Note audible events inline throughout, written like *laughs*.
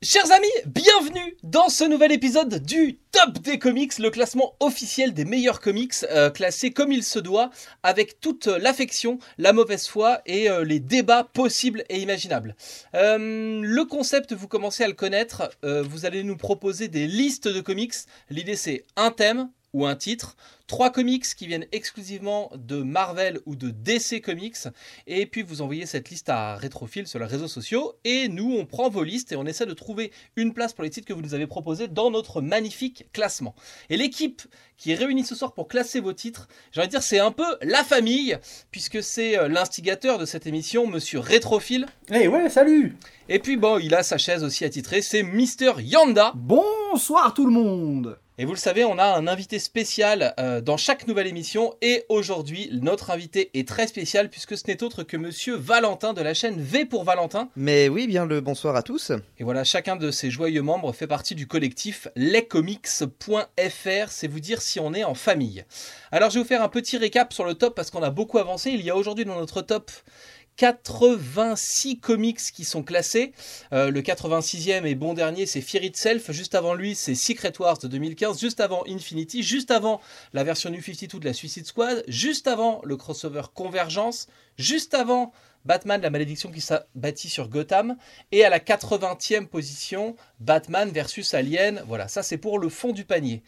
Chers amis, bienvenue dans ce nouvel épisode du Top des comics, le classement officiel des meilleurs comics euh, classés comme il se doit, avec toute l'affection, la mauvaise foi et euh, les débats possibles et imaginables. Euh, le concept, vous commencez à le connaître, vous allez nous proposer des listes de comics. L'idée c'est un thème, ou un titre, trois comics qui viennent exclusivement de Marvel ou de DC Comics, et puis vous envoyez cette liste à Retrophile sur les réseaux sociaux, et nous on prend vos listes et on essaie de trouver une place pour les titres que vous nous avez proposés dans notre magnifique classement. Et l'équipe qui est réunie ce soir pour classer vos titres, j'ai envie de dire c'est un peu la famille, puisque c'est euh, l'instigateur de cette émission, monsieur Retrophile. Eh ouais, salut Et puis bon, il a sa chaise aussi attitrée, c'est Mister Yanda. Bonsoir tout le monde et vous le savez, on a un invité spécial euh, dans chaque nouvelle émission. Et aujourd'hui, notre invité est très spécial puisque ce n'est autre que monsieur Valentin de la chaîne V pour Valentin. Mais oui, bien le bonsoir à tous. Et voilà, chacun de ces joyeux membres fait partie du collectif lescomics.fr. C'est vous dire si on est en famille. Alors, je vais vous faire un petit récap sur le top parce qu'on a beaucoup avancé. Il y a aujourd'hui dans notre top 86 comics qui sont classés. Euh, le 86e et bon dernier, c'est Fear Itself. Juste avant lui, c'est Secret Wars de 2015. Juste avant Infinity. Juste avant la version New 52 de la Suicide Squad. Juste avant le crossover Convergence. Juste avant Batman, la malédiction qui s'abattit sur Gotham. Et à la 80e position, Batman versus Alien. Voilà, ça c'est pour le fond du panier.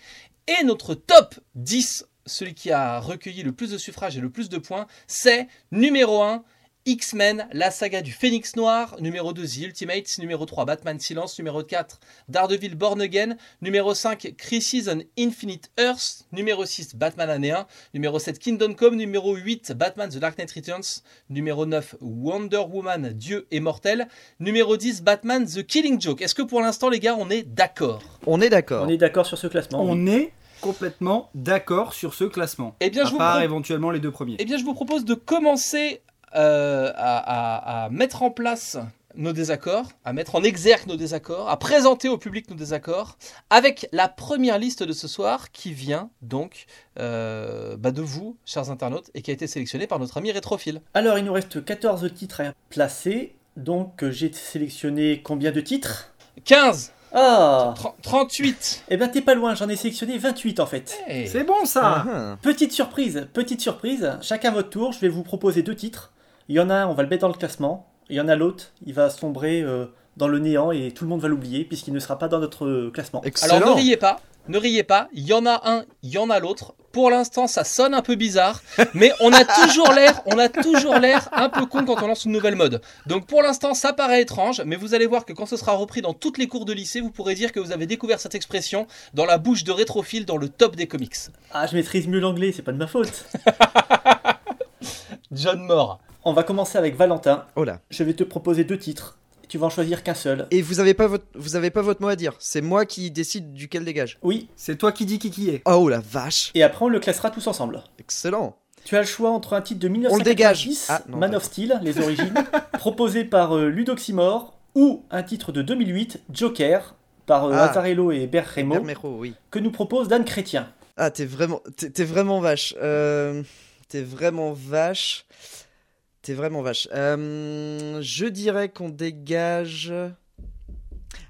Et notre top 10, celui qui a recueilli le plus de suffrages et le plus de points, c'est numéro 1. X-Men, la saga du Phénix Noir, numéro 2 The Ultimates, numéro 3 Batman Silence, numéro 4 Daredevil Born Again, numéro 5 Crisis on Infinite Earth, numéro 6 Batman Année 1, numéro 7 Kingdom Come, numéro 8 Batman The Dark Knight Returns, numéro 9 Wonder Woman Dieu est mortel, numéro 10 Batman The Killing Joke. Est-ce que pour l'instant les gars on est d'accord? On est d'accord. On est d'accord sur ce classement. On est complètement d'accord sur ce classement. Eh bien, je vous part éventuellement les deux premiers. Eh bien, je vous propose de commencer euh, à, mettre en place nos désaccords, à mettre en exergue nos désaccords, à présenter au public nos désaccords, avec la première liste de ce soir qui vient donc euh, bah, de vous, chers internautes, et qui a été sélectionnée par notre ami Rétrophile. Alors, il nous reste 14 titres à placer, donc j'ai sélectionné combien de titres? 15 ah 38 Eh ben t'es pas loin, j'en ai sélectionné 28 en fait. C'est bon ça ah. Petite surprise, petite surprise, chacun votre tour, je vais vous proposer deux titres. Il y en a un, on va le mettre dans le classement. Il y en a l'autre, il va sombrer euh, dans le néant et tout le monde va l'oublier puisqu'il ne sera pas dans notre euh, classement. Alors ne riez pas, ne riez pas, il y en a un, il y en a l'autre. Pour l'instant, ça sonne un peu bizarre, *laughs* mais on a toujours l'air, on a toujours l'air un peu con quand on lance une nouvelle mode. Donc pour l'instant, ça paraît étrange, mais vous allez voir que quand ce sera repris dans toutes les cours de lycée, vous pourrez dire que vous avez découvert cette expression dans la bouche de rétrophile dans le top des comics. Ah, je maîtrise mieux l'anglais, c'est pas de ma faute. *laughs* John Moore. On va commencer avec Valentin. Oh là. Je vais te proposer deux titres. Tu vas en choisir qu'un seul. Et vous avez pas votre, vous avez pas votre mot à dire. C'est moi qui décide duquel dégage. Oui. C'est toi qui dis qui qui est. Oh la vache. Et après on le classera tous ensemble. Excellent. Tu as le choix entre un titre de 1990, ah, Man of Steel, les origines, *laughs* proposé par euh, Ludoximor, ou un titre de 2008, Joker, par euh, ah. et Berremo, oui. que nous propose Dan Chrétien. Ah, t'es vraiment, t'es vraiment vache. Euh, t'es vraiment vache. T'es vraiment vache. Euh, je dirais qu'on dégage.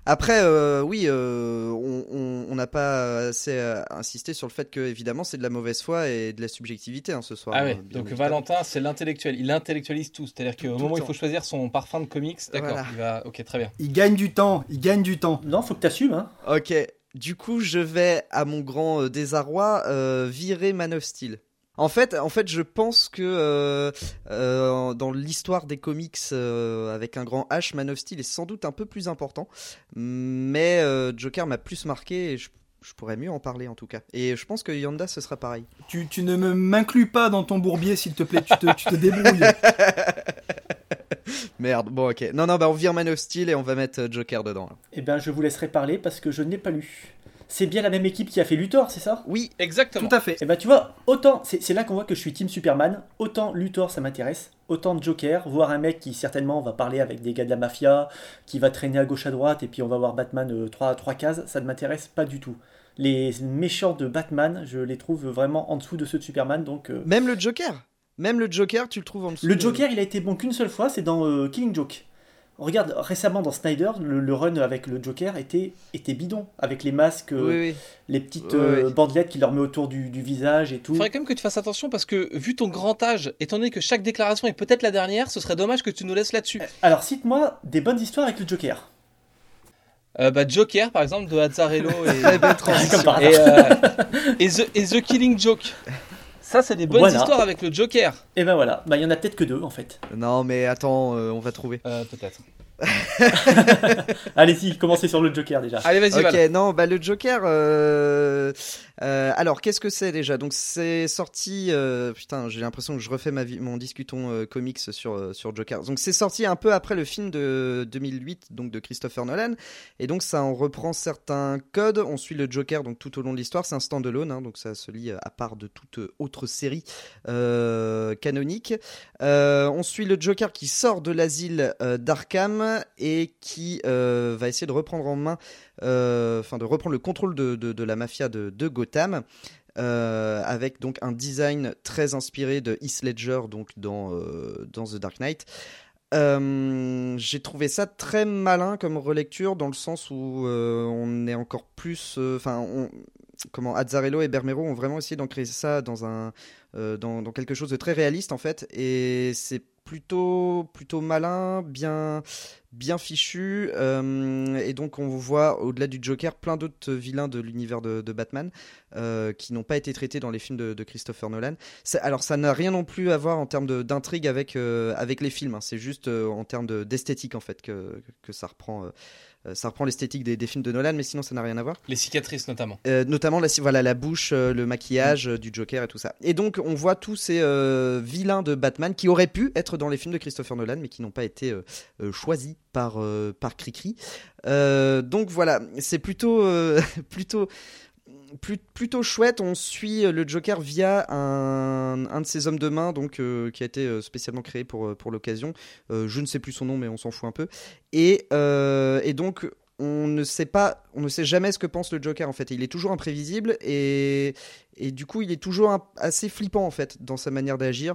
Après, euh, oui, euh, on n'a pas assez insisté sur le fait que, évidemment, c'est de la mauvaise foi et de la subjectivité hein, ce soir. Ah ouais, donc Valentin, c'est l'intellectuel. Il intellectualise tout. C'est-à-dire qu'au moment où il faut choisir son parfum de comics, d'accord, il va. Ok, très bien. Il gagne du temps, il gagne du temps. Non, faut que t'assumes. Hein. Ok, du coup, je vais, à mon grand désarroi, virer Man of Steel. En fait, en fait, je pense que euh, euh, dans l'histoire des comics euh, avec un grand H, Man of Steel est sans doute un peu plus important, mais Joker m'a plus marqué et je, pourrais mieux en parler en tout cas. Et je pense que Yanda ce sera pareil. Tu, ne m'inclus pas dans ton bourbier s'il te plaît, tu te, tu te débrouilles. *laughs* Merde, bon ok. Non, non, bah on vire Man of Steel et on va mettre Joker dedans. Eh bien, je vous laisserai parler parce que je n'ai pas lu c'est bien la même équipe qui a fait Luthor, c'est ça? Oui, exactement. Tout à fait. Et eh bah ben, tu vois, autant, c'est là qu'on voit que je suis Team Superman, autant Luthor ça m'intéresse, autant Joker, voir un mec qui certainement va parler avec des gars de la mafia, qui va traîner à gauche à droite, et puis on va voir Batman 3, euh, 3 cases, ça ne m'intéresse pas du tout. Les méchants de Batman, je les trouve vraiment en dessous de ceux de Superman, donc... Euh, même le Joker? Même le Joker, tu le trouves en dessous Le Joker, il a été bon qu'une seule fois, c'est dans euh, Killing Joke. Regarde, récemment dans Snyder, le, le run avec le Joker était, était bidon, avec les masques, euh, Oui, oui. les petites Oui, euh, oui. bandelettes qu'il leur met autour du, du visage et tout. Il faudrait quand même que tu fasses attention parce que, vu ton grand âge, étant donné que chaque déclaration est peut-être la dernière, ce serait dommage que tu nous laisses là-dessus. Alors cite-moi des bonnes histoires avec le Joker. Euh, bah, Joker, par exemple, de Azzarello et, *laughs* *laughs* euh, The, et The Killing Joke. Ça, c'est des bonnes Voilà. histoires avec le Joker. Et ben voilà, bah il y en a peut-être que deux en fait. Non, mais attends, euh, on va trouver. Euh, peut-être. *laughs* Allez-y, commencez sur le Joker déjà. Allez, vas-y, Ok, Val. non, bah le Joker. euh, euh, alors, qu'est-ce que c'est déjà? Donc, c'est sorti. euh, putain, j'ai l'impression que je refais ma mon discuton euh, comics sur sur Joker. Donc, c'est sorti un peu après le film de 2008, donc de Christopher Nolan, et donc ça en reprend certains codes. On suit le Joker donc tout au long de l'histoire. C'est un stand-alone, hein, donc ça se lit euh, à part de toute autre série canonique. On suit le Joker qui sort de l'asile d'Arkham et qui va essayer de reprendre en main, enfin de reprendre le contrôle de, de- de la mafia de, de Gotham. Euh, avec donc un design très inspiré de Heath Ledger donc dans, euh, dans The Dark Knight. Euh, j'ai trouvé ça très malin comme relecture dans le sens où on est encore plus, enfin, comment Azzarello et Bermero ont vraiment essayé d'ancrer ça dans un, dans, dans quelque chose de très réaliste en fait, et c'est plutôt, plutôt malin, bien, bien fichu, euh, et donc on voit au-delà du Joker plein d'autres vilains de l'univers de, Batman euh, qui n'ont pas été traités dans les films de, Christopher Nolan. Alors ça n'a rien non plus à voir en termes d'intrigue avec, euh, avec les films, hein. c'est juste en termes de- d'esthétique en fait que ça reprend. Euh, ça reprend l'esthétique des, des films de Nolan, mais sinon ça n'a rien à voir. Les cicatrices, notamment. Euh, notamment la, voilà, la bouche, euh, le maquillage euh, du Joker et tout ça. Et donc on voit tous ces vilains de Batman qui auraient pu être dans les films de Christopher Nolan, mais qui n'ont pas été choisis par, par Cricri. Donc voilà, c'est plutôt, *laughs* plutôt, plutôt chouette. On suit le Joker via un, un de ses hommes de main, donc euh, qui a été euh, spécialement créé pour, euh, pour l'occasion. Je ne sais plus son nom, mais on s'en fout un peu. Et, et donc on ne sait pas, on ne sait jamais ce que pense le Joker en fait. Il est toujours imprévisible et, et du coup il est toujours un- assez flippant en fait dans sa manière d'agir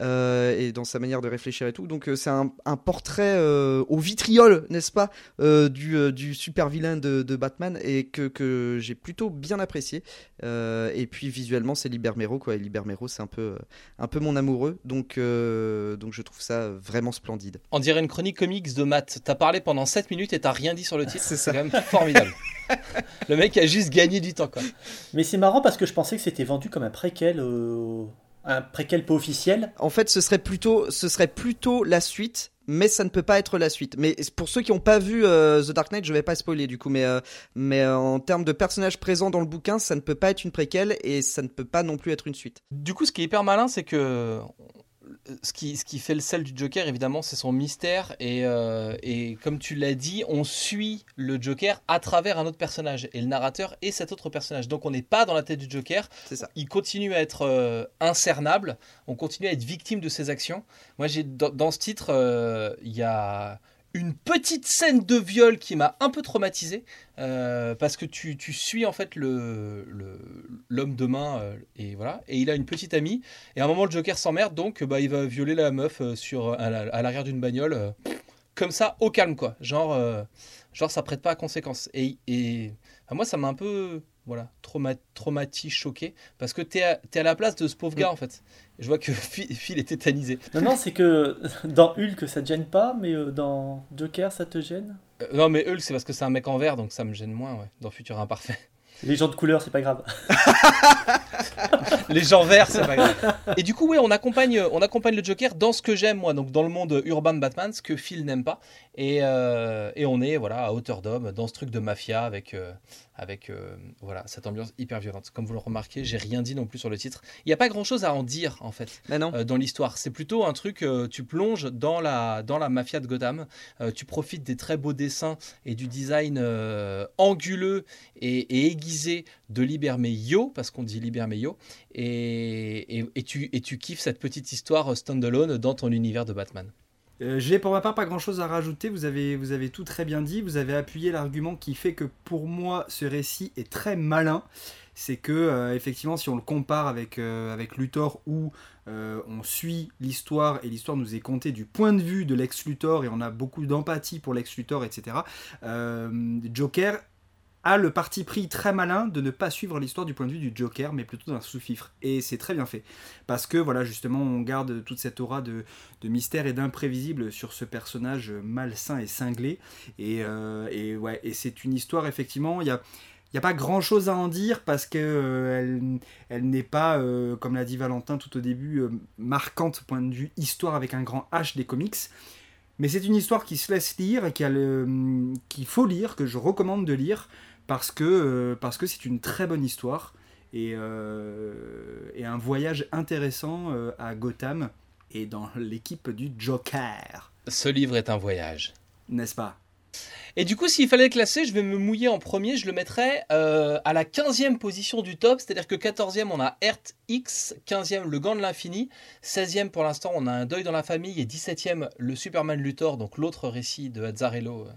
euh, et dans sa manière de réfléchir et tout. Donc euh, c'est un, un portrait euh, au vitriol, n'est-ce pas, euh, du, euh, du super vilain de, de Batman et que, que j'ai plutôt bien apprécié. Euh, et puis visuellement c'est Libermero quoi. Et Libermero c'est un peu, un peu mon amoureux. Donc, euh, donc je trouve ça vraiment splendide. On dirait une chronique comics de Matt. T'as parlé pendant 7 minutes et t'as rien dit sur le *laughs* titre. C'est quand même formidable. *laughs* le mec a juste gagné du temps, quoi. Mais c'est marrant parce que je pensais que c'était vendu comme un préquel, euh, un préquel pas officiel. En fait, ce serait plutôt, ce serait plutôt la suite, mais ça ne peut pas être la suite. Mais pour ceux qui n'ont pas vu euh, The Dark Knight, je vais pas spoiler du coup, mais euh, mais euh, en termes de personnages présents dans le bouquin, ça ne peut pas être une préquelle et ça ne peut pas non plus être une suite. Du coup, ce qui est hyper malin, c'est que ce qui, ce qui fait le sel du Joker, évidemment, c'est son mystère. Et, euh, et comme tu l'as dit, on suit le Joker à travers un autre personnage. Et le narrateur est cet autre personnage. Donc on n'est pas dans la tête du Joker. C'est ça. Il continue à être euh, incernable. On continue à être victime de ses actions. Moi, j'ai dans, dans ce titre, euh, il y a une petite scène de viol qui m'a un peu traumatisé euh, parce que tu, tu suis en fait le l'homme de main euh, et voilà. Et il a une petite amie et à un moment le Joker s'emmerde donc bah il va violer la meuf euh, sur à la- à l'arrière d'une bagnole comme ça au calme quoi. Genre genre ça prête pas à conséquence et, et moi ça m'a un peu voilà trauma, traumatisé choqué parce que t'es à, t'es à la place de ce pauvre gars en fait. Je vois que *laughs* Phil, Phil est tétanisé. Non, non, c'est que dans Hulk ça te gêne pas, mais euh, dans Joker ça te gêne? Euh, non mais Hulk c'est parce que c'est un mec en vert donc ça me gêne moins ouais, dans Futur Imparfait Les gens de couleur, c'est pas grave. *laughs* Les gens verts, c'est pas grave. Et du coup, ouais, on accompagne, on accompagne le Joker dans ce que j'aime, moi, donc dans le monde urbain de Batman, ce que Phil n'aime pas. Et, euh, et on est voilà, à hauteur d'homme, dans ce truc de mafia, avec, euh, avec euh, voilà, cette ambiance hyper violente. Comme vous le remarquez, j'ai rien dit non plus sur le titre. Il n'y a pas grand-chose à en dire, en fait, Mais non. euh, dans l'histoire. C'est plutôt un truc, euh, tu plonges dans la, dans la mafia de Gotham, euh, tu profites des très beaux dessins et du design euh, anguleux et, et aiguisé de Libermeyo, parce qu'on dit Libermeyo, et, et, tu, kiffes cette petite histoire standalone dans ton univers de Batman. Euh, J'ai pour ma part pas grand chose à rajouter, vous avez, tout très bien dit, vous avez appuyé l'argument qui fait que pour moi ce récit est très malin. c'est que euh, effectivement, si on le compare avec, euh, avec Luthor, où on suit l'histoire et l'histoire nous est contée du point de vue de Lex Luthor et on a beaucoup d'empathie pour Lex Luthor, etc. Joker a le parti pris très malin de ne pas suivre l'histoire du point de vue du Joker, mais plutôt d'un sous-fifre. Et c'est très bien fait. Parce que, voilà, justement, on garde toute cette aura de, de mystère et d'imprévisible sur ce personnage malsain et cinglé. Et, euh, et ouais, et c'est une histoire, effectivement, il y a. N'y a pas grand chose à en dire parce que euh, elle, n'est pas, euh, comme l'a dit Valentin tout au début, marquante point de vue histoire avec un grand H des comics. Mais c'est une histoire qui se laisse lire et le- qu'il faut lire, que je recommande de lire parce que euh, parce que c'est une très bonne histoire et, euh, et un voyage intéressant euh, à Gotham et dans l'équipe du Joker, Ce livre est un voyage. n'est-ce pas? Et du coup, s'il fallait le classer, je vais me mouiller en premier. Je le mettrais euh, à la 15e position du top. C'est-à-dire que 14e, on a Earth X. 15e, Le Gant de l'Infini. 16e, pour l'instant, on a Un Deuil dans la Famille. Et 17e, Le Superman Luthor, donc l'autre récit de Azzarello.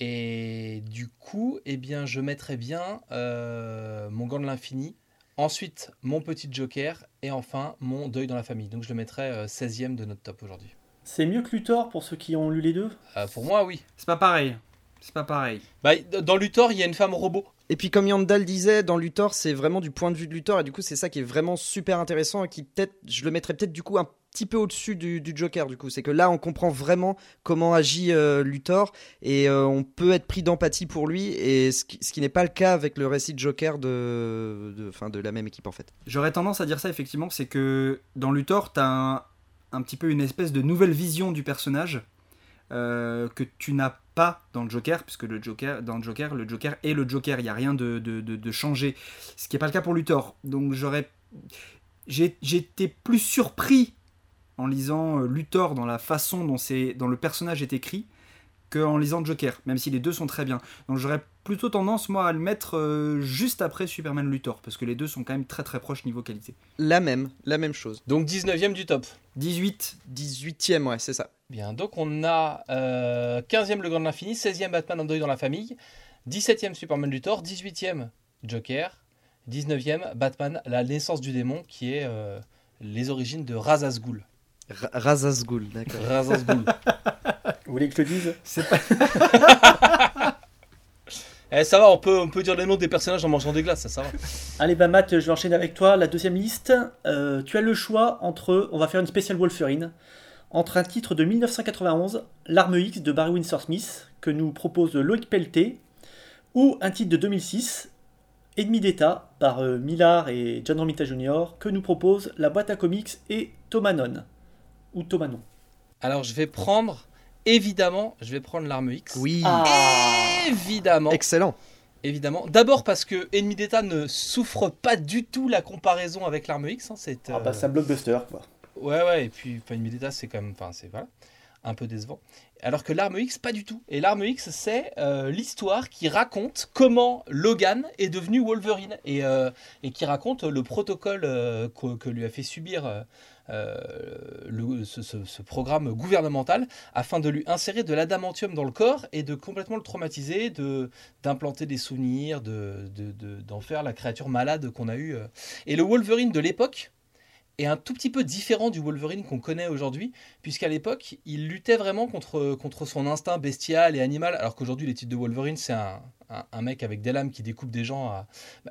Et du coup, eh bien, je mettrais bien euh, Mon Gant de l'Infini. Ensuite, Mon Petit Joker. Et enfin, Mon Deuil dans la Famille. Donc, je le mettrais euh, 16e de notre top aujourd'hui. C'est mieux que Luthor pour ceux qui ont lu les deux? Euh, pour moi, oui. C'est pas pareil. C'est pas pareil. Bah, dans Luthor, il y a une femme robot. Et puis comme Yandal disait, dans Luthor, c'est vraiment du point de vue de Luthor, et du coup c'est ça qui est vraiment super intéressant, et qui peut-être, je le mettrais peut-être du coup un petit peu au-dessus du, Joker, du coup. C'est que là, on comprend vraiment comment agit euh, Luthor, et euh, on peut être pris d'empathie pour lui, et ce qui, qui n'est pas le cas avec le récit Joker de, enfin, de la même équipe en fait. J'aurais tendance à dire ça effectivement, c'est que dans Luthor, t'as un, un petit peu une espèce de nouvelle vision du personnage euh, que tu n'as pas dans le Joker, puisque le Joker, dans le Joker, le Joker est le Joker, il n'y a rien de, de, de- de changé, ce qui n'est pas le cas pour Luthor. Donc j'aurais, été plus surpris en lisant euh, Luthor dans la façon dont, le personnage est écrit qu'en lisant Joker, même si les deux sont très bien. Donc j'aurais plutôt tendance moi à le mettre euh, juste après Superman Luthor, parce que les deux sont quand même très très proches niveau qualité. La même, la même chose. Donc 19e du top. 18, 18ème, ouais, c'est ça. Bien, donc on a euh, 15e Le Grand de l'Infini, 16e Batman en deuil dans la famille, 17e Superman Luthor, 18e Joker, 19e Batman La naissance du démon, qui est euh, les origines de Ra's al Ghul. Ra- Razazgul, d'accord. Ghul. *laughs* Vous voulez que je le dise? C'est pas... *laughs* eh, ça va, on peut, on peut dire les noms des personnages en mangeant des glaces, ça, ça va. Allez, bah Matt, je vais enchaîner avec toi. La deuxième liste, euh, tu as le choix entre, on va faire une spéciale Wolverine, entre un titre de 1991, L'arme X de Barry Windsor Smith, que nous propose Loïc Pelleté, ou un titre de 2006, Ennemi d'État, par euh, Millard et John Romita Jr., que nous propose la boîte à comics et Thomanon. Ou Thomanon. Alors je vais prendre, évidemment, je vais prendre l'arme X. Oui, Ah Évidemment. excellent. Évidemment. D'abord parce que Ennemi d'État ne souffre pas du tout la comparaison avec l'arme X. hein, c'est, Ah bah euh, c'est un blockbuster, quoi. Ouais, ouais, et puis enfin, Ennemi d'État, c'est quand même, enfin, c'est voilà, un peu décevant. Alors que l'arme X, pas du tout. Et l'arme X, c'est euh, l'histoire qui raconte comment Logan est devenu Wolverine et, euh, et qui raconte le protocole euh, que, que lui a fait subir le- ce, programme gouvernemental afin de lui insérer de l'adamantium dans le corps et de complètement le traumatiser, de d'implanter des souvenirs, de, de- de- d'en faire la créature malade qu'on a eue. euh. Et le Wolverine de l'époque est un tout petit peu différent du Wolverine qu'on connaît aujourd'hui, puisqu'à l'époque, il luttait vraiment contre, contre son instinct bestial et animal, alors qu'aujourd'hui, les titres de Wolverine, c'est un, un- mec avec des lames qui découpe des gens à,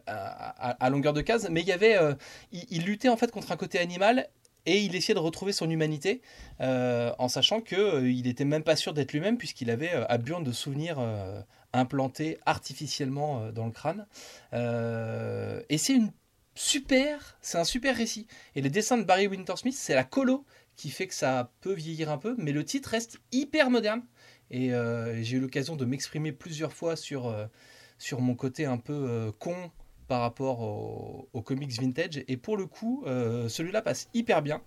à- longueur de case, mais il y avait, euh, il luttait en fait contre un côté animal et il essayait de retrouver son humanité euh, en sachant que euh, il était même pas sûr d'être lui-même puisqu'il avait euh, à de souvenirs euh, implantés artificiellement dans le crâne. Et c'est une super, c'est un super récit. Et les dessins de Barry Winter Smith, c'est la colo qui fait que ça peut vieillir un peu, mais le titre reste hyper moderne. Et j'ai eu l'occasion de m'exprimer plusieurs fois sur, mon côté un peu con par rapport au- aux comics vintage. Et pour le coup, euh, celui-là passe hyper bien.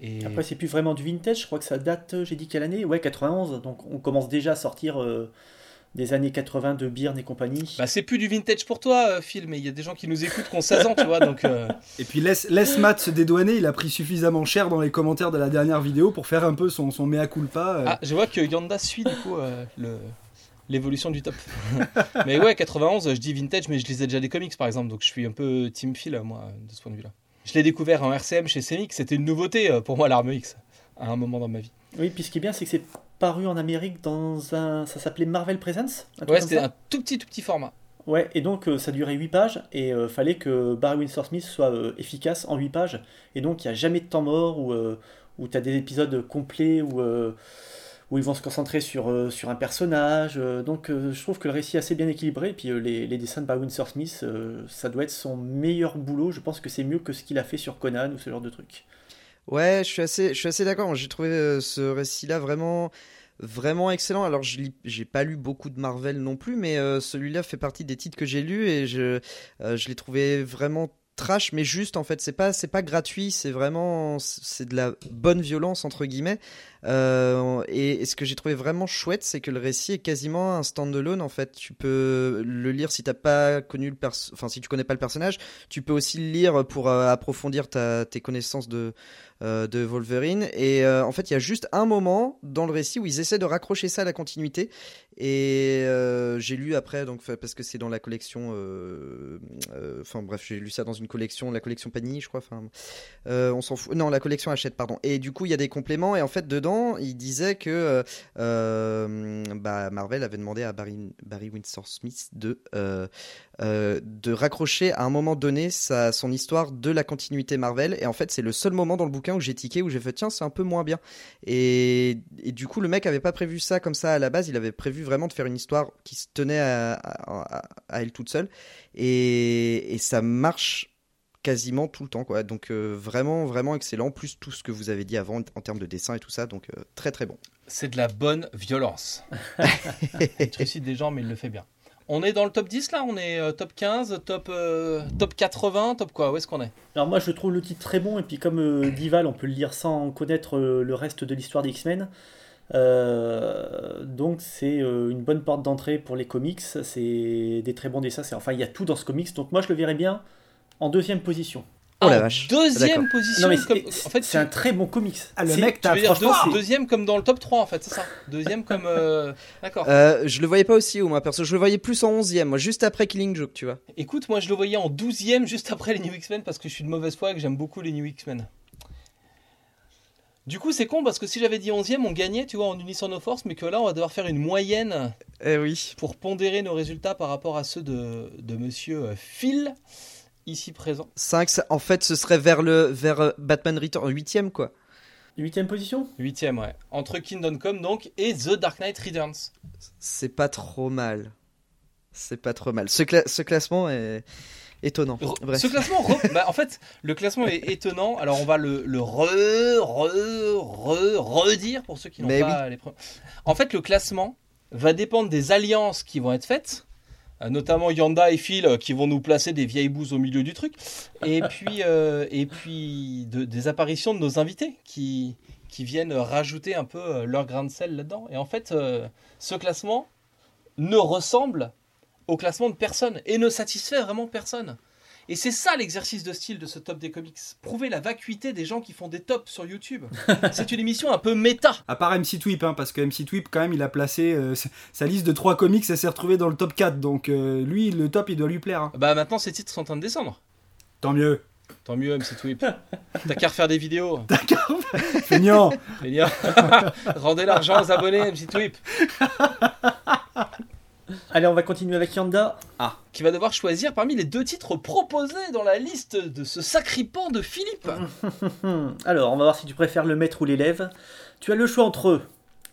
Et Après, c'est plus vraiment du vintage, je crois que ça date, euh, j'ai dit quelle année? Ouais, 91, donc on commence déjà à sortir euh, des années 80 de Byrne et compagnie. bah, c'est plus du vintage pour toi, Phil, mais il y a des gens qui nous écoutent qui ont 16 ans, tu vois. Donc, euh, Et puis laisse, laisse Matt se dédouaner, il a pris suffisamment cher dans les commentaires de la dernière vidéo pour faire un peu son, son mea culpa. euh. Ah, je vois que Yanda suit du coup euh, le, l'évolution du top. *laughs* mais ouais, 91, je dis vintage, mais je lisais déjà des comics par exemple, donc je suis un peu Team Phil, moi, de ce point de vue-là. Je l'ai découvert en RCM chez CMX, c'était une nouveauté euh, pour moi, l'arme X, à un moment dans ma vie. Oui, puis ce qui est bien, c'est que c'est paru en Amérique dans un. Ça s'appelait Marvel Presents Ouais, c'était un tout petit, tout petit format. Ouais, et donc euh, ça durait 8 pages, et euh, fallait que Barry Windsor Smith soit euh, efficace en 8 pages, et donc il n'y a jamais de temps mort, où, euh, où tu as des épisodes complets, euh, où ils vont se concentrer sur, euh, sur un personnage, euh, donc euh, je trouve que le récit est assez bien équilibré, et puis les, les dessins de Barry Windsor Smith, ça doit être son meilleur boulot, je pense que c'est mieux que ce qu'il a fait sur Conan, ou ce genre de truc. Ouais, je suis assez, je suis assez d'accord. J'ai trouvé ce récit-là vraiment, vraiment excellent. Alors, je j'ai pas lu beaucoup de Marvel non plus, mais celui-là fait partie des titres que j'ai lus et je, je l'ai trouvé vraiment trash, mais juste en fait. C'est pas, c'est pas gratuit. C'est vraiment, c'est de la bonne violence entre guillemets. Euh, et, ce que j'ai trouvé vraiment chouette, c'est que le récit est quasiment un stand-alone. En fait, tu peux le lire si t'as pas connu le perso, enfin si tu connais pas le personnage. Tu peux aussi le lire pour euh, approfondir ta, tes connaissances de euh, de Wolverine. Et en fait, il y a juste un moment dans le récit où ils essaient de raccrocher ça à la continuité. Et j'ai lu après, donc parce que c'est dans la collection. Enfin bref, j'ai lu ça dans une collection, la collection Panini, je crois. Enfin, on s'en fout. Non, la collection Hachette, pardon. Et du coup, il y a des compléments. Et en fait, dedans, il disait que euh, euh, bah, Marvel avait demandé à Barry, Barry Windsor Smith de euh, de raccrocher à un moment donné sa, son histoire de la continuité Marvel. Et en fait, c'est le seul moment dans le bouquin où j'ai tiqué, où j'ai fait tiens, c'est un peu moins bien. Et, et du coup, le mec avait pas prévu ça comme ça à la base. Il avait prévu vraiment de faire une histoire qui se tenait à- à elle toute seule. Et, et ça marche quasiment tout le temps quoi. Donc euh, vraiment vraiment excellent. Plus tout ce que vous avez dit avant en termes de dessin et tout ça. Donc euh, très très bon. C'est de la bonne violence. *laughs* il trucide des gens, mais il le fait bien. On est dans le top 10 là? On est euh, top 15, top, euh, top 80, top quoi? Où est-ce qu'on est? Alors moi je trouve le titre très bon. Et puis comme euh, Dival on peut le lire sans connaître euh, le reste de l'histoire des X-Men. Euh, donc c'est euh, une bonne porte d'entrée pour les comics, c'est des très bons dessins, enfin il y a tout dans ce comics. Donc moi je le verrais bien en deuxième position. Oh la Ah, vache. Deuxième D'accord. position. Non mais comme- c'est en fait, c'est tu- un très bon comics. Ah, le mec, tu t'as veux dire deux- deuxième comme dans le top 3 en fait, c'est ça Deuxième comme. euh, *laughs* D'accord. Euh, je le voyais pas aussi haut moi perso je le voyais plus en 11 e moi juste après Killing Joke tu vois Écoute, moi je le voyais en 12ème juste après les New X-Men parce que je suis de mauvaise foi et que j'aime beaucoup les New X-Men. Du coup, c'est con parce que si j'avais dit 11ème, on gagnait, tu vois, en unissant nos forces, mais que là, on va devoir faire une moyenne eh oui pour pondérer nos résultats par rapport à ceux de, de monsieur euh, Phil, ici présent. 5 ça- en fait ce serait vers le vers euh, Batman Return 8 e quoi. Huitième position? 8ème, ouais. Entre Kingdom Come donc et The Dark Knight Returns. c'est pas trop mal. C'est pas trop mal. Ce, cla- ce classement est étonnant. Re- bref. Ce classement, *laughs* bah, en fait, le classement est étonnant. Alors, on va le, le re, re, re, redire pour ceux qui n'ont pas les pre- En fait, le classement va dépendre des alliances qui vont être faites, notamment Yanda et Phil euh, qui vont nous placer des vieilles bouses au milieu du truc, et *laughs* puis, euh, et puis de- des apparitions de nos invités qui, qui viennent rajouter un peu euh, leur grain de sel là-dedans. Et en fait, euh, ce classement ne ressemble au classement de personne et ne satisfait vraiment personne. Et c'est ça l'exercice de style de ce top des comics. Prouver la vacuité des gens qui font des tops sur YouTube. *laughs* c'est une émission un peu méta. À part MC Tweep, hein, parce que MC Tweep, quand même, il a placé euh, sa- liste de 3 comics, ça s'est retrouvé dans le top 4. Donc euh, lui, le top, il doit lui plaire. hein. Bah maintenant ces titres sont en train de descendre. Tant mieux. Tant mieux MC Tweep. T'as qu'à refaire des vidéos. *laughs* D'accord. Feignant. Génial. *laughs* Rendez l'argent aux abonnés MC Tweep. Allez on va continuer avec Yanda. Qui va devoir choisir parmi les deux titres proposés dans la liste de ce sacripant de Philippe. *laughs* Alors on va voir si tu préfères le maître ou l'élève. Tu as le choix entre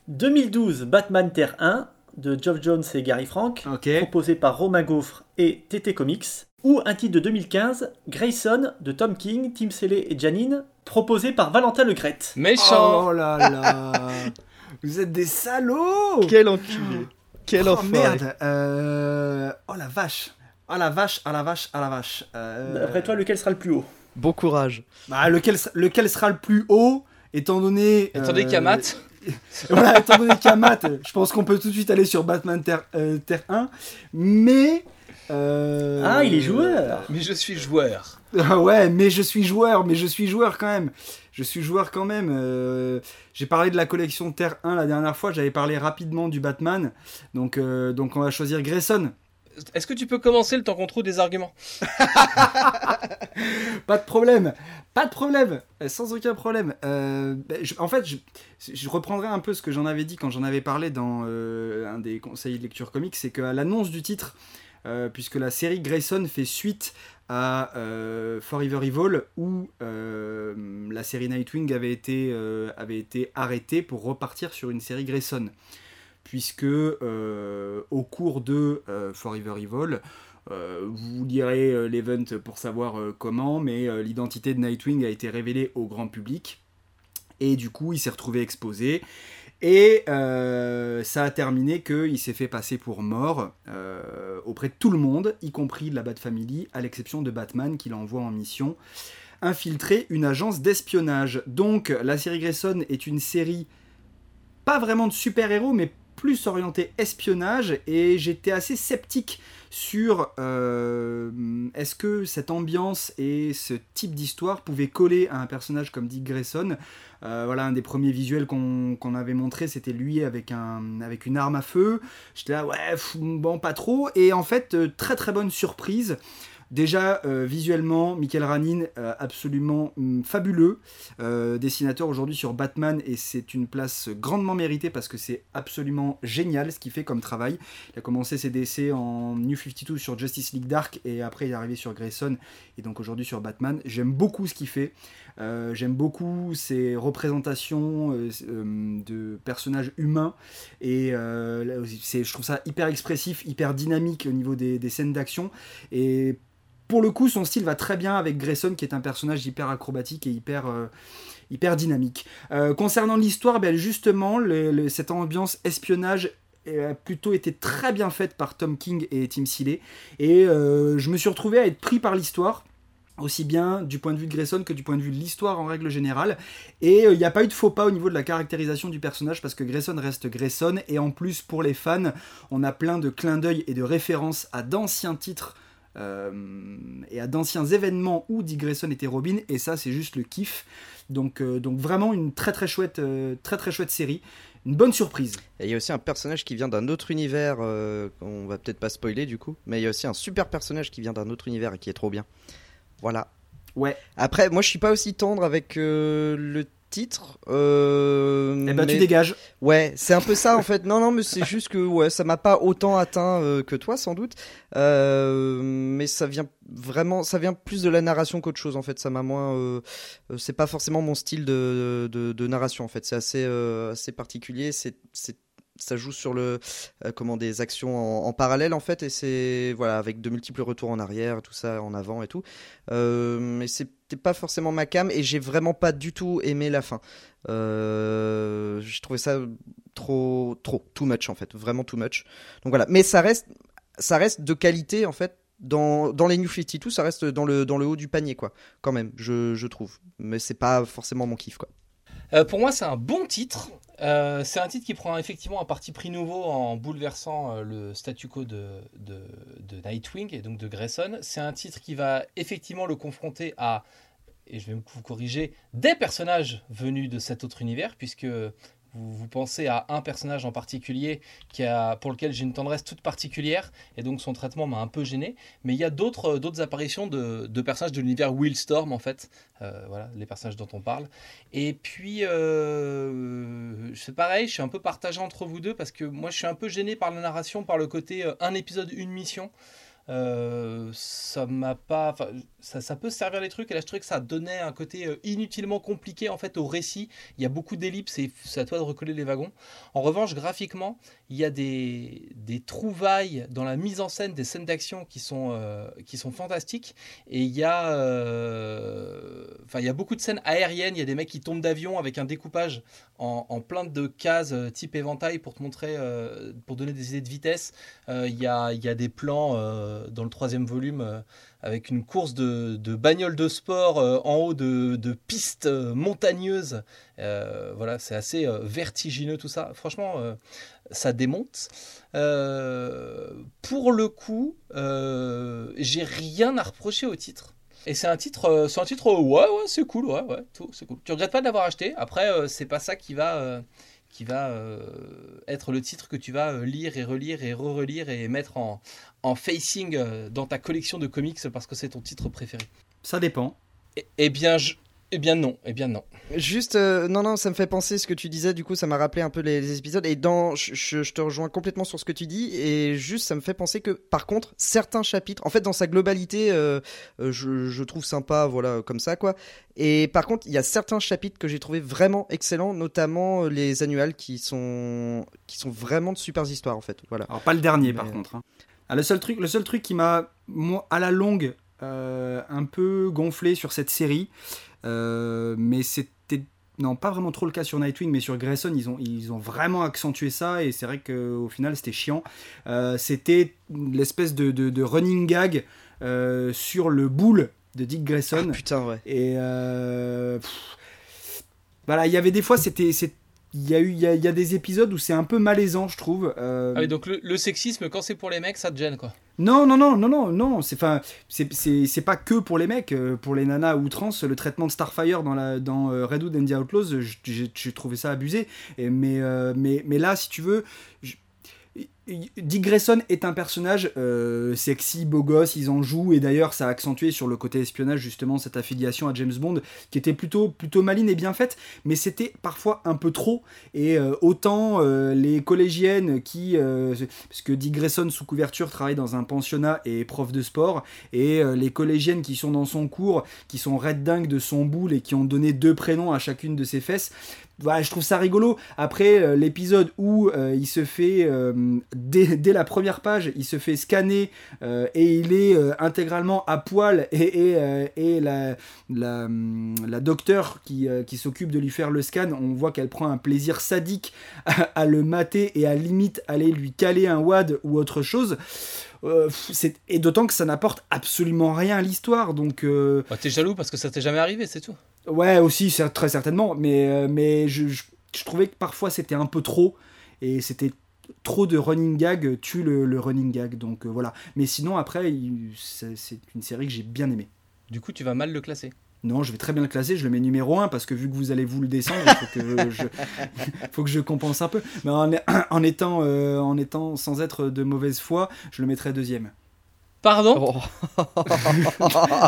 2012 Batman Terre 1 de Geoff Jones et Gary Frank. Proposé par Romain Gaufre et TT Comics, ou un titre de 2015, Grayson de Tom King, Tim Selley et Janine, proposé par Valentin Legrette. Méchant. Oh là là. *laughs* Vous êtes des salauds. quel enculé quel oh enfoiré merde. Euh, Oh la vache. Oh la vache, oh la vache, oh la vache. Euh, D'après toi, lequel sera le plus haut? Bon courage bah, lequel, lequel sera le plus haut étant donné. Étant donné euh, qu'il y a Matt. *laughs* Voilà, étant donné qu'il y a Matt, je pense qu'on peut tout de suite aller sur Batman Terre, euh, Terre 1. Mais Ah, il est joueur Mais je suis joueur. Ah *laughs* ouais, mais je suis joueur, mais je suis joueur quand même. Je suis joueur quand même. Euh, j'ai parlé de la collection Terre 1 la dernière fois, j'avais parlé rapidement du Batman. Donc, euh, donc on va choisir Grayson. Est-ce que tu peux commencer le temps qu'on trouve des arguments? *laughs* Pas de problème, pas de problème, sans aucun problème. Euh, ben, en fait, je, je, reprendrai un peu ce que j'en avais dit quand j'en avais parlé dans un des conseils de lecture comique, c'est qu'à l'annonce du titre, puisque la série Grayson fait suite à euh, Forever Evil où euh, la série Nightwing avait été, euh, avait été arrêtée pour repartir sur une série Grayson. Puisque au cours de Forever Evil, vous lirez l'event pour savoir comment, mais l'identité de Nightwing a été révélée au grand public. Et du coup, il s'est retrouvé exposé. Et euh, ça a terminé qu'il s'est fait passer pour mort euh, auprès de tout le monde, y compris de la Bat Family, à l'exception de Batman qui l'envoie en mission infiltrer une agence d'espionnage. Donc la série Grayson est une série pas vraiment de super-héros, mais plus orientée espionnage, et j'étais assez sceptique sur euh, est-ce que cette ambiance et ce type d'histoire pouvaient coller à un personnage comme Dick Grayson? Euh, voilà, un des premiers visuels qu'on avait montré, c'était lui avec, un, une arme à feu. J'étais là, ouais, bon, pas trop. Et en fait, euh, très très bonne surprise. Déjà, euh, visuellement, Michael Ranin, euh, absolument mm, fabuleux. Euh, dessinateur aujourd'hui sur Batman, et c'est une place grandement méritée parce que c'est absolument génial ce qu'il fait comme travail. Il a commencé ses dessins en New 52 sur Justice League Dark, et après il est arrivé sur Grayson, et donc aujourd'hui sur Batman. J'aime beaucoup ce qu'il fait. J'aime beaucoup ses représentations de personnages humains, et je trouve ça hyper expressif, hyper dynamique au niveau des, des scènes d'action. Et pour le coup, son style va très bien avec Grayson, qui est un personnage hyper acrobatique et hyper, euh, dynamique. Euh, concernant l'histoire, ben justement, cette ambiance espionnage a plutôt été très bien faite par Tom King et Tim Seeley. Et euh, je me suis retrouvé à être pris par l'histoire aussi bien du point de vue de Grayson que du point de vue de l'histoire en règle générale. Et il n'y a pas eu de faux pas au niveau de la caractérisation du personnage parce que Grayson reste Grayson. Et en plus, pour les fans, on a plein de clins d'œil et de références à d'anciens titres euh, et à d'anciens événements où Dick Grayson était Robin, et ça c'est juste le kiff. Donc, euh, donc vraiment une très très chouette, euh, très très chouette série une bonne surprise. Et il y a aussi un personnage qui vient d'un autre univers, on va peut-être pas spoiler du coup, mais il y a aussi un super personnage qui vient d'un autre univers et qui est trop bien. Voilà. Ouais. Après, moi je suis pas aussi tendre avec le titre. Euh, eh ben tu dégages. Ouais, c'est un peu ça en *laughs* fait. Non, non, mais c'est juste que ouais, ça m'a pas autant atteint euh, que toi sans doute. Euh, mais ça vient vraiment, ça vient plus de la narration qu'autre chose en fait. Ça m'a moins. Euh, c'est pas forcément mon style de, de, de narration en fait. C'est assez, assez particulier. C'est ça joue sur le euh, comment des actions en, parallèle en fait et c'est voilà avec de multiples retours en arrière tout ça en avant et tout euh, mais c'était pas forcément ma cam et j'ai vraiment pas du tout aimé la fin. Euh, je trouvais ça trop trop too much en fait. Vraiment too much. Donc voilà. Mais ça reste ça reste de qualité en fait. Dans, dans les New 52 ça reste dans le dans le haut du panier quoi. Quand même je, je trouve. Mais c'est pas forcément mon kiff quoi. Euh, pour moi, c'est un bon titre. Euh, c'est un titre qui prend effectivement un parti pris nouveau en bouleversant euh, le statu quo de, de, Nightwing et donc de Grayson. C'est un titre qui va effectivement le confronter à, et je vais vous corriger, des personnages venus de cet autre univers, puisque vous, pensez à un personnage en particulier qui a, pour lequel j'ai une tendresse toute particulière, et donc son traitement m'a un peu gêné. Mais il y a d'autres, d'autres apparitions de, personnages de l'univers Willstorm, en fait. Euh, voilà, les personnages dont on parle. Et puis, euh, c'est pareil, je suis un peu partagé entre vous deux, parce que moi, je suis un peu gêné par la narration, par le côté euh, un épisode, une mission. Euh, ça m'a pas ça, peut servir les trucs. Et là je trouvais que ça donnait un côté euh, inutilement compliqué en fait au récit. Il y a beaucoup d'ellipses et c'est à toi de recoller les wagons. En revanche graphiquement il y a des, trouvailles dans la mise en scène des scènes d'action qui sont euh, qui sont fantastiques. Et il y a enfin il y a beaucoup de scènes aériennes. Il y a des mecs qui tombent d'avion avec un découpage en, plein de cases type éventail pour te montrer pour donner des idées de vitesse. Il y a il y a des plans euh, dans le troisième volume euh, avec une course de, de bagnole de sport euh, en haut de, de pistes euh, montagneuses. Euh, voilà, c'est assez vertigineux tout ça. Franchement, ça démonte. Pour le coup, j'ai rien à reprocher au titre. Et c'est un titre, c'est un titre, ouais, ouais, c'est cool, ouais, ouais, tout, c'est cool. Tu regrettes pas de l'avoir acheté? Après, c'est pas ça qui va, qui va euh, être le titre que tu vas euh, lire et relire et re-relire et mettre en, en facing euh, dans ta collection de comics parce que c'est ton titre préféré. Ça dépend. Eh, eh bien, je, eh bien non, eh bien non. Juste, euh, non, non, ça me fait penser ce que tu disais, du coup, ça m'a rappelé un peu les, les épisodes. Et dans, je, je- je te rejoins complètement sur ce que tu dis. Et juste, ça me fait penser que, par contre, certains chapitres, en fait, dans sa globalité, euh, euh, je, je trouve sympa, voilà, comme ça, quoi. Et par contre, il y a certains chapitres que j'ai trouvé vraiment excellents, notamment les annuals qui sont, qui sont vraiment de super histoires, en fait. Voilà. Alors pas le dernier Mais, par contre. hein. Ah, le seul truc, le seul truc qui m'a moi, à la longue euh, un peu gonflé sur cette série, mais c'était non pas vraiment trop le cas sur Nightwing, mais sur Grayson ils ont ils ont vraiment accentué ça et c'est vrai qu'au final c'était chiant. Euh, c'était l'espèce de, de- de running gag euh, sur le boule de Dick Grayson. Ah, putain, ouais. Et euh, pff, voilà, il y avait des fois, c'était, il y a eu, il y a, il y a des épisodes où c'est un peu malaisant, je trouve. Euh, Ah oui, donc le, le sexisme, quand c'est pour les mecs, ça te gêne quoi. Non, non, non, non, non, non. C'est, enfin, c'est, c'est, c'est pas que pour les mecs, euh, pour les nanas à outrance. Le traitement de Starfire dans la, dans euh, Redwood and the Outlaws, j'ai, j'ai trouvé ça abusé. Et, mais, euh, mais, mais là, si tu veux. je- Dick Grayson est un personnage euh, sexy, beau gosse, ils en jouent, et d'ailleurs ça a accentué sur le côté espionnage justement cette affiliation à James Bond qui était plutôt, plutôt maline et bien faite, mais c'était parfois un peu trop, et euh, autant euh, les collégiennes qui, parce que Dick Grayson sous couverture travaille dans un pensionnat et est prof de sport, et les collégiennes qui sont dans son cours, qui sont red dingues de son boule et qui ont donné deux prénoms à chacune de ses fesses, voilà, je trouve ça rigolo. Après euh, l'épisode où euh, il se fait, euh, dès, la première page, il se fait scanner et il est intégralement à poil et, et, la, la, hum, la docteure qui, s'occupe de lui faire le scan, on voit qu'elle prend un plaisir sadique à, le mater et à limite aller lui caler un wad ou autre chose. Et d'autant que ça n'apporte absolument rien à l'histoire. Donc, Bah, T'es jaloux parce que ça t'est jamais arrivé, c'est tout. Ouais, aussi, très certainement, mais, euh, mais je, je- je trouvais que parfois c'était un peu trop, et c'était trop de running gag tue le, le running gag, donc euh, voilà. Mais sinon, après, c'est c'est une série que j'ai bien aimée. Du coup, tu vas mal le classer. Non, je vais très bien le classer, je le mets numéro 1, parce que vu que vous allez vous le descendre, il faut que je, *laughs* faut que je compense un peu. Mais en, en étant, euh, en étant sans être de mauvaise foi, je le mettrai deuxième. Pardon Oh. *laughs*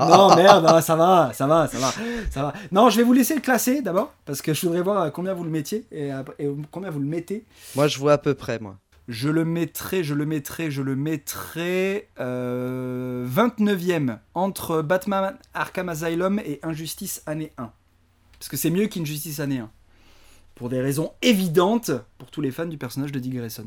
non, merde, non, ça va, ça va, ça va, ça va. Non, je vais vous laisser le classer d'abord, parce que je voudrais voir à combien vous le mettiez et, à- et combien vous le mettez. Moi, je vois à peu près, moi. Je le mettrai, je le mettrai, je le mettrai euh, 29e entre Batman Arkham Asylum et Injustice année 1. Parce que c'est mieux qu'Injustice année 1. Pour des raisons évidentes pour tous les fans du personnage de Dick Grayson.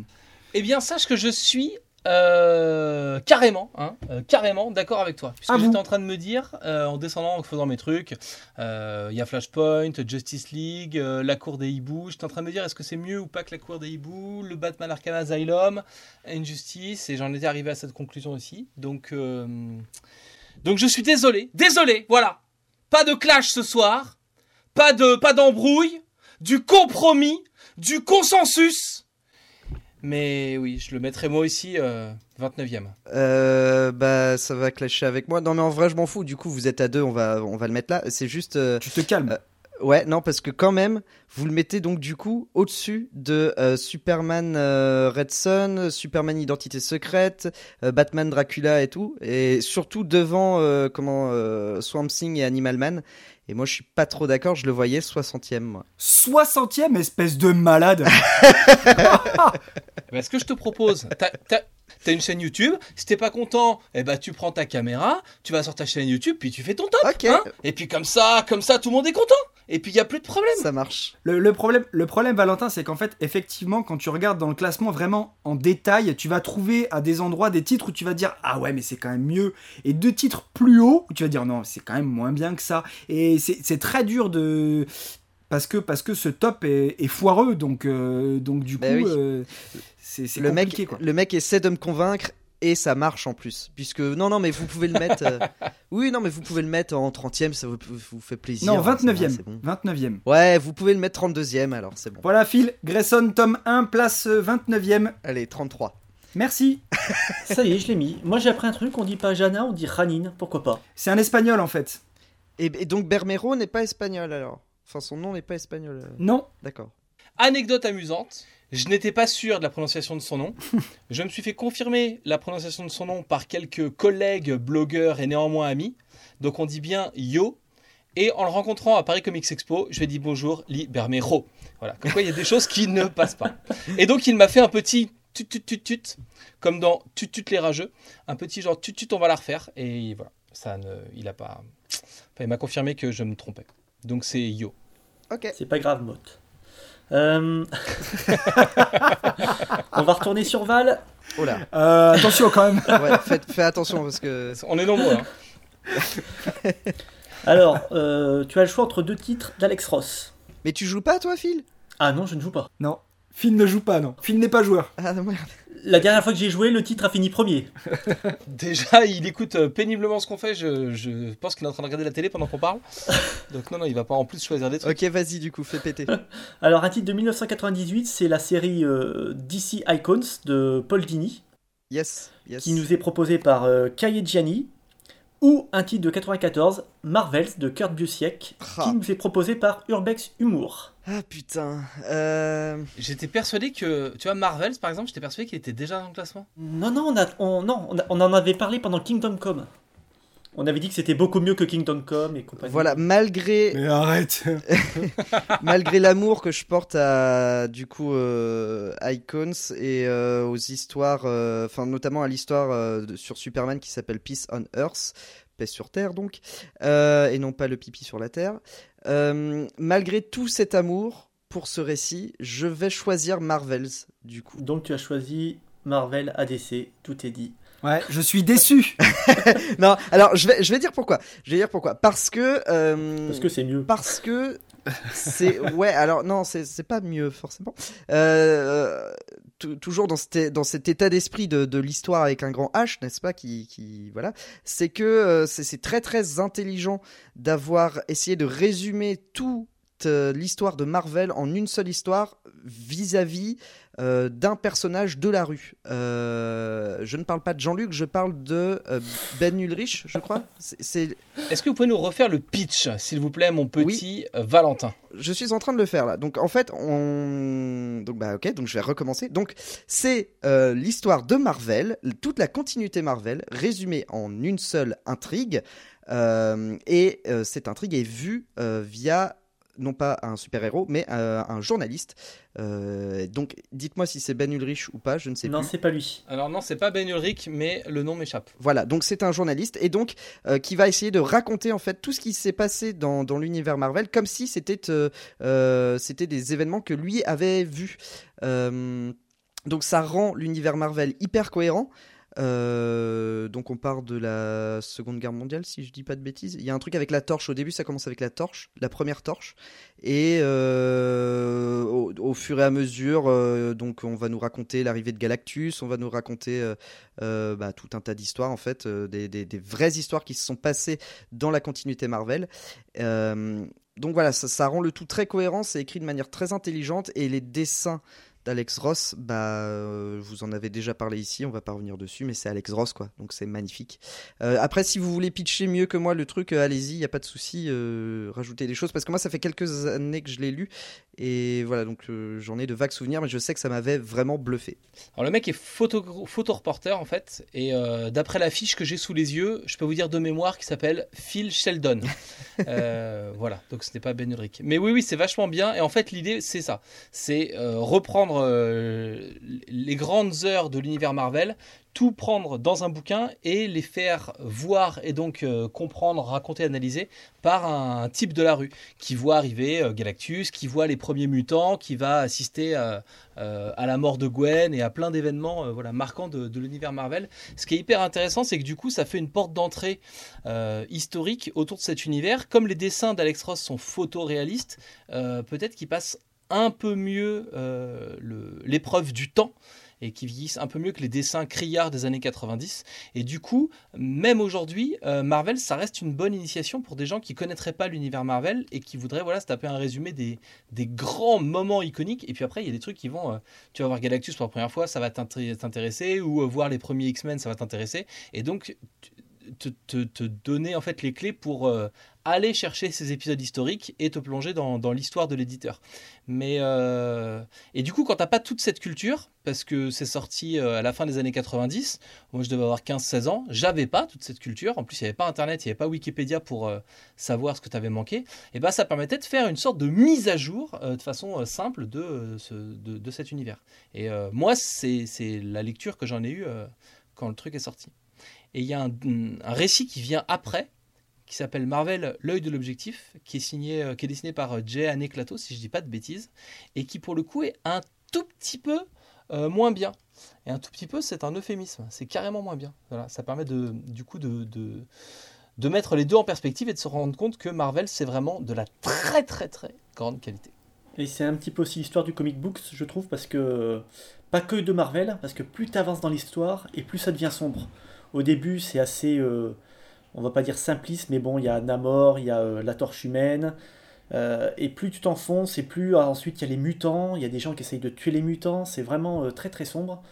Eh bien, sache que je suis euh, carrément, hein, euh, carrément d'accord avec toi. Puisque Ah, j'étais en train de me dire, euh, en descendant, en faisant mes trucs, il y a Flashpoint, Justice League, la cour des hiboux. J'étais en train de me dire, est-ce que c'est mieux ou pas que la cour des hiboux, le Batman Arkham Asylum, Injustice, et j'en étais arrivé à cette conclusion aussi. Donc, donc je suis désolé, désolé, voilà. Pas de clash ce soir, pas de, pas d'embrouille, du compromis, du consensus. Mais oui, je le mettrai moi aussi euh, 29e. Euh, bah, ça va clasher avec moi. Non, mais en vrai, je m'en fous. Du coup, vous êtes à deux, on va, on va le mettre là. C'est juste. euh, Tu te calmes. Ouais, non, parce que quand même, vous le mettez donc du coup au-dessus de euh, Superman euh, Red Son, Superman Identité Secrète, euh, Batman Dracula et tout, et surtout devant euh, comment euh, Swamp Thing et Animal Man. Et moi, je suis pas trop d'accord. Je le voyais 60e. Moi. 60e espèce de malade. *laughs* Eh ben, ce que je te propose, t'as, une chaîne YouTube. Si t'es pas content, eh ben, tu prends ta caméra, tu vas sur ta chaîne YouTube, puis tu fais ton top. Hein. et puis comme ça, comme ça, tout le monde est content. Et puis il y a plus de problème. Ça marche. Le, le problème, le problème, Valentin, c'est qu'en fait, effectivement, quand tu regardes dans le classement vraiment en détail, tu vas trouver à des endroits des titres où tu vas dire ah ouais, mais c'est quand même mieux, et deux titres plus hauts où tu vas dire non, c'est quand même moins bien que ça. Et c'est c'est très dur de parce que parce que ce top est, est foireux, donc euh, donc du coup, Bah oui. euh, c'est Le mec, quoi. le mec essaie de me convaincre. et ça marche en plus. Puisque, non, non, mais vous pouvez le mettre. euh, *laughs* Oui, non, mais vous pouvez le mettre en 30ème, ça vous, vous fait plaisir. Non, hein, ça va, 29e. c'est bon. 29e. Ouais, vous pouvez le mettre 32ème alors, c'est bon. Voilà, Phil, Grayson, tome 1, place euh, 29e. Allez, 33. Merci. *laughs* Ça y est, je l'ai mis. Moi j'ai appris un truc, on dit pas Jana, on dit Janine, pourquoi pas? C'est un espagnol en fait. Et, et donc Bermero n'est pas espagnol alors Enfin, son nom n'est pas espagnol. euh, Non. D'accord. Anecdote amusante, je n'étais pas sûr de la prononciation de son nom. *laughs* Je me suis fait confirmer la prononciation de son nom par quelques collègues blogueurs et néanmoins amis. Donc on dit bien Yo. Et en le rencontrant à Paris Comics Expo, je lui ai dit bonjour, Li Bermero. Voilà, comme quoi il y a des choses qui ne passent pas. Et donc il m'a fait un petit tut tut tut tut, comme dans tut tut les rageux, un petit genre tut tut on va la refaire. Et voilà, ça ne, il a pas, enfin, il m'a confirmé que je me trompais. Donc c'est Yo. Ok. C'est pas grave, Mot. Euh, *laughs* on va retourner sur Val. Oh là. Euh, attention quand même. Ouais, faites, fais attention parce que. On est nombreux. hein. *laughs* Alors, euh, tu as le choix entre deux titres d'Alex Ross. Mais tu joues pas toi, Phil? Ah non, je ne joue pas. Non. Phil ne joue pas, non. Phil n'est pas joueur. Ah non, merde. La dernière fois que j'ai joué, le titre a fini premier. *laughs* Déjà, il écoute euh, péniblement ce qu'on fait. Je, je pense qu'il est en train de regarder la télé pendant qu'on parle. *laughs* Donc non, non, il va pas en plus choisir des trucs. Ok, vas-y, du coup, fais péter. *laughs* Alors, un titre de 1998, c'est la série euh, DC Icons de Paul Dini, Yes, yes. qui nous est proposé par euh, Kaye Gianni. Ou un titre de 94, Marvels de Kurt Busiek, Ah. qui nous est proposé par Urbex Humour. Ah putain. Euh... J'étais persuadé que, tu vois, Marvels par exemple, j'étais persuadé qu'il était déjà dans le classement. Non, non, on, a, on, non on, a- on en avait parlé pendant Kingdom Come. On avait dit que c'était beaucoup mieux que Kingdom Come et compagnie. Voilà, malgré Mais arrête. *laughs* malgré l'amour que je porte à du coup euh, Icons et euh, aux histoires, euh, enfin notamment à l'histoire euh, sur Superman qui s'appelle Peace on Earth, paix sur terre donc, euh, et non pas le pipi sur la terre. Euh, malgré tout cet amour pour ce récit, je vais choisir Marvels du coup. Donc tu as choisi Marvel ADC, tout est dit. Ouais, je suis déçu. *laughs* non, alors je vais je vais dire pourquoi. Je vais dire pourquoi. Parce que euh, Parce que c'est mieux. parce que c'est ouais alors non c'est pas mieux forcément. Euh, tou- toujours dans cet dans cet état d'esprit de, de l'histoire avec un grand H n'est-ce pas qui qui voilà c'est que euh, c'est très très intelligent d'avoir essayé de résumer toute euh, l'histoire de Marvel en une seule histoire vis-à-vis euh, d'un personnage de la rue. Euh, je ne parle pas de Jean-Luc, je parle de euh, Ben Ulrich, je crois. C'est- Est-ce que vous pouvez nous refaire le pitch, s'il vous plaît, mon petit euh, Valentin? Je suis en train de le faire là. Donc en fait, on donc bah OK, donc je vais recommencer. Donc c'est euh, l'histoire de Marvel, toute la continuité Marvel résumée en une seule intrigue Euh, et euh, cette intrigue est vue euh, via non pas un super-héros mais euh, un journaliste. Euh, donc dites-moi si c'est Ben Ulrich ou pas, je ne sais Non, plus. c'est pas lui. Alors non, c'est pas Ben Ulrich, mais le nom m'échappe. Voilà, donc c'est un journaliste et donc euh, qui va essayer de raconter en fait tout ce qui s'est passé dans, dans l'univers Marvel comme si c'était euh, euh, c'était des événements que lui avait vus. Euh, donc ça rend l'univers Marvel hyper cohérent. Euh, donc on part de la Seconde Guerre mondiale, si je dis pas de bêtises. Il y a un truc avec la torche. Au début, ça commence avec la torche, la première torche, et euh, au, fur et à mesure, euh, donc on va nous raconter l'arrivée de Galactus, on va nous raconter bah, tout un tas d'histoires en fait, des, vraies histoires qui se sont passées dans la continuité Marvel. Donc voilà, ça rend le tout très cohérent, c'est écrit de manière très intelligente et les dessins d'Alex Ross, bah, euh, vous en avez déjà parlé ici, on va pas revenir dessus, mais c'est Alex Ross quoi, donc c'est magnifique. Euh, après, si vous voulez pitcher mieux que moi le truc, euh, allez-y, il y a pas de souci, rajoutez des choses parce que moi ça fait quelques années que je l'ai lu et voilà, donc euh, j'en ai de vagues souvenirs, mais je sais que ça m'avait vraiment bluffé. Alors le mec est photo, photoreporter en fait, et euh, d'après la fiche que j'ai sous les yeux, je peux vous dire de mémoire qu'il s'appelle Phil Sheldon. *laughs* Euh, voilà, donc ce n'est pas Ben Ulrich. Mais oui, oui, c'est vachement bien, et en fait l'idée c'est ça, c'est reprendre les grandes heures de l'univers Marvel, tout prendre dans un bouquin et les faire voir et donc euh, comprendre, raconter, analyser par un, type de la rue qui voit arriver euh, Galactus, qui voit les premiers mutants, qui va assister à, euh, à la mort de Gwen et à plein d'événements voilà, marquants de, l'univers Marvel. Ce qui est hyper intéressant, c'est que du coup, ça fait une porte d'entrée historique autour de cet univers. Comme les dessins d'Alex Ross sont photoréalistes, peut-être qu'ils passent un peu mieux l'épreuve du temps et qui vieillissent un peu mieux que les dessins criards des années 90. Et du coup, même aujourd'hui, euh, Marvel, ça reste une bonne initiation pour des gens qui connaîtraient pas l'univers Marvel et qui voudraient voilà, se taper un résumé des, des grands moments iconiques. Et puis après, il y a des trucs qui vont. euh, tu vas voir Galactus pour la première fois, ça va t'inté- t'intéresser, ou euh, voir les premiers X-Men, ça va t'intéresser. Et donc, te, donner en fait les clés pour aller chercher ces épisodes historiques et te plonger dans, l'histoire de l'éditeur. Mais euh, et du coup, quand t'as pas toute cette culture, parce que c'est sorti euh, à la fin des années 90, moi je devais avoir 15-16 ans, j'avais pas toute cette culture. En plus, il n'y avait pas Internet, il n'y avait pas Wikipédia pour euh, savoir ce que tu avais manqué. Et ben, ça permettait de faire une sorte de mise à jour de façon simple de, de, cet univers. Et moi, c'est la lecture que j'en ai eue quand le truc est sorti. Et il y a un récit qui vient après, qui s'appelle Marvel, l'œil de l'objectif, qui est signé, euh, qui est dessiné par euh, Jay Aneclato, si je dis pas de bêtises, et qui pour le coup est un tout petit peu euh, moins bien. Et un tout petit peu, c'est un euphémisme. C'est carrément moins bien. Voilà, ça permet de, du coup de, de, mettre les deux en perspective et de se rendre compte que Marvel, c'est vraiment de la très très très grande qualité. Et c'est un petit peu aussi l'histoire du comic books, je trouve, parce que pas que de Marvel, parce que plus tu avances dans l'histoire et plus ça devient sombre. Au début, c'est assez, on va pas dire simpliste, mais bon, il y a Namor, il y a euh, la torche humaine, euh, et plus tu t'enfonces, et plus ah, ensuite il y a les mutants, il y a des gens qui essayent de tuer les mutants, c'est vraiment euh, très très sombre.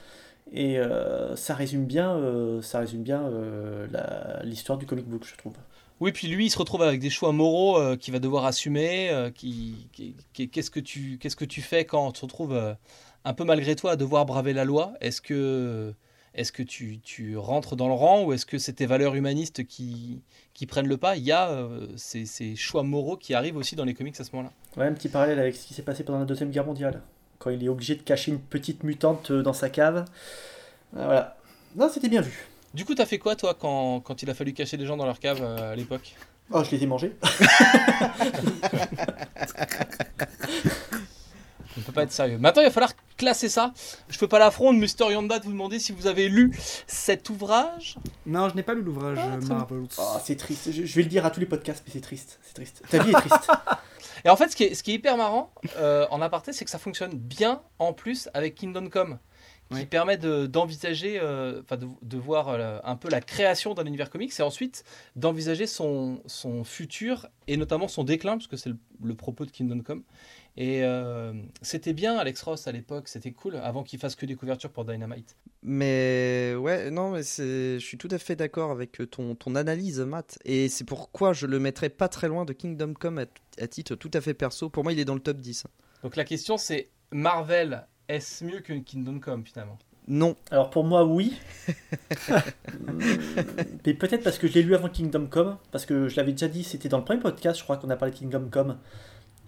Et ça résume bien, ça résume bien l'histoire du comic book, je trouve. Oui, puis lui, il se retrouve avec des choix moraux qu'il va devoir assumer. qui, qu'est-ce que tu, qu'est-ce que tu fais quand tu te retrouves euh, un peu malgré toi à devoir braver la loi? Est-ce que, est-ce que tu, tu rentres dans le rang ou est-ce que c'est tes valeurs humanistes qui, qui prennent le pas? Il y a euh, ces, ces choix moraux qui arrivent aussi dans les comics à ce moment-là. Ouais, un petit parallèle avec ce qui s'est passé pendant la Deuxième Guerre mondiale, quand il est obligé de cacher une petite mutante euh, dans sa cave. Ah, Voilà. Non, c'était bien vu. Du coup, t'as fait quoi toi quand, quand il a fallu cacher des gens dans leur cave euh, à l'époque? Oh, je les ai mangés. *laughs* On peut pas être sérieux. Maintenant, il va falloir classer ça. Je peux pas l'affronter, Mister Yonda, de vous demander si vous avez lu cet ouvrage. Non, je n'ai pas lu l'ouvrage Ah, Marvel. Oh, c'est triste. Je, je vais le dire à tous les podcasts, mais c'est triste. C'est triste. Ta vie est triste. *laughs* *laughs* Et en fait, ce qui est, ce qui est hyper marrant euh, en aparté, c'est que ça fonctionne bien en plus avec Kingdom Come, qui Oui. permet de- d'envisager, euh, enfin de, de voir euh, un peu la création d'un univers comics et ensuite d'envisager son, son futur et notamment son déclin, parce que c'est le, le propos de Kingdom Come. Et euh, c'était bien Alex Ross à l'époque, c'était cool, avant qu'il fasse que des couvertures pour Dynamite. Mais ouais, non, mais c'est, je suis tout à fait d'accord avec ton, ton analyse, Matt. Et c'est pourquoi je le mettrais pas très loin de Kingdom Come à, à titre tout à fait perso. Pour moi, il est dans le top 10. Donc la question c'est, Marvel, est-ce mieux que Kingdom Come finalement? Non. Alors pour moi, oui. *laughs* mais peut-être parce que je l'ai lu avant Kingdom Come, parce que je l'avais déjà dit, c'était dans le premier podcast, je crois qu'on a parlé de Kingdom Come.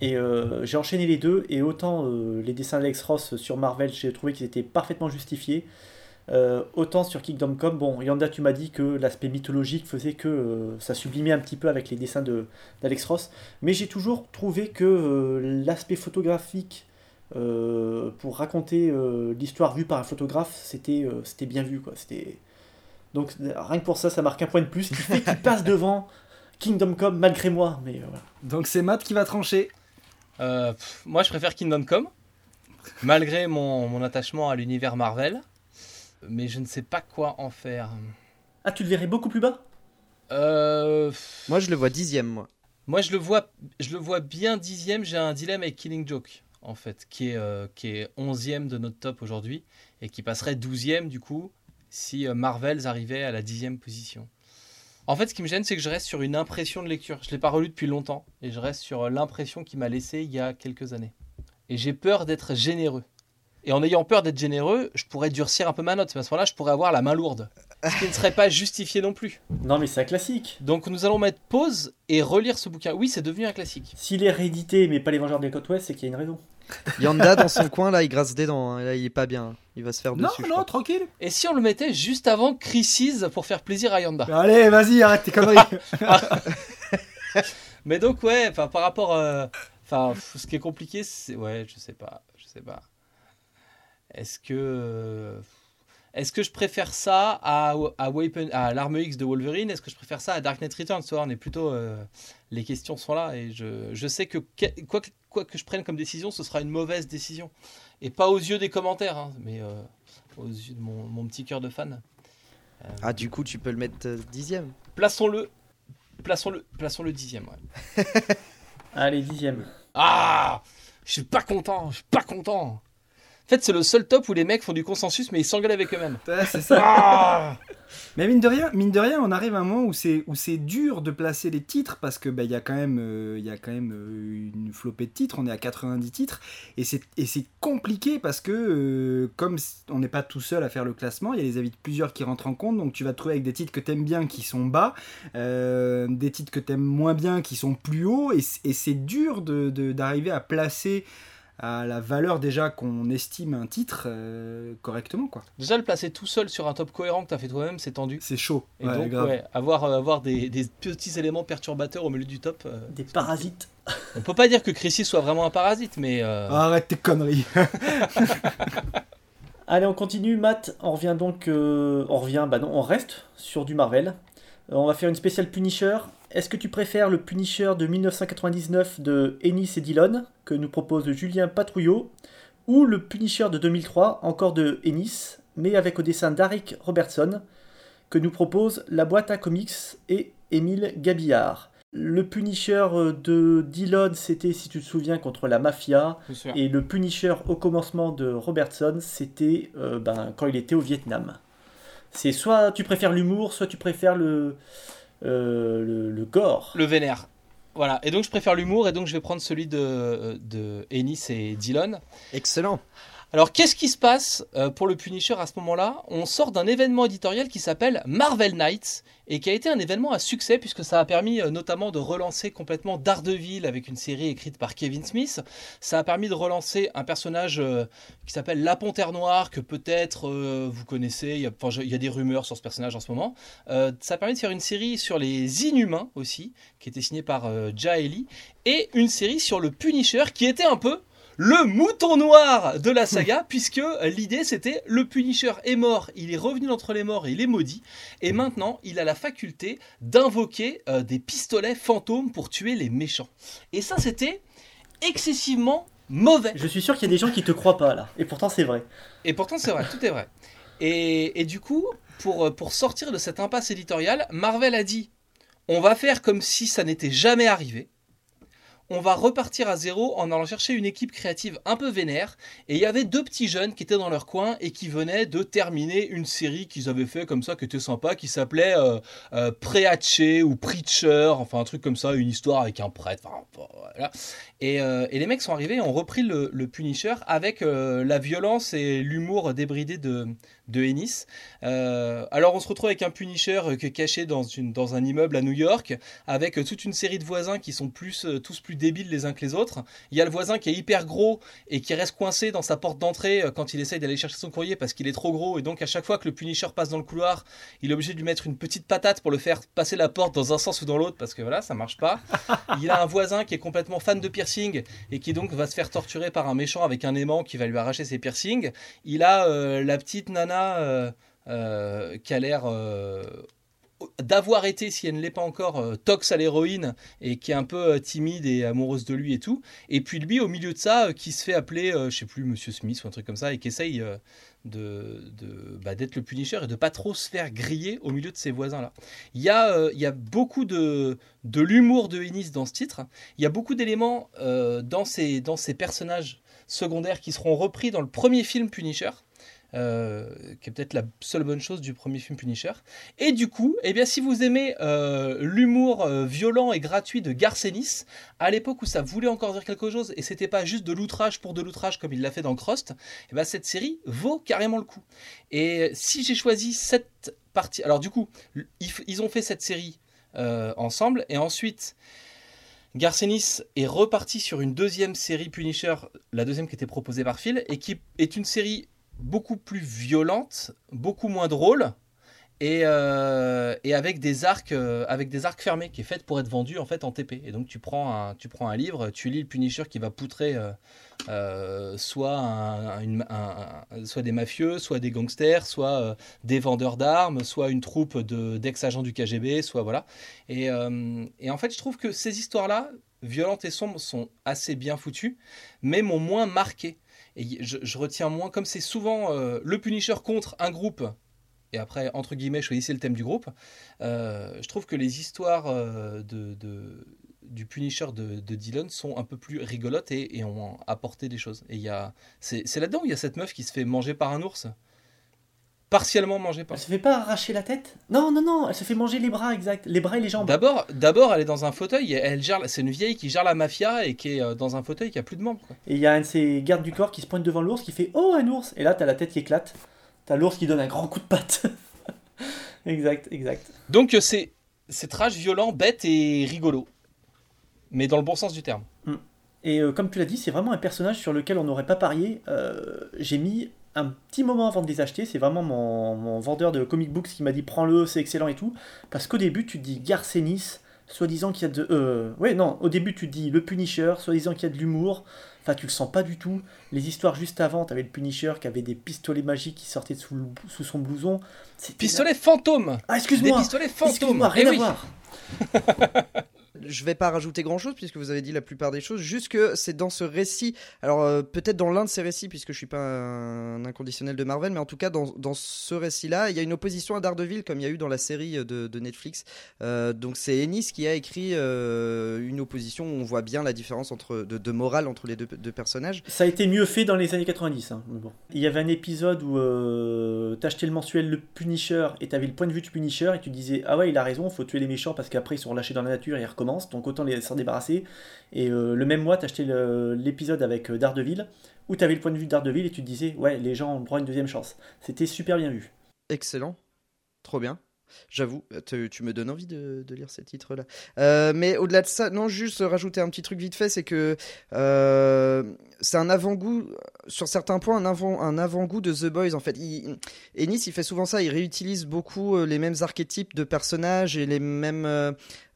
Et euh, j'ai enchaîné les deux, et autant euh, les dessins d'Alex Ross sur Marvel, j'ai trouvé qu'ils étaient parfaitement justifiés. Euh, autant sur Kingdom Come, bon, Yanda, tu m'as dit que l'aspect mythologique faisait que ça sublimait un petit peu avec les dessins de- d'Alex Ross, mais j'ai toujours trouvé que l'aspect photographique pour raconter l'histoire vue par un photographe, c'était c'était bien vu. Quoi. Donc rien que pour ça, ça marque un point de plus qui fait qu'il *laughs* passe devant Kingdom Come malgré moi. Mais euh, voilà. Donc c'est Matt qui va trancher. Euh, pff, moi, je préfère Kingdom Come, malgré mon, mon attachement à l'univers Marvel. Mais je ne sais pas quoi en faire. Ah, tu le verrais beaucoup plus bas? Euh, pff, Moi, je le vois dixième, moi. moi, je le vois, je le vois bien dixième. J'ai un dilemme avec Killing Joke, en fait, qui est, euh, qui est onzième de notre top aujourd'hui et qui passerait douzième du coup si euh, Marvels arrivait à la dixième position. En fait, ce qui me gêne, c'est que je reste sur une impression de lecture. Je l'ai pas relu depuis longtemps et je reste sur euh, l'impression qu'il m'a laissé il y a quelques années. Et j'ai peur d'être généreux. Et en ayant peur d'être généreux, je pourrais durcir un peu ma note. À ce moment-là, je pourrais avoir la main lourde. Ce qui ne serait pas justifié non plus. Non, mais c'est un classique. Donc nous allons mettre pause et relire ce bouquin. Oui, c'est devenu un classique. S'il est réédité, mais pas les Vengeurs des Côtes Ouest, c'est qu'il y a une raison. *laughs* Yanda, dans son coin, là, il grasse des dents. hein. Là, il est pas bien. Il va se faire Non, dessus. non, crois. tranquille. Et si on le mettait juste avant Crisis pour faire plaisir à Yanda Allez, vas-y, arrête tes conneries. *laughs* Mais donc ouais, enfin par rapport, euh, enfin ce qui est compliqué, c'est ouais, je sais pas, je sais pas. Est-ce que euh, est-ce que je préfère ça à, à, Weapon, à l'arme X de Wolverine? Est-ce que je préfère ça à Dark Knight Returns? On est plutôt euh, les questions sont là et je, je sais que que- quoi, que quoi que je prenne comme décision, ce sera une mauvaise décision et pas aux yeux des commentaires. hein, mais euh, aux yeux de mon, mon petit cœur de fan. Euh, Ah, du coup, tu peux le mettre euh, dixième. Plaçons-le. Plaçons-le, plaçons-le dixième. ouais. Allez, dixième. Ah Je suis pas content, je suis pas content. En fait, c'est le seul top où les mecs font du consensus, mais ils s'engueulent avec eux-mêmes. *laughs* Ouais, c'est ça. Ah *laughs* Mais mine de rien, mine de rien, on arrive à un moment où c'est où c'est dur de placer les titres parce que bah il y a quand même euh, il y a quand même euh, une flopée de titres, on est à 90 titres et c'est et c'est compliqué parce que euh, comme on n'est pas tout seul à faire le classement, il y a les avis de plusieurs qui rentrent en compte donc tu vas te trouver avec des titres que t'aimes bien qui sont bas, euh, des titres que t'aimes moins bien qui sont plus hauts et, et c'est dur de de- d'arriver à placer à la valeur déjà qu'on estime un titre euh, correctement quoi. Déjà, le placer tout seul sur un top cohérent que t'as fait toi-même, c'est tendu. C'est chaud. Et Ouais, donc, grave. ouais, avoir, euh, avoir des, des petits éléments perturbateurs au milieu du top. euh, Des parasites. *laughs* on peut pas dire que Chrissy soit vraiment un parasite, mais. euh, Arrête tes conneries. *laughs* Allez, on continue. Matt, on revient donc. euh, on revient, bah non, on reste sur du Marvel. On va faire une spéciale Punisher. Est-ce que tu préfères le Punisher de 1999 de Ennis et Dillon, que nous propose Julien Patrouillot, ou le Punisher de 2003, encore de Ennis, mais avec au dessin d'Aric Robertson, que nous propose la boîte à comics et Émile Gabillard Le Punisher euh, de Dillon, c'était, si tu te souviens, contre la mafia. Et le Punisher au commencement de Robertson, c'était euh, ben, quand il était au Vietnam. C'est soit tu préfères l'humour, soit tu préfères le, le, le gore. Le vénère. Voilà, et donc je préfère l'humour, et donc je vais prendre celui de, de Ennis et Dillon. Excellent. Alors, qu'est-ce qui se passe euh, pour le Punisher à ce moment-là? On sort d'un événement éditorial qui s'appelle Marvel Knights et qui a été un événement à succès puisque ça a permis euh, notamment de relancer complètement Daredevil avec une série écrite par Kevin Smith. Ça a permis de relancer un personnage euh, qui s'appelle La Panthère Noire que peut-être euh, vous connaissez. Il y, a, des rumeurs sur ce personnage en ce moment. Ça a permis de faire une série sur les Inhumains aussi, qui était signée par Jaeli, et une série sur le Punisher qui était un peu le mouton noir de la saga, puisque l'idée c'était le Punisher est mort, il est revenu d'entre les morts et il est maudit, et maintenant il a la faculté d'invoquer euh, des pistolets fantômes pour tuer les méchants. Et ça c'était excessivement mauvais. Je suis sûr qu'il y a des gens qui te croient pas là. Et pourtant c'est vrai. Et pourtant, c'est vrai, tout est vrai. Et, et du coup, pour, euh, pour sortir de cette impasse éditoriale, Marvel a dit on va faire comme si ça n'était jamais arrivé. On va repartir à zéro en allant chercher une équipe créative un peu vénère. Et il y avait deux petits jeunes qui étaient dans leur coin et qui venaient de terminer une série qu'ils avaient fait comme ça, qui était sympa, qui s'appelait euh, euh, ou Preacher, enfin un truc comme ça, une histoire avec un prêtre. Euh, et les mecs sont arrivés et ont repris le, le Punisher avec euh, la violence et l'humour débridé de, de Ennis. Euh, alors on se retrouve avec un Punisher euh, caché dans, une, dans un immeuble à New York, avec euh, toute une série de voisins qui sont plus, tous plus débiles les uns que les autres. Il y a le voisin qui est hyper gros et qui reste coincé dans sa porte d'entrée quand il essaye d'aller chercher son courrier parce qu'il est trop gros. Et donc à chaque fois que le Punisher passe dans le couloir, il est obligé de lui mettre une petite patate pour le faire passer la porte dans un sens ou dans l'autre parce que voilà, ça marche pas. Il a un voisin qui est complètement fan de piercing et qui donc va se faire torturer par un méchant avec un aimant qui va lui arracher ses piercings. Il a la petite nana euh, euh, qui a l'air euh, d'avoir été, si elle ne l'est pas encore, tox à l'héroïne et qui est un peu timide et amoureuse de lui et tout. Et puis lui, au milieu de ça, qui se fait appeler, je sais plus, Monsieur Smith ou un truc comme ça, et qui essaye de, bah, d'être le Punisher et de pas trop se faire griller au milieu de ses voisins-là. Il y a, y a beaucoup de, de l'humour de Ennis dans ce titre. Il y a beaucoup d'éléments dans, dans ces personnages secondaires qui seront repris dans le premier film Punisher. Euh, qui est peut-être la seule bonne chose du premier film Punisher. Et du coup, eh bien, si vous aimez euh, l'humour euh, violent et gratuit de Garcenis, à l'époque où ça voulait encore dire quelque chose et c'était pas juste de l'outrage pour de l'outrage comme il l'a fait dans Crust, eh ben, cette série vaut carrément le coup. Et si j'ai choisi cette partie, alors du coup, ils, ont fait cette série ensemble et ensuite. Garcenis est reparti sur une deuxième série Punisher, la deuxième qui était proposée par Phil, et qui est une série beaucoup plus violente, beaucoup moins drôle, et, euh, et avec des arcs euh, avec des arcs fermés qui est faite pour être vendue en fait en TP et donc tu prends un livre tu lis le Punisher qui va poutrer euh, soit des mafieux soit des gangsters soit des vendeurs d'armes soit une troupe de d'ex agents du KGB soit voilà. Et, et en fait je trouve que ces histoires là violentes et sombres sont assez bien foutues mais m'ont moins marqué Et je, retiens moins, comme c'est souvent euh, le Punisher contre un groupe, et après, entre guillemets, choisissez le thème du groupe, euh, je trouve que les histoires euh, de, du Punisher de, Dylan sont un peu plus rigolotes et, et ont apporté des choses. Et c'est là-dedans où il y a cette meuf qui se fait manger par un ours. Partiellement mangée par Elle se fait pas arracher la tête? Non, non, non, elle se fait manger les bras, exact. Les bras et les jambes. D'abord, d'abord, elle est dans un fauteuil. et Elle gère. C'est une vieille qui gère la mafia et qui est euh, dans un fauteuil qui a plus de membres. quoi. Et il y a un de ses gardes du corps qui se pointe devant l'ours qui fait Oh, un ours Et là, t'as la tête qui éclate. T'as l'ours qui donne un grand coup de patte. *laughs* exact, exact. Donc euh, c'est c'est trash, violent, bête et rigolo, mais dans le bon sens du terme. Et euh, comme tu l'as dit, c'est vraiment un personnage sur lequel on n'aurait pas parié. Euh, J'ai mis un petit moment avant de les acheter. C'est vraiment mon, mon vendeur de comic books qui m'a dit prends-le, c'est excellent et tout. Parce qu'au début, tu te dis Garcenis, soi-disant qu'il y a de. Euh, ouais, non, au début, tu te dis le Punisher, soi-disant qu'il y a de l'humour. Enfin, tu le sens pas du tout. Les histoires juste avant, t'avais le Punisher qui avait des pistolets magiques qui sortaient de sous, le- sous son blouson. C'était- Pistolet fantôme. Ah, Des excuse-moi pistolets fantômes. Excuse-moi, Eh rien à oui. voir. *laughs* Je vais pas rajouter grand chose puisque vous avez dit la plupart des choses. Juste que c'est dans ce récit, alors euh, peut-être dans l'un de ces récits, puisque je suis pas un inconditionnel de Marvel, mais en tout cas dans, ce récit-là, il y a une opposition à Daredevil comme il y a eu dans la série de, de Netflix. Euh, donc c'est Ennis qui a écrit euh, une opposition où on voit bien la différence entre, de, morale entre les deux, personnages. Ça a été mieux fait dans les années 90. hein. Il y avait un épisode où euh, t'achetais le mensuel Le Punisher et t'avais le point de vue du Punisher et tu disais Ah ouais, il a raison, faut tuer les méchants parce qu'après ils sont relâchés dans la nature et ils recommencent, donc autant s'en débarrasser. Et euh, le même mois, t'achetais l'épisode avec euh, Daredevil où t'avais le point de vue de et tu te disais Ouais, les gens ont le droit une deuxième chance. C'était super bien vu. Excellent, trop bien. J'avoue, tu, me donnes envie de, lire ces titres-là. Euh, mais au-delà de ça, non, juste rajouter un petit truc vite fait, c'est que euh, c'est un avant-goût, sur certains points, un avant- un avant-goût de The Boys, en fait. Ennis, il fait souvent ça, il réutilise beaucoup euh, les mêmes archétypes de personnages et les mêmes...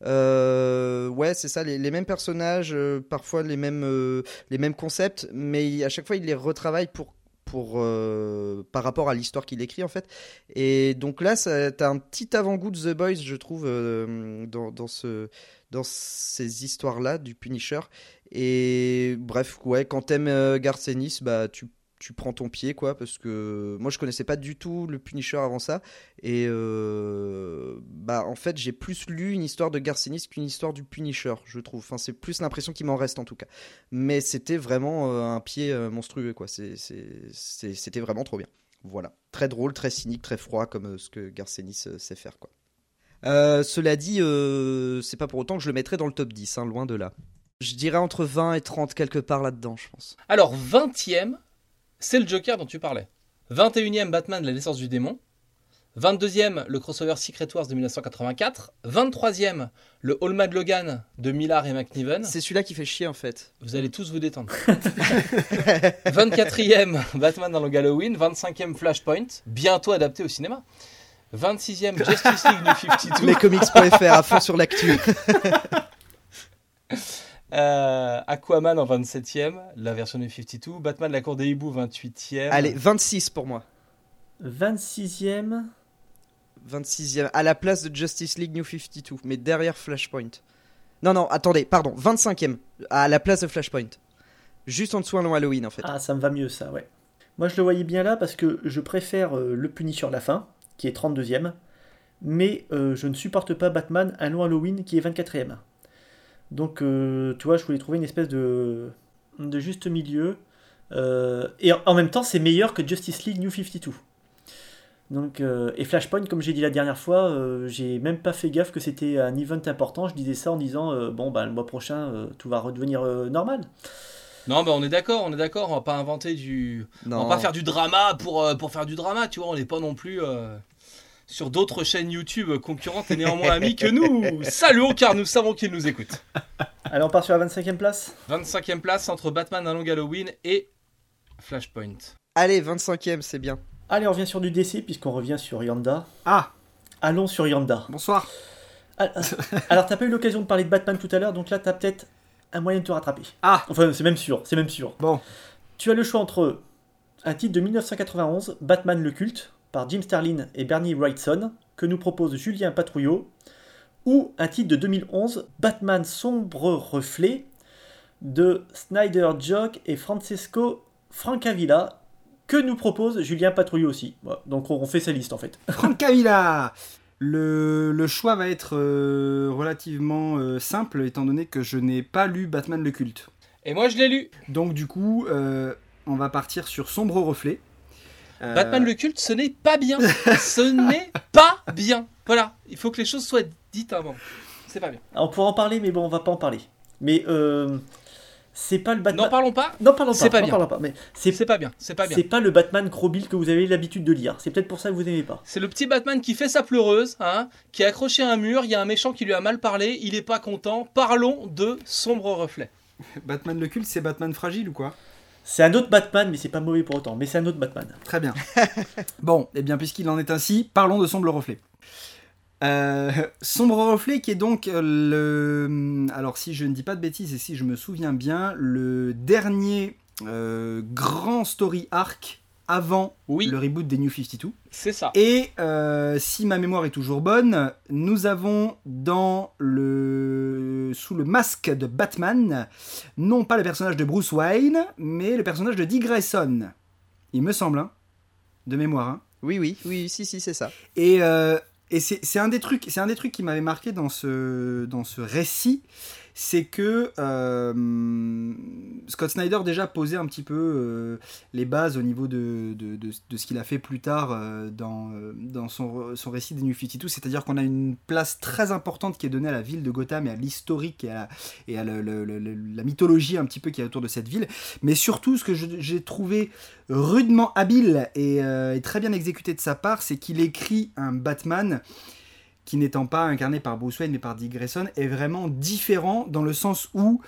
ouais, c'est ça, les, mêmes personnages, parfois les mêmes, les mêmes concepts, mais à chaque fois, il les retravaille pour... Euh, par rapport à l'histoire qu'il écrit en fait et donc là, t'as un petit avant-goût de The Boys, je trouve, euh, dans, dans, ce, dans ces histoires-là du Punisher. Et bref, ouais, quand t'aimes euh, Garth Ennis, bah, tu, tu prends ton pied, quoi, parce que moi, je connaissais pas du tout le Punisher avant ça. Et euh, bah, en fait, j'ai plus lu une histoire de Garth Ennis qu'une histoire du Punisher, je trouve. Enfin, c'est plus l'impression qui m'en reste, en tout cas. Mais c'était vraiment euh, un pied euh, monstrueux, quoi. C'était vraiment trop bien. Voilà. Très drôle, très cynique, très froid, comme ce que Garcenis euh, sait faire, quoi. Cela dit, c'est pas pour autant que je le mettrais dans le top 10, hein, loin de là. Je dirais entre 20 et 30 quelque part là-dedans, je pense. Alors 20e, c'est le Joker dont tu parlais. 21e, Batman, la naissance du démon. 22e, le crossover Secret Wars de 1984. 23e, le All Mad Logan de Millar et McNiven. C'est celui-là qui fait chier en fait. Vous allez tous vous détendre. *laughs* 24e, Batman dans le Halloween. 25e, Flashpoint, bientôt adapté au cinéma. 26e, Justice League New 52. Lescomics.fr à fond sur l'actu. *laughs* Euh, Aquaman en 27e, la version New 52. Batman, la cour des hiboux, 28e. Allez, 26 pour moi. 26ème. 26e, à la place de Justice League New 52, mais derrière Flashpoint. Non, non, attendez, pardon, 25e, à la place de Flashpoint. Juste en dessous un long Halloween en fait. Ah, ça me va mieux ça, ouais. Moi, je le voyais bien là parce que je préfère euh, le Punisher la fin, qui est 32e, mais euh, je ne supporte pas Batman un long Halloween qui est 24e. Donc, euh, tu vois, je voulais trouver une espèce de, de juste milieu. Euh, et en, même temps, c'est meilleur que Justice League New 52. Donc, euh, et Flashpoint, comme j'ai dit la dernière fois, euh, j'ai même pas fait gaffe que c'était un event important. Je disais ça en disant, euh, bon, bah, le mois prochain, euh, tout va redevenir euh, normal. Non, bah on est d'accord, on est d'accord, on va pas inventer du. non, On va pas faire du drama pour, euh, pour faire du drama, tu vois, on n'est pas non plus euh, sur d'autres chaînes YouTube concurrentes et néanmoins amis que nous. Saluons car nous savons qu'ils nous écoutent. Allez, on part sur la 25e place 25e place entre Batman un long Halloween et Flashpoint. Allez, 25e, c'est bien. Allez, on revient sur du DC puisqu'on revient sur Yanda. Ah, Allons sur Yanda. bonsoir. Ah, ah. Alors, t'as pas eu l'occasion de parler de Batman tout à l'heure, donc là, t'as peut-être un moyen de te rattraper. Ah, Enfin, c'est même sûr, c'est même sûr. bon. Tu as le choix entre un titre de 1991, Batman le culte, par Jim Starlin et Bernie Wrightson, que nous propose Julien Patrouillot, ou un titre de 2011, Batman sombre reflet, de Snyder Jock et Francesco Frank Avila. Que nous propose Julien Patrouille aussi Voilà, Donc on fait sa liste en fait. *laughs* Frank Cavilla le, le choix va être euh, relativement euh, simple étant donné que je n'ai pas lu Batman le culte. Et moi, je l'ai lu. Donc du coup, euh, on va partir sur Sombre Reflet. Euh, Batman le culte, ce n'est pas bien. ce *laughs* n'est pas bien. Voilà. Il faut que les choses soient dites avant. C'est pas bien. On pourra en parler, mais bon, on va pas en parler. Mais euh, c'est pas le Batman. N'en parlons pas. Non, parlons pas. C'est pas n'en bien. parlons pas. Mais c'est C'est pas bien. C'est pas bien. c'est pas le Batman Crowbill que vous avez l'habitude de lire. C'est peut-être pour ça que vous aimez pas. C'est le petit Batman qui fait sa pleureuse, hein, qui est accroché à un mur. Il y a un méchant qui lui a mal parlé. Il est pas content. Parlons de sombre reflet. *laughs* Batman le culte, c'est Batman fragile ou quoi? C'est un autre Batman, mais c'est pas mauvais pour autant. Mais c'est un autre Batman. Très bien. *laughs* bon, et bien puisqu'il en est ainsi, parlons de Sombre Reflet. Euh, Sombre Reflet qui est donc euh, le... Alors si je ne dis pas de bêtises et si je me souviens bien, le dernier euh, grand story arc avant Oui. le reboot des New 52. C'est ça. Et euh, si ma mémoire est toujours bonne, nous avons dans le sous le masque de Batman, non pas le personnage de Bruce Wayne, mais le personnage de Dick Grayson. Il me semble, hein, de mémoire. hein. Oui, oui, oui, si, si, c'est ça. Et, euh, et c'est c'est un des trucs, c'est un des trucs qui m'avait marqué dans ce dans ce récit, c'est que euh, Scott Snyder déjà posait un petit peu euh, les bases au niveau de, ce qu'il a fait plus tard euh, dans, son, récit des New 52, c'est-à-dire qu'on a une place très importante qui est donnée à la ville de Gotham et à l'historique et à, la, mythologie un petit peu qui est autour de cette ville, mais surtout ce que j'ai trouvé rudement habile et très bien exécuté de sa part, c'est qu'il écrit un Batman qui n'étant pas incarné par Bruce Wayne mais par Dick Grayson est vraiment différent dans le sens où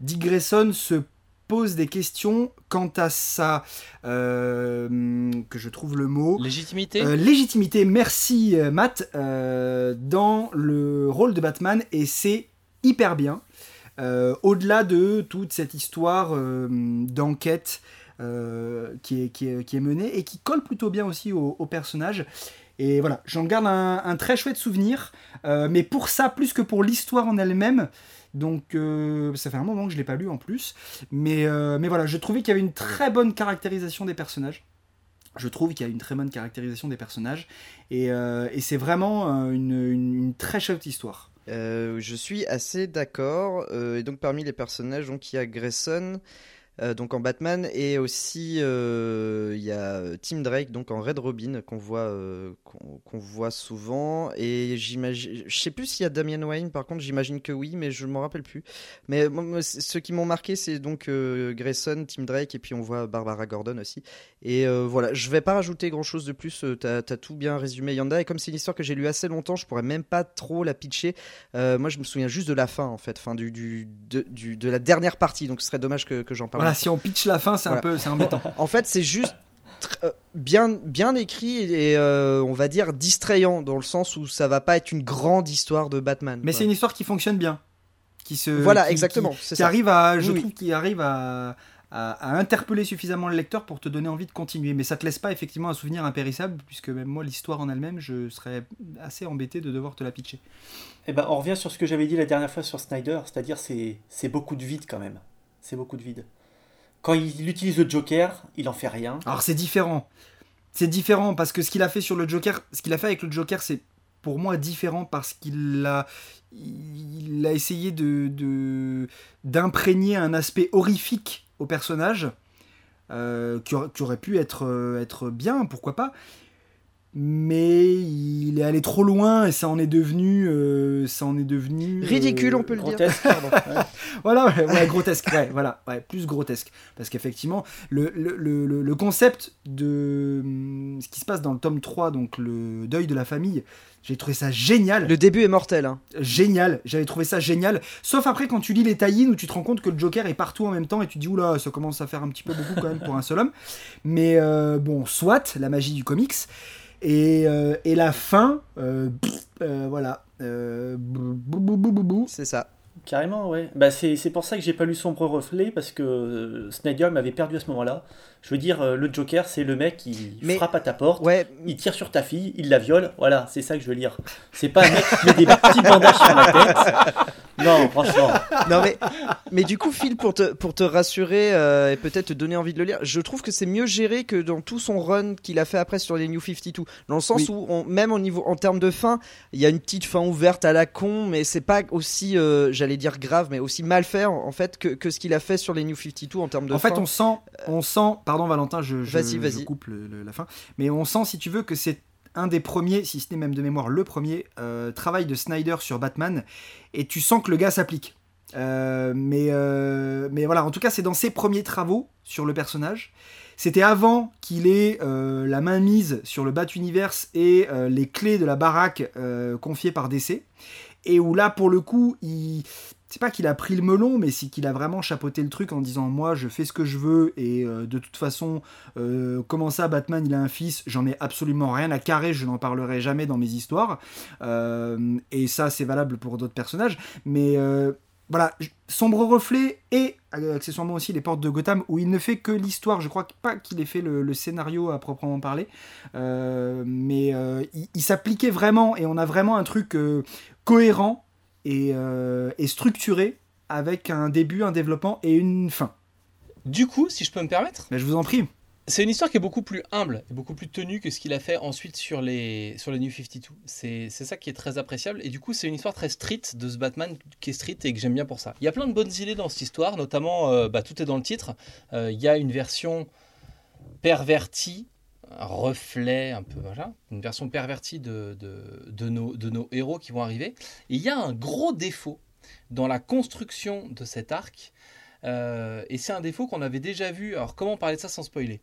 Dick Grayson se pose des questions quant à sa euh, que je trouve le mot Légitimité. euh, légitimité, merci euh, Matt, euh, dans le rôle de Batman et c'est hyper bien. Au-delà de toute cette histoire d'enquête qui, est, qui, est, qui est menée et qui colle plutôt bien aussi au, au personnage. Et voilà, j'en garde un, très chouette souvenir, euh, mais pour ça, plus que pour l'histoire en elle-même. Donc euh, ça fait un moment que je l'ai pas lu en plus, mais, euh, mais voilà, je trouvais qu'il y avait une très bonne caractérisation des personnages. Je trouve qu'il y a une très bonne caractérisation des personnages et, c'est vraiment une, très chouette histoire. Je suis assez d'accord. Et donc parmi les personnages, donc il y a Grayson, euh, donc en Batman, et aussi euh, il y a Tim Drake, donc en Red Robin qu'on voit euh, qu'on voit souvent. Et j'imagine, je sais plus s'il y a Damian Wayne. Par contre, j'imagine que oui, mais je m'en rappelle plus. Mais c- ceux qui m'ont marqué, c'est donc Grayson, Tim Drake, et puis on voit Barbara Gordon aussi. Et voilà, je vais pas rajouter grand chose de plus. T'as as tout bien résumé, Yanda. Et comme c'est une histoire que j'ai lue assez longtemps, je pourrais même pas trop la pitcher. Moi, je me souviens juste de la fin, en fait, fin du- de la dernière partie. Donc, ce serait dommage que, que j'en parle. Voilà, si on pitch la fin, c'est un peu c'est embêtant. En fait, c'est juste euh, bien, bien écrit et euh, on va dire distrayant dans le sens où ça va pas être une grande histoire de Batman. Mais c'est une histoire qui fonctionne bien. Qui se, Voilà, qui- exactement, Qui, qui ça. arrive à, je Oui, trouve qu'il arrive à, à, à interpeller suffisamment le lecteur pour te donner envie de continuer. Mais ça te laisse pas effectivement un souvenir impérissable, puisque même moi, l'histoire en elle-même, je serais assez embêté de devoir te la pitcher. Eh ben, on revient sur ce que j'avais dit la dernière fois sur Snyder, c'est-à-dire c'est c'est beaucoup de vide quand même. C'est beaucoup de vide. Quand il utilise le Joker, il en fait rien. Alors c'est différent. C'est différent parce que ce qu'il a fait ce qu'il a fait avec le Joker, c'est pour moi différent parce qu'il a, il a essayé de d'imprégner un aspect horrifique au personnage euh, qui, aurait, pu être euh, être bien, pourquoi pas. Mais il est allé trop loin et ça en est devenu, euh, ça en est devenu euh, Ridicule, on peut le dire. Grotesque, pardon. *laughs* Ouais. voilà, ouais, ouais, grotesque, ouais, voilà, ouais, plus grotesque. Parce qu'effectivement, le, le, le, le- le concept de hum, ce qui se passe dans le tome 3, donc le deuil de la famille, j'ai trouvé ça génial. Le début est mortel. Hein. Génial, j'avais trouvé ça génial. Sauf après quand tu lis les tie où tu te rends compte que le Joker est partout en même temps et tu te dis, oula, ça commence à faire un petit peu beaucoup quand même pour un seul homme. Mais euh, bon, soit, la magie du comics. Et, euh, et la fin, euh, pff, euh, voilà. Euh, bou, bou, bou, bou, bou, bou. C'est ça. Carrément, ouais. Bah, c'est c'est pour ça que j'ai pas lu Sombre Reflet, parce que euh, Snyder m'avait perdu à ce moment-là. Je veux dire, euh, le Joker, c'est le mec qui Mais- frappe à ta porte, Ouais, il tire sur ta fille, il la viole, voilà, c'est ça que je veux lire. C'est pas un mec qui met des petits bandages sur la tête. Non, franchement. non mais, mais du coup, Phil, pour te, pour te rassurer euh, et peut-être te donner envie de le lire, je trouve que c'est mieux géré que dans tout son run qu'il a fait après sur les New 52. Dans le sens où, on, même au niveau, en termes de fin, il y a une petite fin ouverte à la con, mais c'est pas aussi, euh, j'allais dire grave, mais aussi mal fait en fait que, que ce qu'il a fait sur les New 52 en termes de En fin. fait, on sent, on sent, pardon Valentin, je, coupe le- le- la fin, mais on sent, si tu veux, que c'est un des premiers, si ce n'est même de mémoire le premier, euh, travail de Snyder sur Batman, et tu sens que le gars s'applique. Euh, mais, euh, mais voilà, en tout cas, c'est dans ses premiers travaux sur le personnage. C'était avant qu'il ait la main mise sur le Bat-Universe et les clés de la baraque confiées par DC. Et où là, pour le coup, il. C'est pas qu'il a pris le melon, mais c'est qu'il a vraiment chapeauté le truc en disant Moi, je fais ce que je veux, et euh, de toute façon, euh, comment ça, Batman, il a un fils J'en ai absolument rien à carrer, je n'en parlerai jamais dans mes histoires. Euh, et ça, c'est valable pour d'autres personnages. Mais voilà, Sombre Reflet et accessoirement aussi Les Portes de Gotham, où il ne fait que l'histoire. Je crois pas qu'il ait fait le, scénario à proprement parler. Mais il, s'appliquait vraiment, et on a vraiment un truc cohérent et, euh, et structuré avec un début, un développement et une fin. Du coup, si je peux me permettre, Mais je vous en prie. c'est une histoire qui est beaucoup plus humble et beaucoup plus tenue que ce qu'il a fait ensuite sur les, sur les New 52. C'est c'est ça qui est très appréciable. Et du coup, c'est une histoire très street de ce Batman qui est street et que j'aime bien pour ça. Il y a plein de bonnes idées dans cette histoire, notamment, euh, bah, tout est dans le titre. Euh, il y a une version pervertie, un reflet un peu, voilà, une version pervertie de, de, nos, de nos héros qui vont arriver. Il y a un gros défaut dans la construction de cet arc. Euh, et c'est un défaut qu'on avait déjà vu. Alors, comment parler de ça sans spoiler?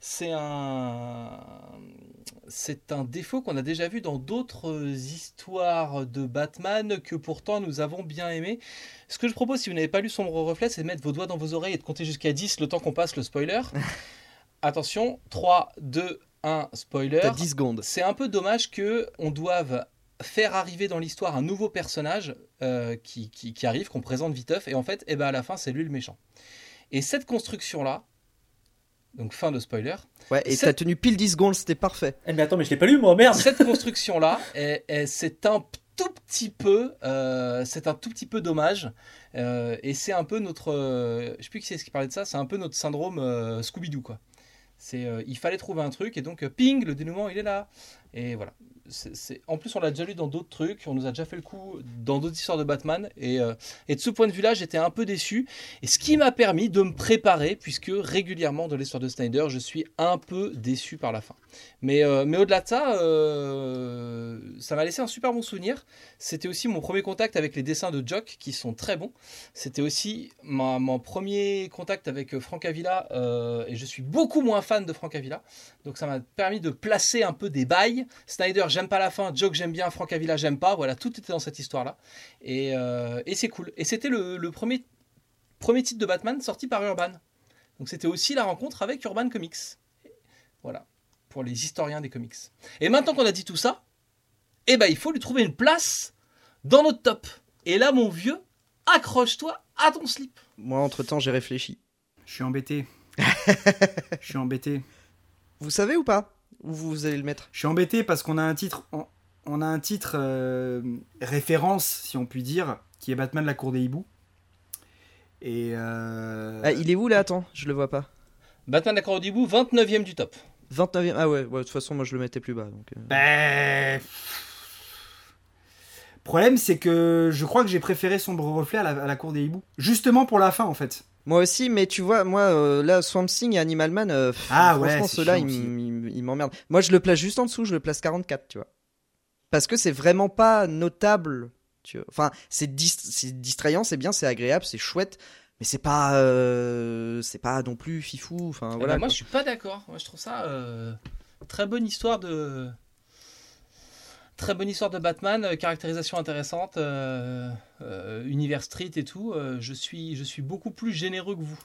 C'est un, c'est un défaut qu'on a déjà vu dans d'autres histoires de Batman que pourtant nous avons bien aimé. Ce que je propose, si vous n'avez pas lu Sombre Reflet, c'est de mettre vos doigts dans vos oreilles et de compter jusqu'à 10 le temps qu'on passe le spoiler. *laughs* Attention, 3, 2, 1, spoiler. T'as 10 secondes. C'est un peu dommage que on doive faire arriver dans l'histoire un nouveau personnage euh, qui, qui- qui arrive, qu'on présente viteuf, et en fait, eh ben, à la fin, c'est lui le méchant. Et cette construction-là, donc fin de spoiler, Ouais, et C'est- t'as tenu pile 10 secondes, c'était parfait. Eh, mais attends, mais je l'ai pas lu, moi, merde cette construction-là, *laughs* est- est- c'est un tout petit peu, euh, c'est un tout petit peu dommage, euh, et c'est un peu notre, euh, je sais plus qui c'est ce qui parlait de ça, c'est un peu notre syndrome euh, Scooby-Doo, quoi. C'est, euh, il fallait trouver un truc, et donc, euh, ping, le dénouement, il est là. Et voilà. En plus, on l'a déjà lu dans d'autres trucs, on nous a déjà fait le coup dans d'autres histoires de Batman, et, euh, de ce point de vue-là, j'étais un peu déçu. Et ce qui m'a permis de me préparer, puisque régulièrement dans l'histoire de Snyder, je suis un peu déçu par la fin. Mais, euh, au-delà de ça, euh, ça m'a laissé un super bon souvenir. C'était aussi mon premier contact avec les dessins de Jock, qui sont très bons. C'était aussi mon premier contact avec Frank Avila, et je suis beaucoup moins fan de Frank Avila. Donc ça m'a permis de placer un peu des bails. Snyder, j'aime pas la fin. Jock, j'aime bien. Frank Avila, j'aime pas. Voilà, tout était dans cette histoire-là. Et, euh, et c'est cool. Et c'était le, le premier, premier titre de Batman sorti par Urban. Donc c'était aussi la rencontre avec Urban Comics. Voilà, pour les historiens des comics. Et maintenant qu'on a dit tout ça, eh ben il faut lui trouver une place dans notre top. Et là, mon vieux, accroche-toi à ton slip. Moi, entre temps, j'ai réfléchi. Je suis embêté. *laughs* Je suis embêté. Vous savez ou pas? Où vous allez le mettre Je suis embêté parce qu'on a un titre, on, on a un titre euh, référence, si on peut dire, qui est Batman la cour des hiboux. Et euh, Ah, il est où là? Attends, je le vois pas. Batman d'accord au début, 29e du top. 29ème. Ah ouais, ouais, de toute façon, moi je le mettais plus bas. Donc, euh. Ben... Problème, c'est que je crois que j'ai préféré Sombre Reflet à la, à la cour des hiboux. Justement pour la fin, en fait. Moi aussi, mais tu vois, moi euh, là, Swamp Thing et Animal Man, euh, pff, Ah franchement, ceux-là, ils, m'emmerdent. Moi, je le place juste en dessous, je le place 44, tu vois. Parce que c'est vraiment pas notable. Tu vois. Enfin, c'est dis- c'est distrayant, c'est bien, c'est agréable, c'est chouette, mais c'est pas, euh, c'est pas non plus fifou. Enfin, Eh voilà. ben, moi, quoi. je suis pas d'accord. Moi, je trouve ça euh, très bonne histoire de. Très bonne histoire de Batman, euh, caractérisation intéressante, euh, euh, univers street et tout. euh, je, suis, je suis beaucoup plus généreux que vous.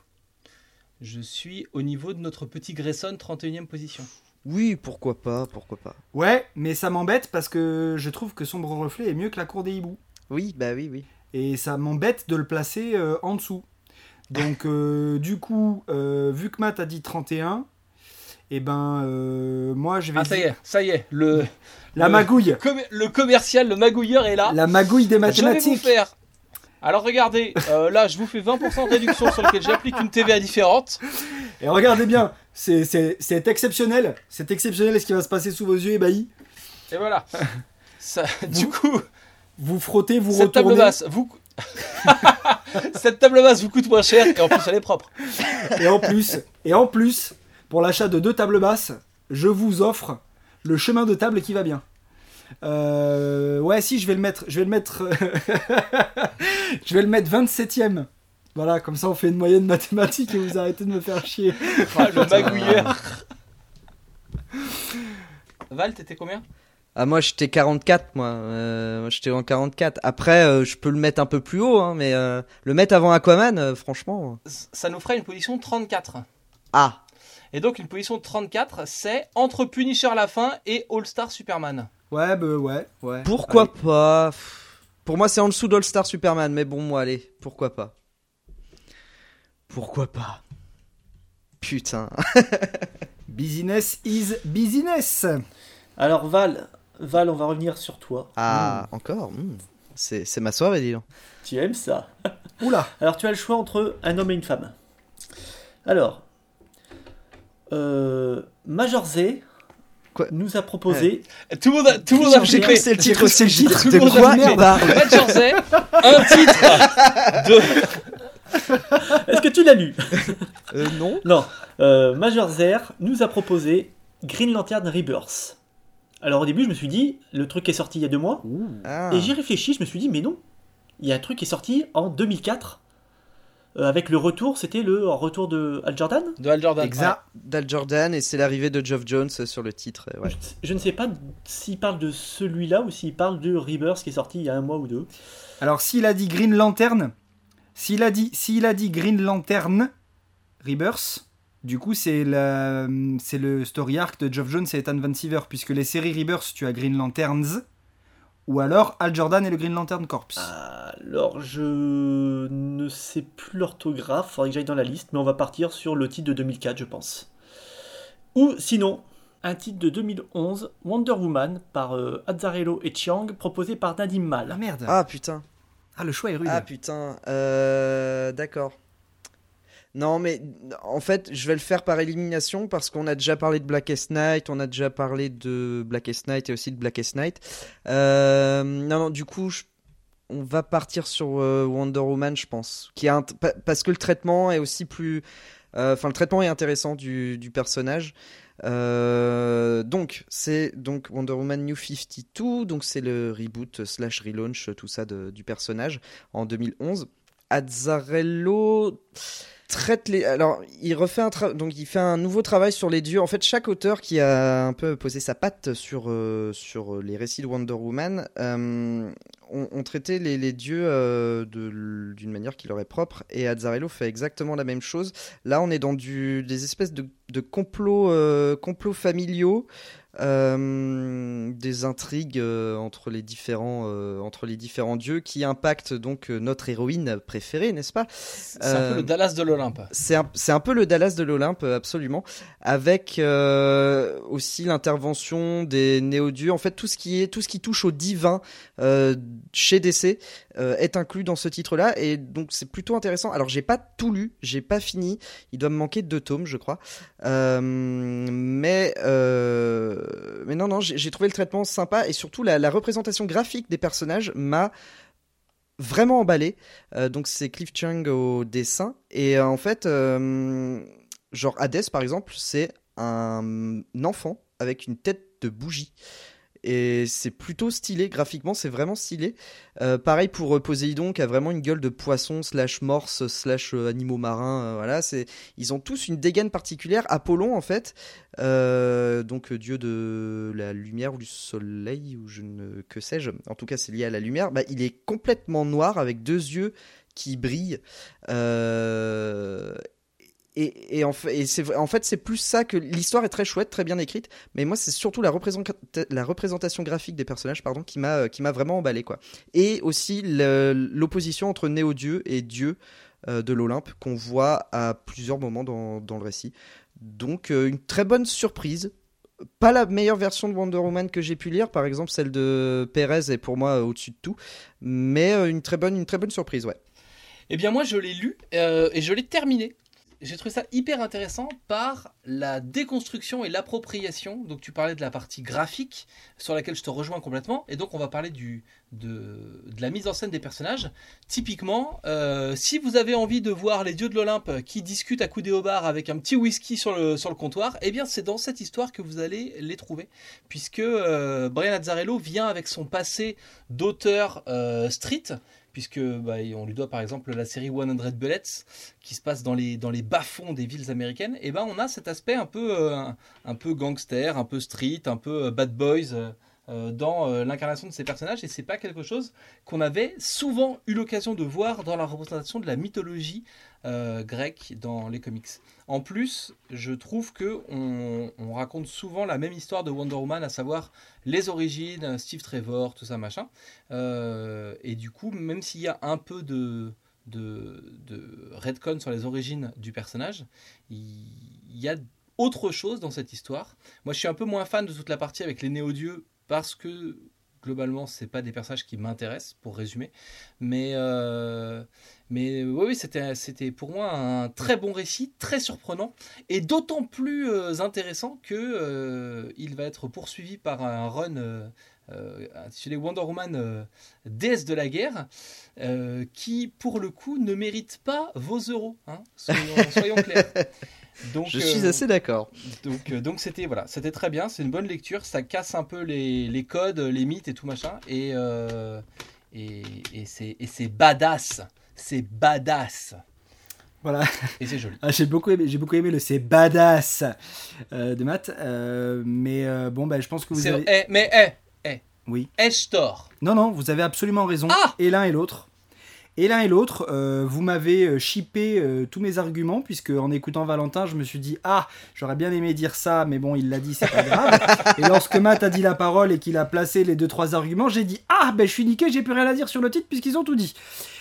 Je suis au niveau de notre petit Grayson, 31e position. Oui, pourquoi pas, pourquoi pas. Ouais, mais ça m'embête parce que je trouve que Sombre Reflet est mieux que la cour des hiboux. Oui, bah oui, oui. Et ça m'embête de le placer euh, en dessous. Donc, euh, du coup, euh, vu que Matt a dit 31, et ben, euh, moi, je vais Ah, ça y est, ça y est. Le, La le- magouille. le commercial, le magouilleur est là. La magouille des Je vais vous mathématiques. faire Alors regardez, euh, là je vous fais 20% de réduction sur lequel j'applique une TVA différente. Et regardez bien, c'est- exceptionnel. C'est exceptionnel ce qui va se passer sous vos yeux ébahis. Et voilà. Ça, du coup, Vous frottez, vous cette table basse vous... *laughs* cette table basse vous coûte moins cher et en plus elle est propre. Et en plus, et en plus, pour l'achat de deux tables basses, je vous offre le chemin de table qui va bien. Euh, ouais, si, je vais le mettre. Je vais le mettre. *laughs* je vais le mettre 27ème. Voilà, comme ça on fait une moyenne mathématique et vous arrêtez de me faire chier. *laughs* Ah, le magouilleur. *laughs* Val, t'étais combien? Ah moi j'étais 44 moi, euh, moi j'étais en 44. Après euh, je peux le mettre un peu plus haut hein, mais euh, le mettre avant Aquaman euh, franchement. Ça nous ferait une position 34. Ah, Et donc une position 34, c'est entre Punisher la fin et All-Star Superman. Ouais, bah ouais, ouais. pourquoi Allez. pas? Pour moi c'est en dessous d'All Star Superman mais bon moi allez, pourquoi pas? Pourquoi pas? Putain. *laughs* Business is business. Alors Val, Val, on va revenir sur toi. Ah, encore? Hmm. C'est c'est ma soirée dis donc. Tu aimes ça? Oula. Alors tu as le choix entre un homme et une femme. Alors, euh, Major Z Quoi nous a proposé. Tout le monde a, tout le monde a J'ai flippé. cru que c'était le titre. Tout le De monde a quoi il parle Red Jersey, un titre de... Est-ce que tu l'as lu Euh, Non. Non. Euh, Major Zer nous a proposé Green Lantern Rebirth. Alors au début, je me suis dit, le truc est sorti il y a deux mois. Ah. Et j'ai réfléchi, je me suis dit, mais non. Il y a un truc qui est sorti en 2004. Euh, avec le retour, c'était le retour de Al Jordan de Hal Jordan. Exact. Dal Jordan et c'est l'arrivée de Geoff Jones sur le titre. euh, ouais. Je, je ne sais pas s'il parle de celui-là ou s'il parle de Rebirth qui est sorti il y a un mois ou deux. Alors s'il a dit Green Lantern, s'il a dit s'il a dit Green Lantern Rebirth, du coup c'est le story arc de Geoff Jones et Ethan Van Siever puisque les séries Rebirth tu as Green Lanterns ou alors Al Jordan et le Green Lantern Corps. Alors, je ne sais plus l'orthographe, faudrait que j'aille dans la liste, mais on va partir sur le titre de 2004, je pense. Ou sinon, un titre de 2011, Wonder Woman, par euh, Azzarello et Chiang, proposé par Nadim Mal. Ah merde. Ah, Ah putain. le choix est rude. Ah putain. Euh, D'accord. Non mais en fait je vais le faire par élimination parce qu'on a déjà parlé de Blackest Night, on a déjà parlé de Blackest Night et aussi de Blackest Night. Euh, non non du coup on va partir sur euh, Wonder Woman je pense, parce que le traitement est aussi plus, euh, enfin le traitement est intéressant du, personnage. Donc c'est donc Wonder Woman New 52, donc c'est le reboot slash relaunch tout ça du personnage en 2011. Azzarello traite les alors il refait un fait un nouveau travail sur les dieux. En fait chaque auteur qui a un peu posé sa patte sur euh, sur les récits de Wonder Woman euh, ont, traité les, dieux euh, d'une manière qui leur est propre. Et Azzarello fait exactement la même chose. Là on est dans du des espèces de, de euh, complots familiaux euh, des intrigues euh, entre les différents euh, entre les différents dieux qui impactent donc notre héroïne préférée n'est-ce pas? C'est un peu le Dallas de l'Olympe. c'est un, un peu le Dallas de l'Olympe, absolument, avec aussi l'intervention des néo-dieux. En fait, tout ce qui est tout ce qui touche au divin chez DC est inclus dans ce titre-là, et donc c'est plutôt intéressant. Alors, j'ai pas tout lu, j'ai pas fini. Il doit me manquer deux tomes, je crois. Euh, mais euh, mais non, non, j'ai trouvé le traitement sympa et surtout la, représentation graphique des personnages m'a vraiment emballé. Euh, donc c'est Cliff Chung au dessin et euh, en fait, euh, genre Hades par exemple, c'est un enfant avec une tête de bougie. Et c'est plutôt stylé, graphiquement c'est vraiment stylé. Euh, pareil pour euh, Poséidon qui a vraiment une gueule de poisson slash morse slash euh, animaux marins. voilà, c'est ils ont tous une dégaine particulière. Apollon en fait, donc dieu de la lumière ou du soleil ou je ne que sais-je. En tout cas c'est lié à la lumière. Bah, il est complètement noir avec deux yeux qui brillent. Et, en fait, c'est, plus ça que l'histoire est très chouette, très bien écrite, mais moi, c'est surtout la, représenta- la représentation graphique des personnages, pardon, qui m'a, m'a vraiment emballé, quoi. Et aussi l'opposition entre néo-dieu et dieu euh, de l'Olympe qu'on voit à plusieurs moments dans, dans le récit. Donc, euh, une très bonne surprise. pas la meilleure version de Wonder Woman que j'ai pu lire, par exemple celle de Perez est pour moi au-dessus de tout, mais une très bonne, une très bonne surprise, ouais. Eh bien moi je l'ai lu et je l'ai terminé j'ai trouvé ça hyper intéressant par la déconstruction et l'appropriation. Donc tu parlais de la partie graphique sur laquelle je te rejoins complètement. Et donc on va parler du, de, la mise en scène des personnages. Typiquement, euh, si vous avez envie de voir les dieux de l'Olympe qui discutent à coups au bar avec un petit whisky sur le, sur le comptoir, eh bien c'est dans cette histoire que vous allez les trouver. Puisque euh, Brian Azzarello vient avec son passé d'auteur euh, street puisque bah, on lui doit par exemple la série 100 Bullets qui se passe dans les, dans les bas-fonds des villes américaines, et ben on a cet aspect un peu, euh, un, peu gangster, un peu street, un peu euh, bad boys. Euh, dans l'incarnation de ces personnages et c'est pas quelque chose qu'on avait souvent eu l'occasion de voir dans la représentation de la mythologie euh, grec dans les comics. En plus, je trouve que on, raconte souvent la même histoire de Wonder Woman, à savoir les origines, Steve Trevor, tout ça machin. Euh, et du coup, même s'il y a un peu de, redcon sur les origines du personnage, il y a autre chose dans cette histoire. Moi, je suis un peu moins fan de toute la partie avec les néo-dieux parce que globalement, c'est pas des personnages qui m'intéressent, pour résumer. Mais, euh, oui, c'était, c'était pour moi un très bon récit, très surprenant, et d'autant plus euh, intéressant que euh, il va être poursuivi par un run intitulé Wonder Woman déesse de la guerre, qui pour le coup ne mérite pas vos euros. Hein, soyons clairs. *laughs* Donc, je suis euh, assez d'accord. Donc, euh, donc c'était voilà, c'était très bien. C'est une bonne lecture. Ça casse un peu les, les codes, les mythes et tout machin. Et euh, et, et c'est badass. C'est badass. Voilà. Et c'est joli. Ah, j'ai beaucoup aimé, j'ai beaucoup aimé le c'est badass de Matt. mais bon, bah, je pense que vous avez. Eh, mais eh, eh. Oui. Ai-je tort Non, non, vous avez absolument raison. Ah et l'un et l'autre. Et l'un et l'autre, euh, vous m'avez chippé euh, euh, tous mes arguments, puisque en écoutant Valentin, je me suis dit Ah, j'aurais bien aimé dire ça, mais bon, il l'a dit, c'est pas grave. et lorsque Matt a dit la parole et qu'il a placé les deux, trois arguments, j'ai dit Ah, ben je suis niqué, j'ai plus rien à dire sur le titre, puisqu'ils ont tout dit.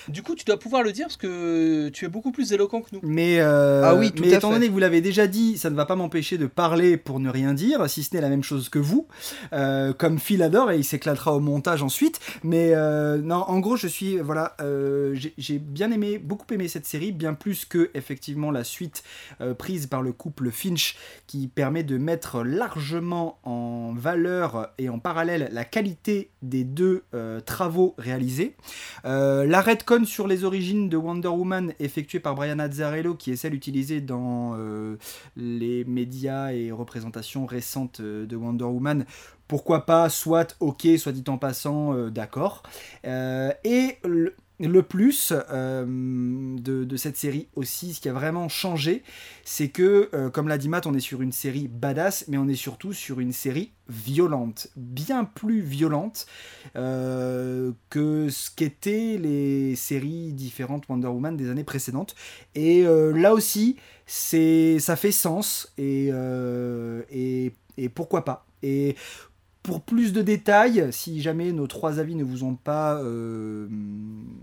Du coup, tu dois pouvoir le dire parce que tu es beaucoup plus éloquent que nous. Mais, euh, ah oui, tout mais étant donné que vous l'avez déjà dit, ça ne va pas m'empêcher de parler pour ne rien dire, si ce n'est la même chose que vous, euh, comme Phil adore et il s'éclatera au montage ensuite. Mais euh, non, en gros, je suis voilà, j'ai bien aimé, beaucoup aimé cette série, bien plus que effectivement la suite prise par le couple Finch, qui permet de mettre largement en valeur et en parallèle la qualité des deux travaux réalisés. la Redcon sur les origines de Wonder Woman effectuée par Brian Azzarello, qui est celle utilisée dans euh, les médias et représentations récentes euh, de Wonder Woman, pourquoi pas, soit ok, soit dit en passant, euh, d'accord. et le, plus de, cette série aussi, ce qui a vraiment changé, c'est que, comme l'a dit Matt, on est sur une série badass, mais on est surtout sur une série violente, bien plus violente euh, que ce qu'étaient les séries différentes Wonder Woman des années précédentes. Et euh, là aussi, ça fait sens et, euh, pourquoi pas. Pour plus de détails, si jamais nos trois avis ne vous ont pas euh,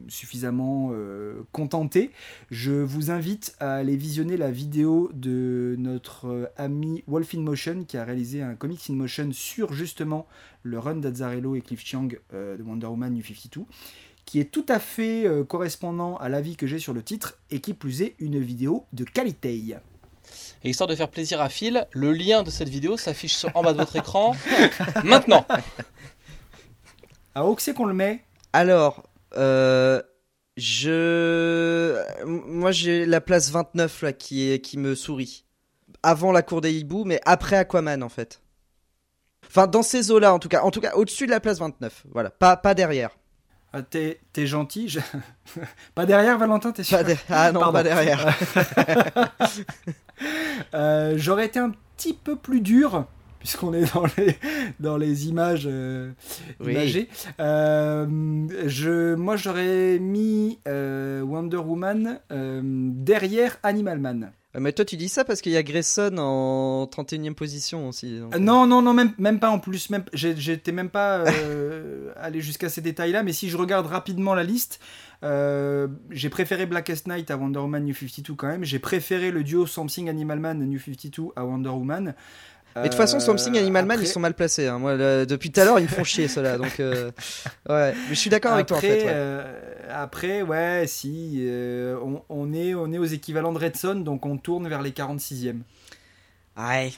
suffisamment euh, contenté, je vous invite à aller visionner la vidéo de notre euh, ami Wolf in Motion qui a réalisé un comics in motion sur justement le run d'Azzarello et Cliff Chiang de Wonder Woman New 52 qui est tout à fait correspondant à l'avis que j'ai sur le titre et qui plus est une vidéo de qualité. Et histoire de faire plaisir à Phil, le lien de cette vidéo s'affiche en bas de votre écran *laughs* maintenant. Alors où c'est qu'on le met? Alors, euh, je, moi j'ai la place 29 là qui est qui me sourit. Avant la cour des hiboux, mais après Aquaman en fait. Enfin, dans ces eaux-là, en tout cas. En tout cas, au-dessus de la place 29. Voilà. Pas, pas derrière. Ah, t'es, gentil. *laughs* pas derrière, Valentin, t'es sûr? Ah non, pas derrière. *laughs* *laughs* Euh, j'aurais été un petit peu plus dur, puisqu'on est dans les, dans les images euh, imagées. Euh, je, moi, j'aurais mis Wonder Woman derrière Animal Man. Mais toi, tu dis ça parce qu'il y a Grayson en 31e position aussi. non, non, non, même, même pas en plus. Même, j'étais même pas *laughs* allé jusqu'à ces détails-là, mais si je regarde rapidement la liste, euh, j'ai préféré Blackest Night à Wonder Woman New 52 quand même. J'ai préféré le duo Something Animal Man New 52 à Wonder Woman. Mais de toute façon, Something Animal Man, après- ils sont mal placés. hein. Moi, le- depuis tout à l'heure, ils me font chier, ceux-là. *laughs* Donc, euh, ouais. Mais je suis d'accord avec toi, en Après, fait. ouais. euh, après, ouais, si, euh, on, on est, on est aux équivalents de Red Son, donc on tourne vers les 46e. Ouais.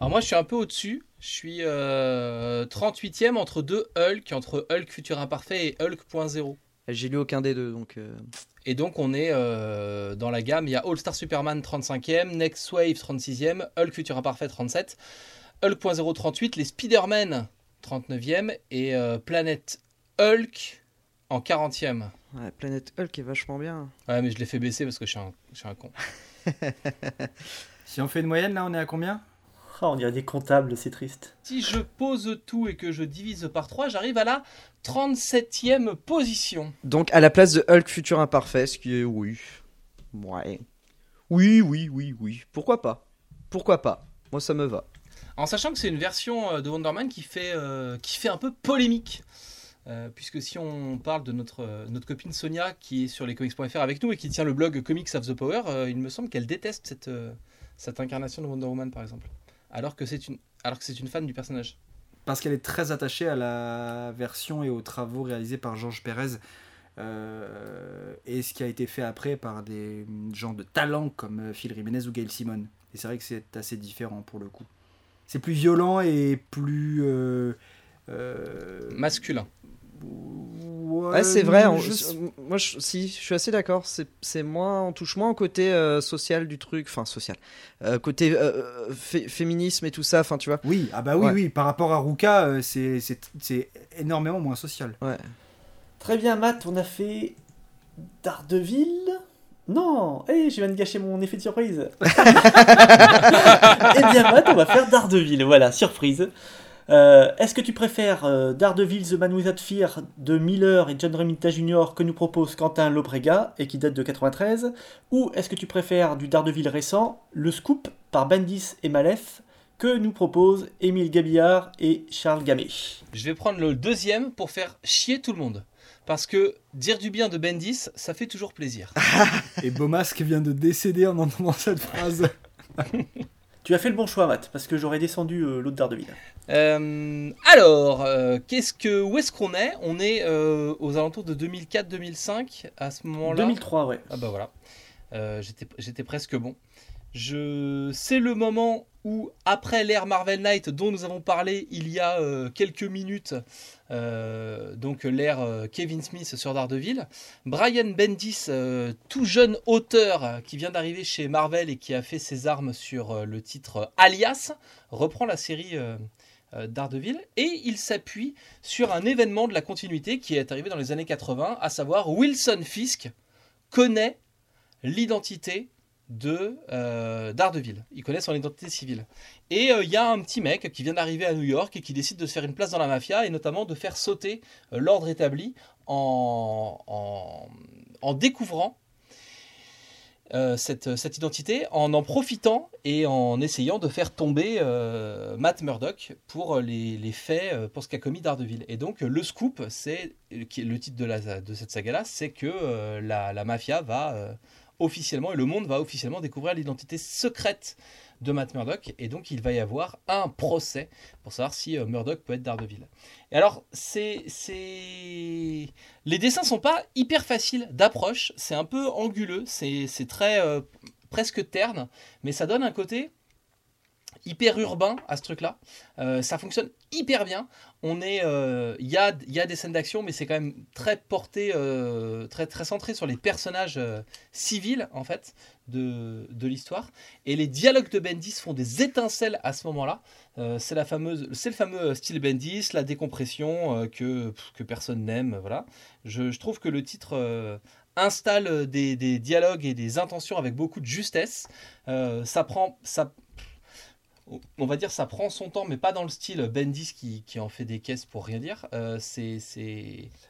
Alors moi je suis un peu au-dessus, je suis euh, 38e entre deux Hulk, entre Hulk Futur Imparfait et Hulk.0. J'ai lu aucun des deux, donc. euh, Et donc on est euh, dans la gamme, il y a All Star Superman 35e, Next Wave 36e, Hulk Futur Imparfait 37, Hulk.0 38, les Spider-Man 39e et euh, Planète Hulk en 40e. Ouais, Planète Hulk est vachement bien. Ouais mais je l'ai fait baisser parce que je suis un, je suis un con. *laughs* Si on fait une moyenne, là, on est à combien? Ah, on dirait des comptables, c'est triste. Si je pose tout et que je divise par 3, j'arrive à la 37e position. Donc, à la place de Hulk Futur Imparfait, ce qui est oui. Ouais. Oui, oui, oui, oui. Pourquoi pas? Pourquoi pas? Moi, ça me va. En sachant que c'est une version euh, de Wonder Man qui fait, euh, qui fait un peu polémique. Euh, puisque si on parle de notre, euh, notre copine Sonia qui est sur lescomics.fr avec nous et qui tient le blog Comics of the Power, euh, il me semble qu'elle déteste cette, euh, cette incarnation de Wonder Woman par exemple. Alors que c'est une, alors que c'est une fan du personnage. Parce qu'elle est très attachée à la version et aux travaux réalisés par Georges Pérez. euh, et ce qui a été fait après par des gens de talent comme Phil Jiménez ou Gail Simon. Et c'est vrai que c'est assez différent pour le coup. C'est plus violent et plus. euh, euh, Masculin. Ouais, c'est vrai. on- je- Moi, je, si, je suis assez d'accord. C'est, moins, on touche moins au côté euh, social du truc, enfin social, Euh, côté euh, fé- féminisme et tout ça. Enfin, tu vois. Oui, ah bah oui, Ouais. oui. Par rapport à Ruka, euh, c'est- énormément moins social. Ouais. Très bien, Matt, on a fait Daredevil Non Eh, je viens de gâcher mon effet de surprise *laughs* Eh bien, Matt, on va faire Daredevil, voilà, surprise. Euh, Est-ce que tu préfères euh, Daredevil The Man Without Fear de Miller et John Romita Jr. que nous propose Quentin Lobrega et qui date de 93 Ou est-ce que tu préfères du Daredevil récent, Le Scoop par Bendis et Malef que nous propose Émile Gabillard et Charles Gamet Je vais prendre le deuxième pour faire chier tout le monde. Parce que dire du bien de Bendis, ça fait toujours plaisir. *laughs* Et Beaumasque vient de décéder en entendant cette phrase. *laughs* Tu as fait le bon choix, Matt, parce que j'aurais descendu euh, l'autre Daredevil. Euh, alors, euh, qu'est-ce que, où est-ce qu'on est? On est aux alentours de 2004-2005 à ce moment-là? 2003, ouais. Ah bah voilà, j'étais j'étais presque bon. Je... C'est le moment où, après l'ère Marvel Knight dont nous avons parlé il y a euh, quelques minutes, euh, donc l'ère euh, Kevin Smith sur Daredevil, Brian Bendis, tout jeune auteur qui vient d'arriver chez Marvel et qui a fait ses armes sur le titre Alias, reprend la série Daredevil et il s'appuie sur un événement de la continuité qui est arrivé dans les années 80, à savoir Wilson Fisk connaît l'identité de euh, Daredevil. Il connaît son identité civile. Et euh, il y a un petit mec qui vient d'arriver à New York et qui décide de se faire une place dans la mafia et notamment de faire sauter euh, l'ordre établi en, découvrant cette, cette identité, en en profitant et en essayant de faire tomber Matt Murdock pour les, les faits, pour ce qu'a commis Daredevil. Et donc le scoop, c'est le titre de, la, de cette saga-là, c'est que la, la mafia va officiellement, et le monde va officiellement découvrir l'identité secrète de Matt Murdock, et donc il va y avoir un procès pour savoir si euh, Murdock peut être Daredevil. Et alors, c'est, c'est... les dessins sont pas hyper faciles d'approche, c'est un peu anguleux, c'est, c'est très euh, presque terne, mais ça donne un côté hyper urbain à ce truc-là. Euh, ça fonctionne hyper bien. On est, euh, il y, a, y a des scènes d'action, mais c'est quand même très porté, euh, très très centré sur les personnages euh, civils en fait de, de l'histoire. Et les dialogues de Bendis font des étincelles à ce moment-là. Euh, c'est la fameuse, c'est le fameux style Bendis, la décompression euh, que que personne n'aime. Voilà. Je, trouve que le titre euh, installe des, des dialogues et des intentions avec beaucoup de justesse. Euh, ça prend, ça on va dire ça prend son temps, mais pas dans le style Bendis qui, qui en fait des caisses pour rien dire. Euh, c'est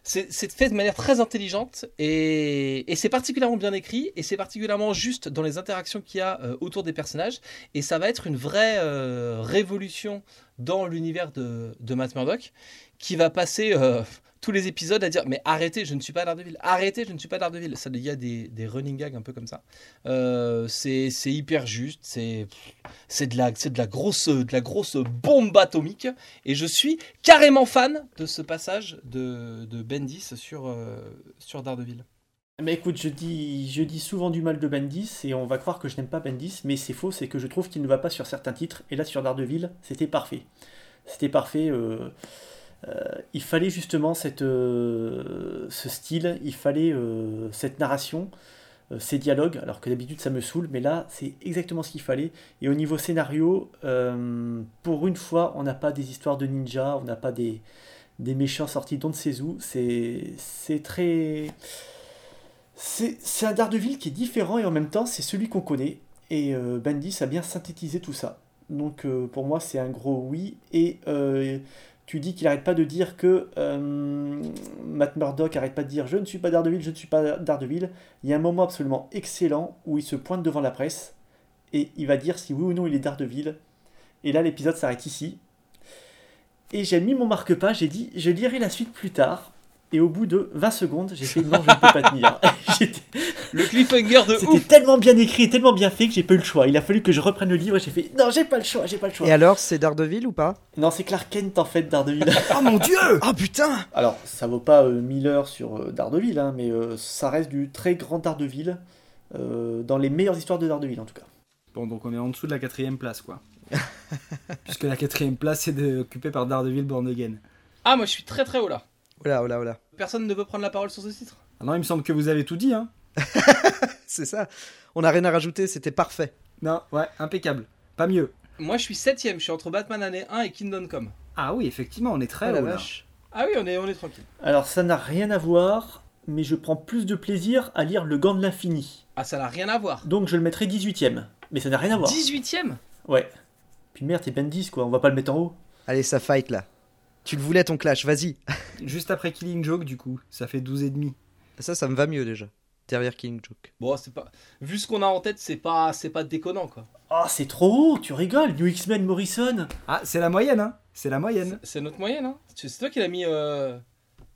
fait de manière très intelligente et, c'est particulièrement bien écrit et c'est particulièrement juste dans les interactions qu'il y a euh, autour des personnages. Et ça va être une vraie euh, révolution dans l'univers de, de Matt Murdock qui va passer tous les épisodes à dire mais arrêtez, je ne suis pas Daredevil, arrêtez, je ne suis pas Daredevil. Ça, il y a des, running gags un peu comme ça. Euh, c'est hyper juste, c'est de la grosse bombe atomique et je suis carrément fan de ce passage de, Bendis sur euh. Mais écoute, je dis, je dis souvent du mal de Bendis et on va croire que je n'aime pas Bendis, mais c'est faux, c'est que je trouve qu'il ne va pas sur certains titres. Et là, sur Daredevil, c'était parfait. C'était parfait. euh, il fallait justement cette, euh, ce style, il fallait euh, cette narration, euh, ces dialogues, alors que d'habitude ça me saoule, mais là c'est exactement ce qu'il fallait. Et au niveau scénario, euh, pour une fois, on n'a pas des histoires de ninja, on n'a pas des, des méchants sortis d'on ne sait où. C'est très. C'est un Daredevil qui est différent et en même temps c'est celui qu'on connaît. Et euh, Bendis a bien synthétisé tout ça. Donc euh, pour moi c'est un gros oui. Et euh, tu dis qu'il arrête pas de dire que euh, Matt Murdock arrête pas de dire je ne suis pas Daredevil, je ne suis pas Daredevil. Il y a un moment absolument excellent où il se pointe devant la presse et il va dire si oui ou non il est Daredevil. Et là l'épisode s'arrête ici. Et j'ai mis mon marque-page, j'ai dit je lirai la suite plus tard. Et au bout de 20 secondes, j'ai fait non, je ne peux pas tenir. *laughs* Le cliffhanger de C'était tellement bien écrit et tellement bien fait que j'ai pas eu le choix. Il a fallu que je reprenne le livre et j'ai fait non, j'ai pas le choix, j'ai pas le choix. Et alors, c'est Daredevil ou pas? Non, c'est Clark Kent en fait, Daredevil. Oh *laughs* mon dieu Oh putain Alors, ça vaut pas euh, 1000 heures sur euh, Daredevil, hein, mais euh, ça reste du très grand Daredevil. euh, dans les meilleures histoires de Daredevil en tout cas. Bon, donc on est en dessous de la quatrième place, quoi. Puisque la quatrième place est de- occupée par Daredevil Born Again. Ah moi je suis très très haut là. Oh là, oh là, oh là. Personne ne veut prendre la parole sur ce titre. Ah non, il me semble que vous avez tout dit, hein *laughs* C'est ça. On n'a rien à rajouter, c'était parfait. Non, ouais, impeccable. Pas mieux. Moi je suis septième, je suis entre Batman année 1 et Kingdom Come. Ah oui, effectivement, on est très la haut, là. vache. Ah oui on est on est tranquille. Alors, ça n'a rien à voir, mais je prends plus de plaisir à lire Le Gant de l'Infini. Ah ça n'a rien à voir. Donc, je le mettrai 18ème. Mais ça n'a rien à voir. 18ème Ouais. Puis merde, c'est Bendis quoi, on va pas le mettre en haut. Allez, ça fight là. Tu le voulais ton clash, vas-y. *laughs* Juste après Killing Joke, du coup, ça fait 12 et demi. Ça, ça me va mieux déjà. Derrière King Joke. Bon c'est pas. Vu ce qu'on a en tête c'est pas c'est pas déconnant quoi. Ah, c'est trop haut, tu rigoles, New X-Men Morrison. Ah, c'est la moyenne, hein C'est la moyenne. C'est notre moyenne hein. C'est toi qui l'as mis. Euh...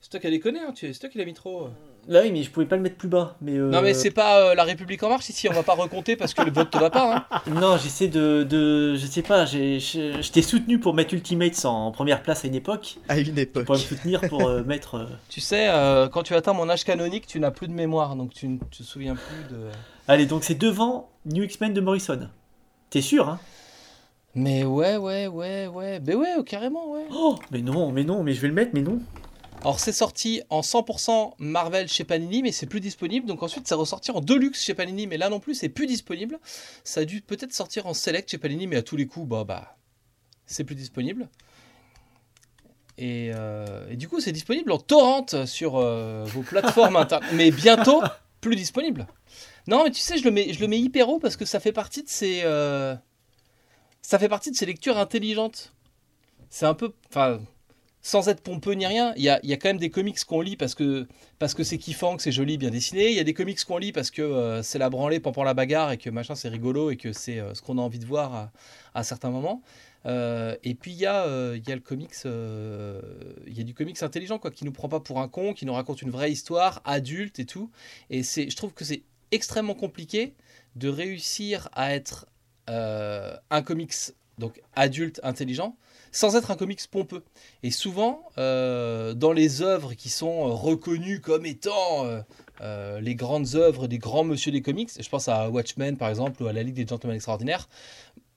C'est toi qui as déconné hein. tu- C'est toi qui l'as mis trop. euh. Là, oui, mais je pouvais pas le mettre plus bas. Mais euh, Non mais c'est pas euh, la République en marche ici on va pas recompter parce que le vote te va pas hein. Non, j'essaie de, de. Je sais pas, j'ai- je, t'ai soutenu pour mettre Ultimates en première place à une époque. À une Tu époque. pourrais me soutenir pour euh, mettre. euh, *laughs* Tu sais euh, quand tu atteins mon âge canonique tu n'as plus de mémoire donc tu ne te souviens plus de. Allez, donc c'est devant New X-Men de Morrison. T'es sûr, hein? Mais ouais ouais ouais ouais. Mais ouais carrément ouais. Oh, mais non, mais non, mais je vais le mettre, mais non. Alors c'est sorti en 100% Marvel chez Panini, mais c'est plus disponible. Donc ensuite c'est ressorti en Deluxe chez Panini, mais là non plus c'est plus disponible. Ça a dû peut-être sortir en Select chez Panini, mais à tous les coups, bah, bah c'est plus disponible. Et, euh, et du coup c'est disponible en torrent sur euh, vos plateformes *laughs* internet, mais bientôt plus disponible. Non mais tu sais je le mets, je le mets hyper haut parce que ça fait partie de ces, euh, ça fait partie de ces lectures intelligentes. C'est un peu, enfin sans être pompeux ni rien, il y a, quand même des comics qu'on lit parce que parce que c'est kiffant, que c'est joli, bien dessiné. Il y a des comics qu'on lit parce que euh, c'est la branlée, pampant la bagarre et que machin c'est rigolo et que c'est euh, ce qu'on a envie de voir à, certains moments. Euh, et puis il y y a le comics, il y a du comics intelligent quoi, qui nous prend pas pour un con, qui nous raconte une vraie histoire adulte et tout. Et c'est, je trouve que c'est extrêmement compliqué de réussir à être un comics donc adulte intelligent sans être un comics pompeux. Et souvent, euh, dans les œuvres qui sont euh, reconnues comme étant euh, les grandes œuvres des grands monsieur des comics, je pense à Watchmen par exemple ou à la Ligue des Gentlemen Extraordinaires,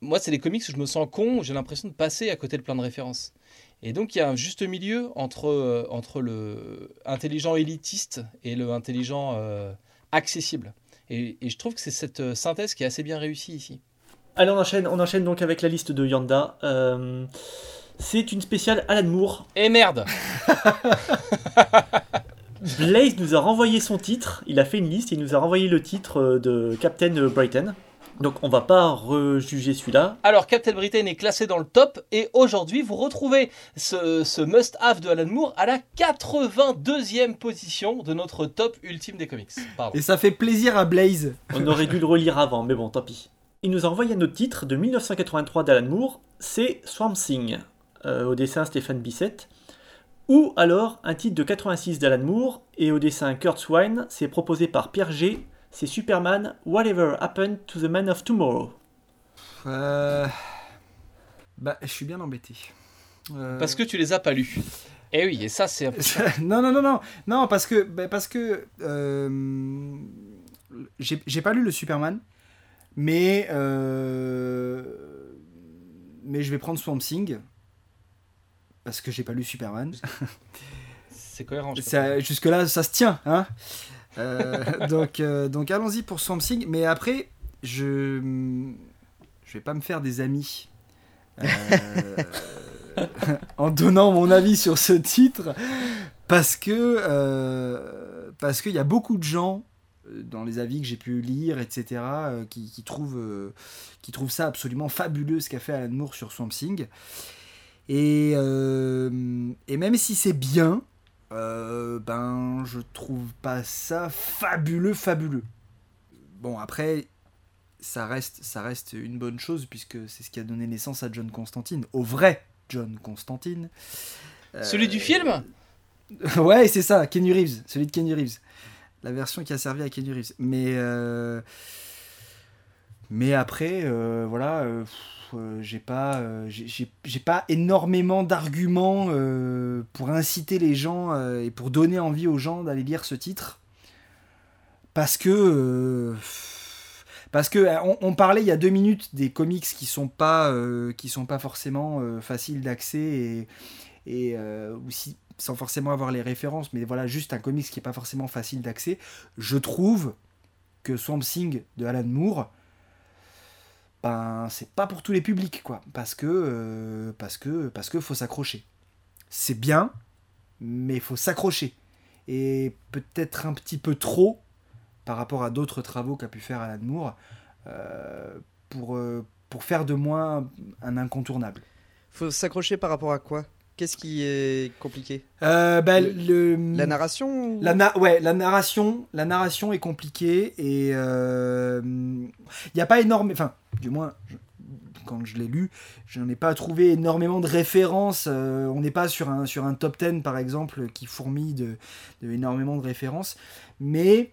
moi c'est des comics où je me sens con, j'ai l'impression de passer à côté de plein de références. Et donc il y a un juste milieu entre, entre le intelligent élitiste et le intelligent accessible. Et, je trouve que c'est cette synthèse qui est assez bien réussie ici. Allez, on enchaîne, on enchaîne donc avec la liste de Yanda. Euh, c'est une spéciale Alan Moore. Et merde *laughs* Blaze nous a renvoyé son titre, il a fait une liste, il nous a renvoyé le titre euh, de Captain Britain. Donc on va pas rejuger celui-là. Alors, Captain Britain est classé dans le top et aujourd'hui, vous retrouvez ce, ce must-have de Alan Moore à la 82e position de notre top ultime des comics. Pardon. Et ça fait plaisir à Blaze. On aurait dû le relire avant, mais bon, tant pis. Il nous a envoyé un autre titre de 1983 d'Alan Moore, c'est Swamp Thing, euh, au dessin Stéphane Bissette. Ou alors un titre de 86 d'Alan Moore et au dessin Kurt Swine, c'est proposé par Pierre G. C'est Superman Whatever Happened to the Man of Tomorrow. Euh, Bah, je suis bien embêté. Euh, Parce que tu les as pas lus. Et oui, et ça c'est un peu... *laughs* non, non, non, non, non, parce que, bah, parce que euh, j'ai j'ai pas lu le Superman, mais euh, mais je vais prendre Swamp Thing parce que j'ai pas lu Superman. c'est cohérent. je Ça- Jusque là, ça se tient, hein. Euh, donc, euh, donc allons-y pour Swamp Thing, mais après, je je vais pas me faire des amis. *laughs* en donnant mon avis sur ce titre parce que parce qu'il y a beaucoup de gens dans les avis que j'ai pu lire etc euh, qui, qui trouvent euh, qui trouvent ça absolument fabuleux ce qu'a fait Alan Moore sur Swamp Thing et euh, et même si c'est bien euh, ben je trouve pas ça fabuleux fabuleux bon après ça reste, ça reste une bonne chose puisque c'est ce qui a donné naissance à John Constantine, au vrai John Constantine. Euh, Celui du film? *laughs* Ouais, c'est ça, Kenny Reeves, celui de Kenny Reeves. La version qui a servi à Kenny Reeves. Mais, après, voilà, j'ai pas, énormément d'arguments euh, pour inciter les gens euh, et pour donner envie aux gens d'aller lire ce titre. Parce que. euh, parce que on, parlait il y a deux minutes des comics qui sont pas, sont pas forcément faciles d'accès et, aussi sans forcément avoir les références, mais voilà, juste un comics qui est pas forcément facile d'accès. Je trouve que Swamp Thing de Alan Moore, ben c'est pas pour tous les publics quoi, parce que euh, parce que parce que faut s'accrocher. C'est bien, mais faut s'accrocher et peut-être un petit peu trop par rapport à d'autres travaux qu'a pu faire Alan Moore euh, pour euh, pour faire de moi un incontournable. Faut s'accrocher par rapport à quoi? Qu'est-ce qui est compliqué Euh, bah, Le- le, La narration La na- ouais, la narration, la narration est compliquée et il n'y a pas énorme, enfin, du moins, je- quand je l'ai lu, je n'en ai pas trouvé énormément de références. euh, on n'est pas sur un sur un top 10 par exemple qui fourmille de, de énormément de références, mais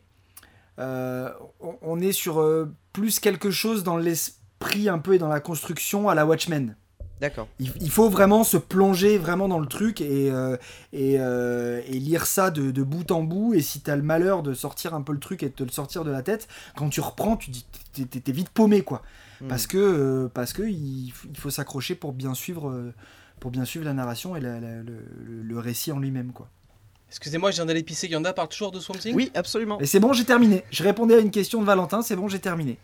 euh, on, on est sur euh, plus quelque chose dans l'esprit un peu et dans la construction à la Watchmen. D'accord. Il, il faut vraiment se plonger vraiment dans le truc et, euh, et, euh, et lire ça de, de bout en bout. Et si t'as le malheur de sortir un peu le truc et de te le sortir de la tête, quand tu reprends, tu dis t'es- vite paumé quoi. Hmm. Parce que euh, parce que il, faut s'accrocher pour bien suivre pour bien suivre la narration et la- la- le, le- le récit en lui-même quoi. Excusez-moi, je viens d'aller pisser. Yanda parle toujours de Swamp Thing? Oui, absolument. Et c'est bon, j'ai terminé. Je répondais à une question de Valentin, c'est bon, j'ai terminé.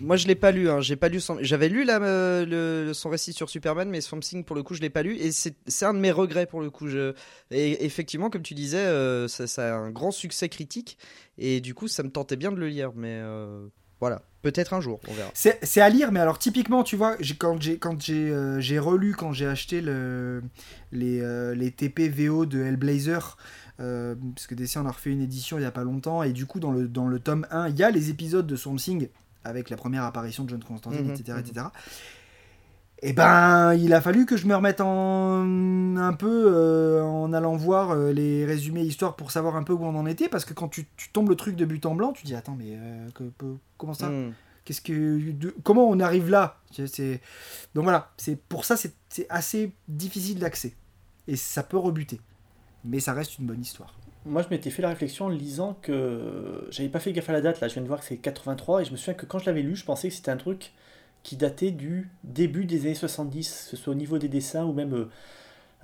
Moi, je l'ai pas lu. Hein. J'ai pas lu. J'avais lu euh, son récit sur Superman, mais Swamp Thing, pour le coup, je l'ai pas lu. Et c'est un de mes regrets, pour le coup. Et effectivement, comme tu disais, euh, ça, a un grand succès critique. Et du coup, ça me tentait bien de le lire. Mais euh, voilà. Peut-être un jour, on verra. C'est à lire, mais alors typiquement, tu vois, quand j'ai relu, quand j'ai acheté le, les, euh, de Hellblazer, parce que DC en a refait une édition il y a pas longtemps, et du coup, dans le, dans le tome 1, il y a les épisodes de Swamp Thing, avec la première apparition de John Constantine, Mhm, etc., mhm. etc. Et ben, il a fallu que je me remette en un peu euh, en allant voir euh, les résumés histoire pour savoir un peu où on en était, parce que quand tu, tu tombes le truc de but en blanc, tu dis attends mais euh, que- comment ça Hmm. Qu'est-ce que, de- comment on arrive là? C'est- Donc voilà, c'est pour ça c'est assez difficile d'accès et ça peut rebuter, mais ça reste une bonne histoire. Moi, je m'étais fait la réflexion en lisant que j'avais pas fait gaffe à la date. Là, je viens de voir que c'est 83 et je me souviens que quand je l'avais lu, je pensais que c'était un truc qui datait du début des années 70, que ce soit au niveau des dessins ou même euh,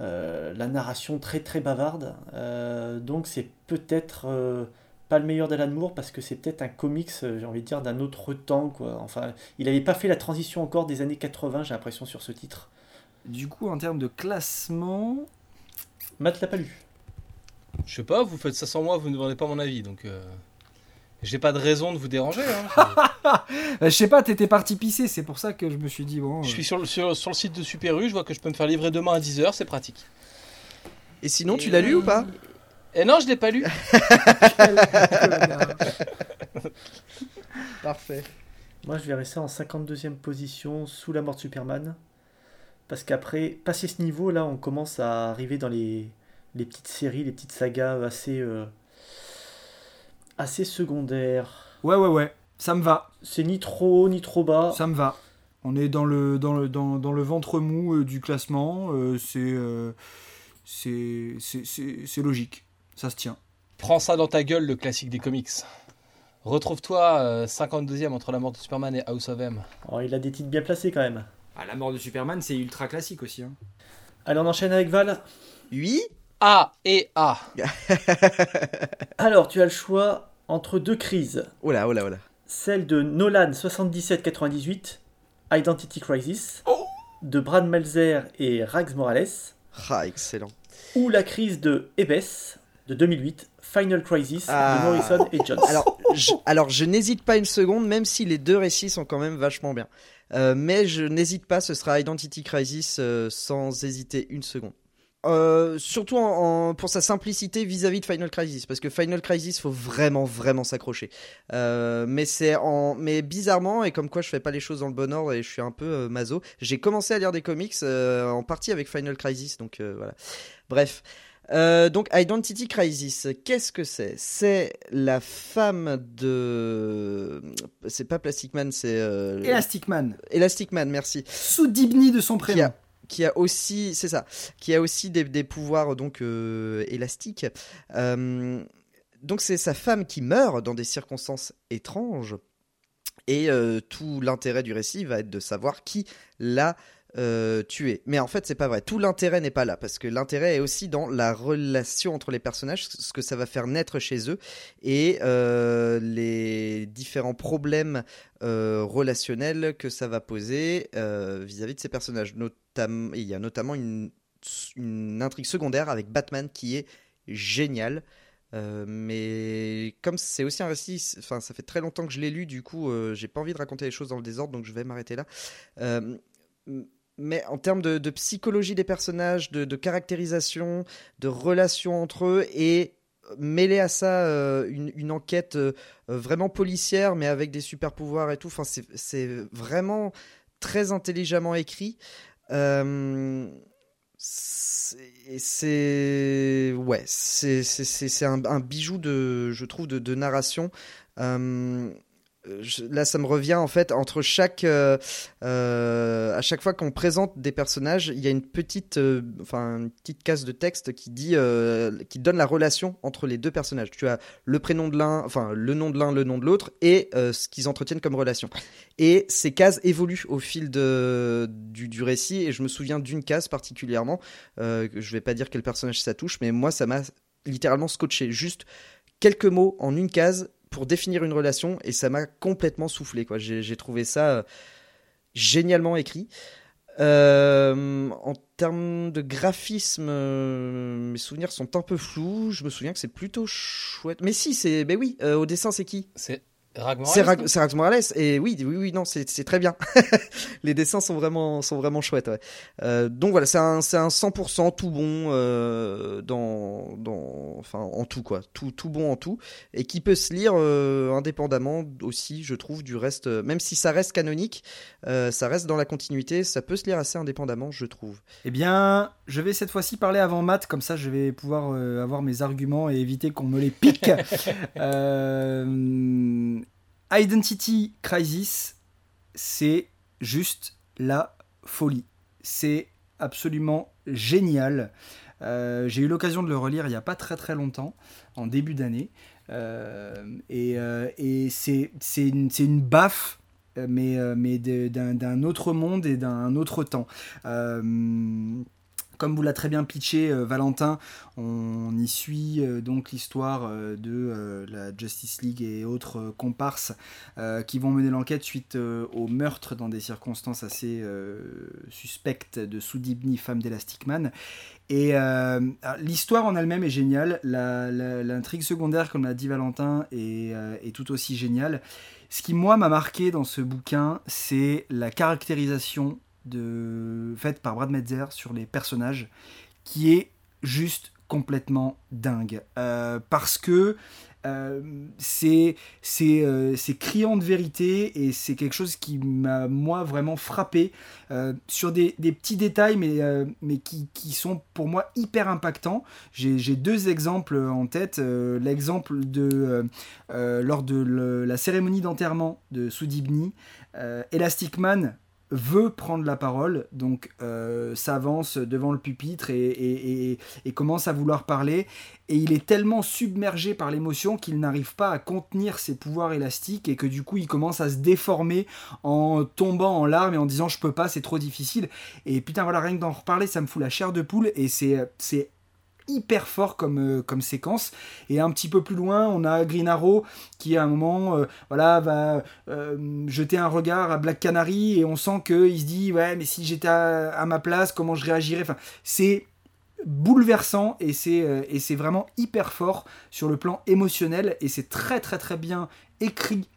euh, la narration très très bavarde. Euh, donc, c'est peut-être euh, pas le meilleur d'Alan Moore parce que c'est peut-être un comics, j'ai envie de dire, d'un autre temps. Quoi. Enfin, il n'avait pas fait la transition encore des années 80, j'ai l'impression, sur ce titre. Du coup, en termes de classement, Matt l'a pas lu. Je sais pas, vous faites ça sans moi, vous ne demandez pas mon avis, donc euh, j'ai pas de raison de vous déranger. hein. euh, *laughs* je sais pas, t'étais parti pisser, c'est pour ça que je me suis dit bon. je euh, suis sur le, sur, sur le site de Super U, je vois que je peux me faire livrer demain à 10h, c'est pratique. Et sinon, tu l'as lu ou pas? Et non, je l'ai pas lu. *laughs* *laughs* Parfait. Moi, je vais rester en 52e position sous la mort de Superman. Parce qu'après, passé ce niveau, là, on commence à arriver dans les, les petites séries, les petites sagas assez, euh, assez secondaires. Ouais, ouais, ouais. Ça me va. C'est ni trop haut ni trop bas. Ça me va. On est dans le, dans le, dans, dans le ventre mou euh, du classement. euh, c'est, euh, c'est, c'est, c'est, c'est logique. Ça se tient. Prends ça dans ta gueule, le classique des comics. Retrouve-toi euh, 52e entre la mort de Superman et House of M. Oh, il a des titres bien placés quand même. Ah, la mort de Superman, c'est ultra classique aussi. hein. Allez, on enchaîne avec Val. Oui A et A. *laughs* Alors, tu as le choix entre deux crises. Oh là, oh là, oh là. Celle de Nolan 77-98, Identity Crisis, de Brad Melzer et Rags Morales, Ah, excellent. ou la crise de Ebes de 2008, Final Crisis Ah. de Morrison et Jones. *laughs* Alors, je, alors, je n'hésite pas une seconde, même si les deux récits sont quand même vachement bien. Euh, mais je n'hésite pas, ce sera Identity Crisis euh, sans hésiter une seconde. Euh, surtout en, en- pour sa simplicité vis-à-vis de Final Crisis, parce que Final Crisis, faut vraiment, vraiment s'accrocher. Euh, mais c'est en, mais bizarrement et comme quoi je fais pas les choses dans le bon ordre et je suis un peu euh, maso. J'ai commencé à lire des comics euh, en partie avec Final Crisis, donc voilà. Bref. Donc Identity Crisis, qu'est-ce que c'est? C'est la femme de, c'est pas Plastic Man, c'est Elastic Man. Elastic Man, merci Sous Dibny de son prénom. Qui a aussi, des pouvoirs donc euh, élastiques. Euh, donc c'est sa femme qui meurt dans des circonstances étranges. Et euh, tout l'intérêt du récit va être de savoir qui l'a euh, tué. Mais en fait, c'est pas vrai. Tout l'intérêt n'est pas là, parce que l'intérêt est aussi dans la relation entre les personnages, ce que ça va faire naître chez eux, et euh, les différents problèmes euh, relationnels que ça va poser vis-à-vis de ces personnages. Il y a notamment une, intrigue secondaire avec Batman qui est géniale. Mais comme c'est aussi un récit, enfin ça fait très longtemps que je l'ai lu, du coup j'ai pas envie de raconter les choses dans le désordre, donc je vais m'arrêter là. Mais en termes de, psychologie des personnages, de, caractérisation, de relations entre eux, et mêler à ça euh, une, enquête euh, euh, vraiment policière, mais avec des super pouvoirs et tout, enfin c'est vraiment très intelligemment écrit. Euh, c'est- ouais c'est un, un bijou de je trouve de, narration Euh, là ça me revient en fait entre chaque euh, euh, à chaque fois qu'on présente des personnages il y a une petite euh, enfin une petite case de texte qui dit qui donne la relation entre les deux personnages tu as le prénom de l'un enfin le nom de l'un le nom de l'autre et ce qu'ils entretiennent comme relation et ces cases évoluent au fil de, du, du récit. Et je me souviens d'une case particulièrement. Je vais pas dire quel personnage ça touche, mais moi, ça m'a littéralement scotché. Juste quelques mots en une case pour définir une relation. Et ça m'a complètement soufflé. quoi. J'ai trouvé ça euh, génialement écrit. Euh, en termes de graphisme, euh, mes souvenirs sont un peu flous. Je me souviens que c'est plutôt chouette. Mais si, c'est. Ben oui, au dessin, c'est qui? C'est c'est Rag- Rags Morales et oui oui oui non c'est très bien *laughs* les dessins sont vraiment sont vraiment chouettes ouais. Euh, donc voilà c'est un c'est un 100% tout bon euh, dans dans enfin en tout quoi tout tout bon en tout et qui peut se lire euh, indépendamment aussi je trouve du reste euh, même si ça reste canonique euh, ça reste dans la continuité ça peut se lire assez indépendamment je trouve Eh bien, je vais cette fois-ci parler avant Matt, comme ça je vais pouvoir euh, avoir mes arguments et éviter qu'on me les pique. *laughs* Identity Crisis, c'est juste la folie. C'est absolument génial. Euh, J'ai eu l'occasion de le relire il n'y a pas très très longtemps, en début d'année. Euh, et euh, c'est une, baffe, mais, d'un autre monde et d'un autre temps. Comme vous l'a très bien pitché euh, Valentin, on y suit euh, donc l'histoire euh, de la Justice League et autres comparses qui vont mener l'enquête suite au meurtre dans des circonstances assez suspectes de Soudibni, femme d'Elastic Man. Et l'histoire en elle-même est géniale, l'intrigue secondaire, comme l'a dit Valentin, est, est tout aussi géniale. Ce qui, moi, m'a marqué dans ce bouquin, c'est la caractérisation de... faite par Brad Metzer sur les personnages, qui est juste complètement dingue. Euh, parce que euh, c'est c'est criant de vérité et c'est quelque chose qui m'a moi vraiment frappé sur des, des, petits détails mais, mais qui, qui, sont pour moi hyper impactants. J'ai deux exemples en tête. L'exemple de lors de la cérémonie d'enterrement de Soudibni, Elastic Man veut prendre la parole, donc euh, s'avance devant le pupitre et, commence à vouloir parler. Et il est tellement submergé par l'émotion qu'il n'arrive pas à contenir ses pouvoirs élastiques et que du coup il commence à se déformer en tombant en larmes et en disant je peux pas, c'est trop difficile. Et putain voilà, rien que d'en reparler, ça me fout la chair de poule et c'est hyper fort comme, euh, comme séquence. Et un petit peu plus loin, on a Green Arrow qui à un moment euh, voilà, va euh, jeter un regard à Black Canary et on sent qu'il se dit ouais mais si j'étais à, ma place, comment je réagirais? Enfin, C'est bouleversant et c'est, et c'est vraiment hyper fort sur le plan émotionnel et c'est très très très bien écrit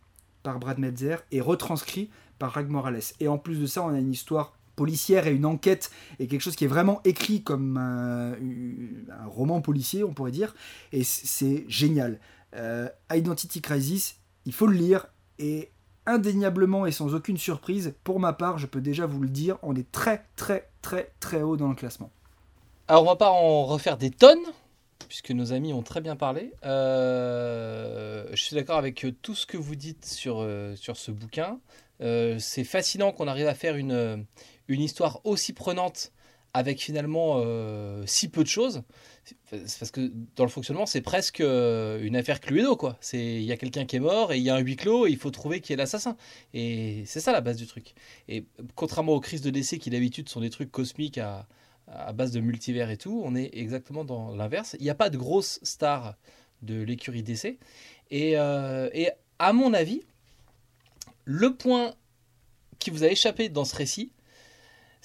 par Brad Metzer et retranscrit par Rag Morales. Et en plus de ça, on a une histoire policière et une enquête et quelque chose qui est vraiment écrit comme un, roman policier, on pourrait dire. Et c'est génial. Euh, Identity Crisis, il faut le lire et indéniablement et sans aucune surprise, pour ma part, je peux déjà vous le dire, on est très très très très haut dans le classement. Alors on va pas en refaire des tonnes, puisque nos amis ont très bien parlé. Euh, je suis d'accord avec tout ce que vous dites sur, euh, sur ce bouquin. c'est fascinant qu'on arrive à faire une, une histoire aussi prenante avec finalement euh, si peu de choses, parce que dans le fonctionnement, c'est presque euh, une affaire Cluedo, quoi. C'est il y a quelqu'un qui est mort et il y a un huis clos et il faut trouver qui est l'assassin. Et c'est ça la base du truc. Et contrairement aux crises de décès qui d'habitude sont des trucs cosmiques à, base de multivers et tout, on est exactement dans l'inverse. Il n'y a pas de grosse star de l'écurie d'essai. Et, euh, et à mon avis, le point qui vous a échappé dans ce récit,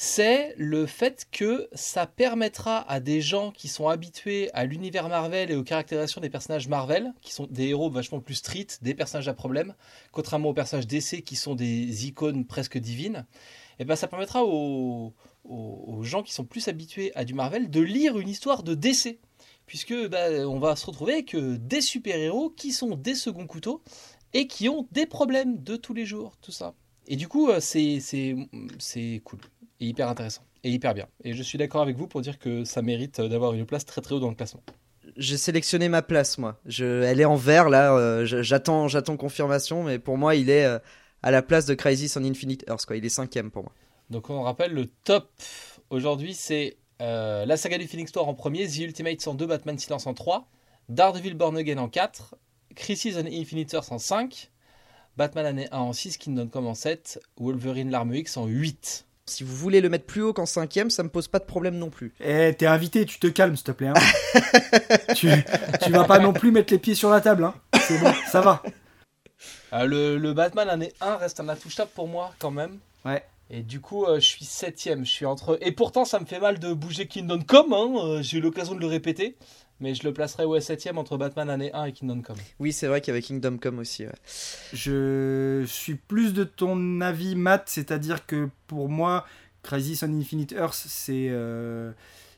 c'est le fait que ça permettra à des gens qui sont habitués à l'univers Marvel et aux caractérisations des personnages Marvel, qui sont des héros vachement plus street, des personnages à problème, contrairement aux personnages DC qui sont des icônes presque divines, et eh ben ça permettra aux, gens qui sont plus habitués à du Marvel de lire une histoire de DC puisque bah, on va se retrouver avec des super-héros qui sont des seconds couteaux et qui ont des problèmes de tous les jours, tout ça. Et du coup, euh, c'est cool hyper intéressant et hyper bien. Et je suis d'accord avec vous pour dire que ça mérite d'avoir une place très très haut dans le classement. J'ai sélectionné ma place, moi. Je, elle est en vert, là. Euh, j'attends, j'attends confirmation, mais pour moi, il est euh, à la place de Crisis on Infinite Earths. Quoi. Il est cinquième pour moi. Donc, on rappelle le top aujourd'hui, c'est euh, la saga du Phoenix Tour en premier, The Ultimate en 2, Batman Silence en 3, Daredevil Born Again en 4, Crisis on Infinite Earths en 5, Batman année 1 en 6, Kingdom Come en 7, Wolverine l'arme X en 8. Si vous voulez le mettre plus haut qu'en cinquième, ça me pose pas de problème non plus. Eh, t'es invité, tu te calmes, s'il te plaît. Hein. *laughs* tu, tu vas pas non plus mettre les pieds sur la table. Hein. C'est bon, ça va. Euh, le, le, Batman année 1 reste un intouchable pour moi, quand même. Ouais. Et du coup, euh, je suis septième. Je suis entre. Et pourtant, ça me fait mal de bouger Kingdom Come. Hein. Euh, j'ai eu l'occasion de le répéter mais je le placerai au 7 entre Batman année 1 et Kingdom Come. Oui, c'est vrai qu'il y avait Kingdom Come aussi. Je suis plus de ton avis, Matt, c'est-à-dire que pour moi, Crisis on Infinite Earth, euh,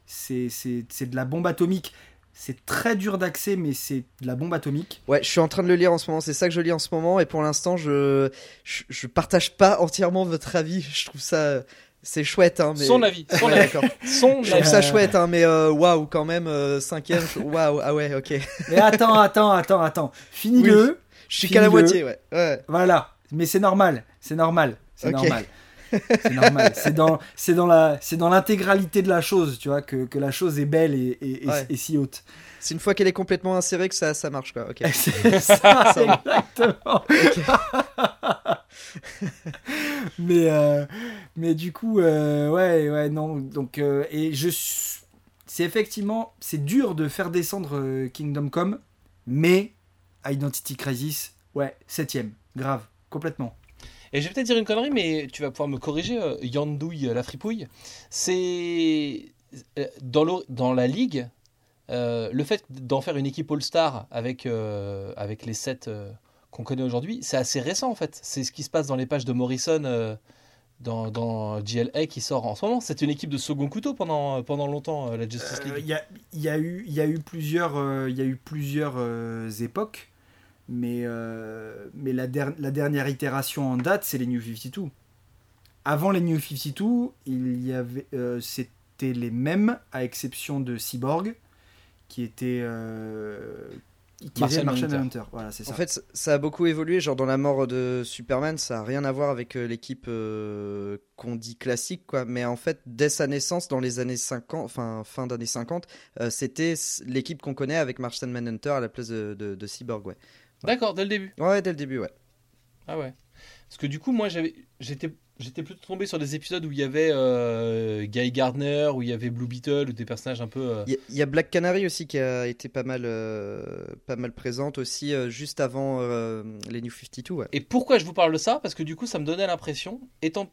c'est c'est de la bombe atomique. C'est très dur d'accès, mais c'est de la bombe atomique. Ouais, je suis en train de le lire en ce moment. C'est ça que je lis en ce moment. Et pour l'instant, je, je, je partage pas entièrement votre avis. *laughs* Je trouve ça c'est chouette, hein, mais... Son avis, son avis. Son je trouve ça chouette, hein, mais euh, waouh, quand même, euh, cinquième, waouh, ah ouais, ok. *laughs* Mais attends, attends, attends, attends, finis-le. Je suis qu'à la moitié, ouais. ouais. Voilà, mais c'est normal, c'est normal, c'est normal. C'est normal. C'est dans, c'est dans la, c'est dans l'intégralité de la chose, tu vois, que, que la chose est belle et, et, et, si haute. C'est une fois qu'elle est complètement insérée que ça, ça marche, quoi. Ok. *laughs* c'est *laughs* ça, exactement. *laughs* mais, euh, mais du coup, euh, ouais, ouais, non. Donc, euh, et je c'est effectivement, c'est dur de faire descendre Kingdom Come, mais Identity Crisis, ouais, septième, grave, complètement. Et je vais peut-être dire une connerie, mais tu vas pouvoir me corriger, Yandouille, la fripouille. C'est dans, dans la ligue, le fait d'en faire une équipe All-Star avec, avec les sept qu'on connaît aujourd'hui, c'est assez récent en fait. C'est ce qui se passe dans les pages de Morrison euh, dans, dans, GLA qui sort en ce moment. C'est une équipe de second couteau pendant, pendant longtemps, euh, la Justice League. Il y, a, y, a eu, y a eu plusieurs, il y a eu plusieurs euh, époques. Mais, euh, mais la, der- la dernière itération en date, c'est les New 52. Avant les New 52, il y avait, euh, c'était les mêmes, à exception de Cyborg, qui était. euh, qui Martian était Martian Manhunter. Manhunter. Voilà, c'est ça. En fait, ça- a beaucoup évolué. Genre, dans la mort de Superman, ça a rien à voir avec euh, l'équipe euh, qu'on dit classique, quoi. Mais en fait, dès sa naissance, dans les années 50, enfin, fin d'années 50, euh, c'était l'équipe qu'on connaît avec Martian Manhunter à la place de, de, de Cyborg, ouais. D'accord, dès le début. Ouais, dès le début, ouais. Ah ouais. Parce que du coup, moi, j'avais, j'étais, j'étais plutôt tombé sur des épisodes où il y avait euh, Guy Gardner, où il y avait Blue Beetle, ou des personnages un peu. euh, Il y, a- il y a Black Canary aussi qui a été pas mal, euh, pas mal présente aussi, juste avant les New 52, ouais. Et pourquoi je vous parle de ça? Parce que du coup, ça me donnait l'impression, étant,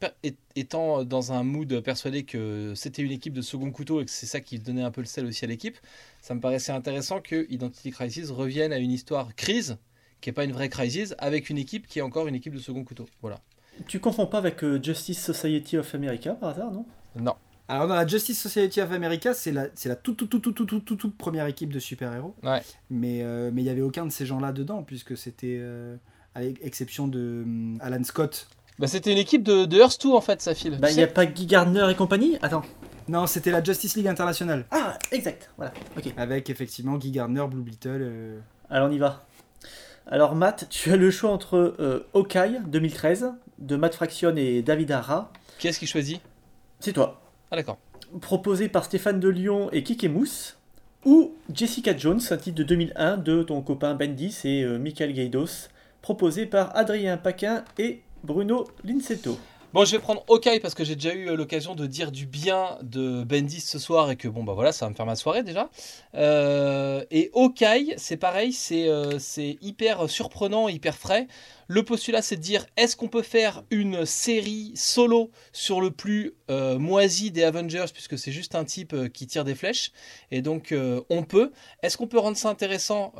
étant dans un mood persuadé que c'était une équipe de second couteau et que c'est ça qui donnait un peu le sel aussi à l'équipe, ça me paraissait intéressant que Identity Crisis revienne à une histoire crise, qui n'est pas une vraie crisis, avec une équipe qui est encore une équipe de second couteau. Voilà. Tu confonds pas avec euh, Justice Society of America par hasard, non? Non. Alors dans la Justice Society of America, c'est la, c'est la toute, toute, toute, toute, toute, toute, toute, toute première équipe de super-héros. Ouais. Mais euh, mais il n'y avait aucun de ces gens-là dedans, puisque c'était, euh, à l'exception de hum, Alan Scott. Bah, c'était une équipe de, de Earth 2 en fait, ça file. Bah, il n'y a pas Guy Gardner et compagnie? Attends. Non, c'était la Justice League Internationale, Ah, exact, voilà, ok. avec effectivement Guy Gardner, Blue Beetle. euh, Alors on y va. Alors Matt, tu as le choix entre euh, Hawkeye 2013 de Matt Fraction et David Arra. Qui est-ce qui choisit? C'est toi. Ah d'accord. Proposé par Stéphane de Lyon et Kike Mousse. Ou Jessica Jones, un titre de 2001 de ton copain Bendis et euh, Michael Gaidos. Proposé par Adrien Paquin et Bruno Linsetto. Bon, je vais prendre Hawkeye parce que j'ai déjà eu euh, l'occasion de dire du bien de Bendis ce soir et que bon, bah voilà, ça va me faire ma soirée déjà. Euh, et Hawkeye, c'est pareil, c'est euh, c'est hyper surprenant, hyper frais. Le postulat, c'est de dire est-ce qu'on peut faire une série solo sur le plus moisi des Avengers, puisque c'est juste un type qui tire des flèches, et donc on peut. Est-ce qu'on peut rendre ça intéressant?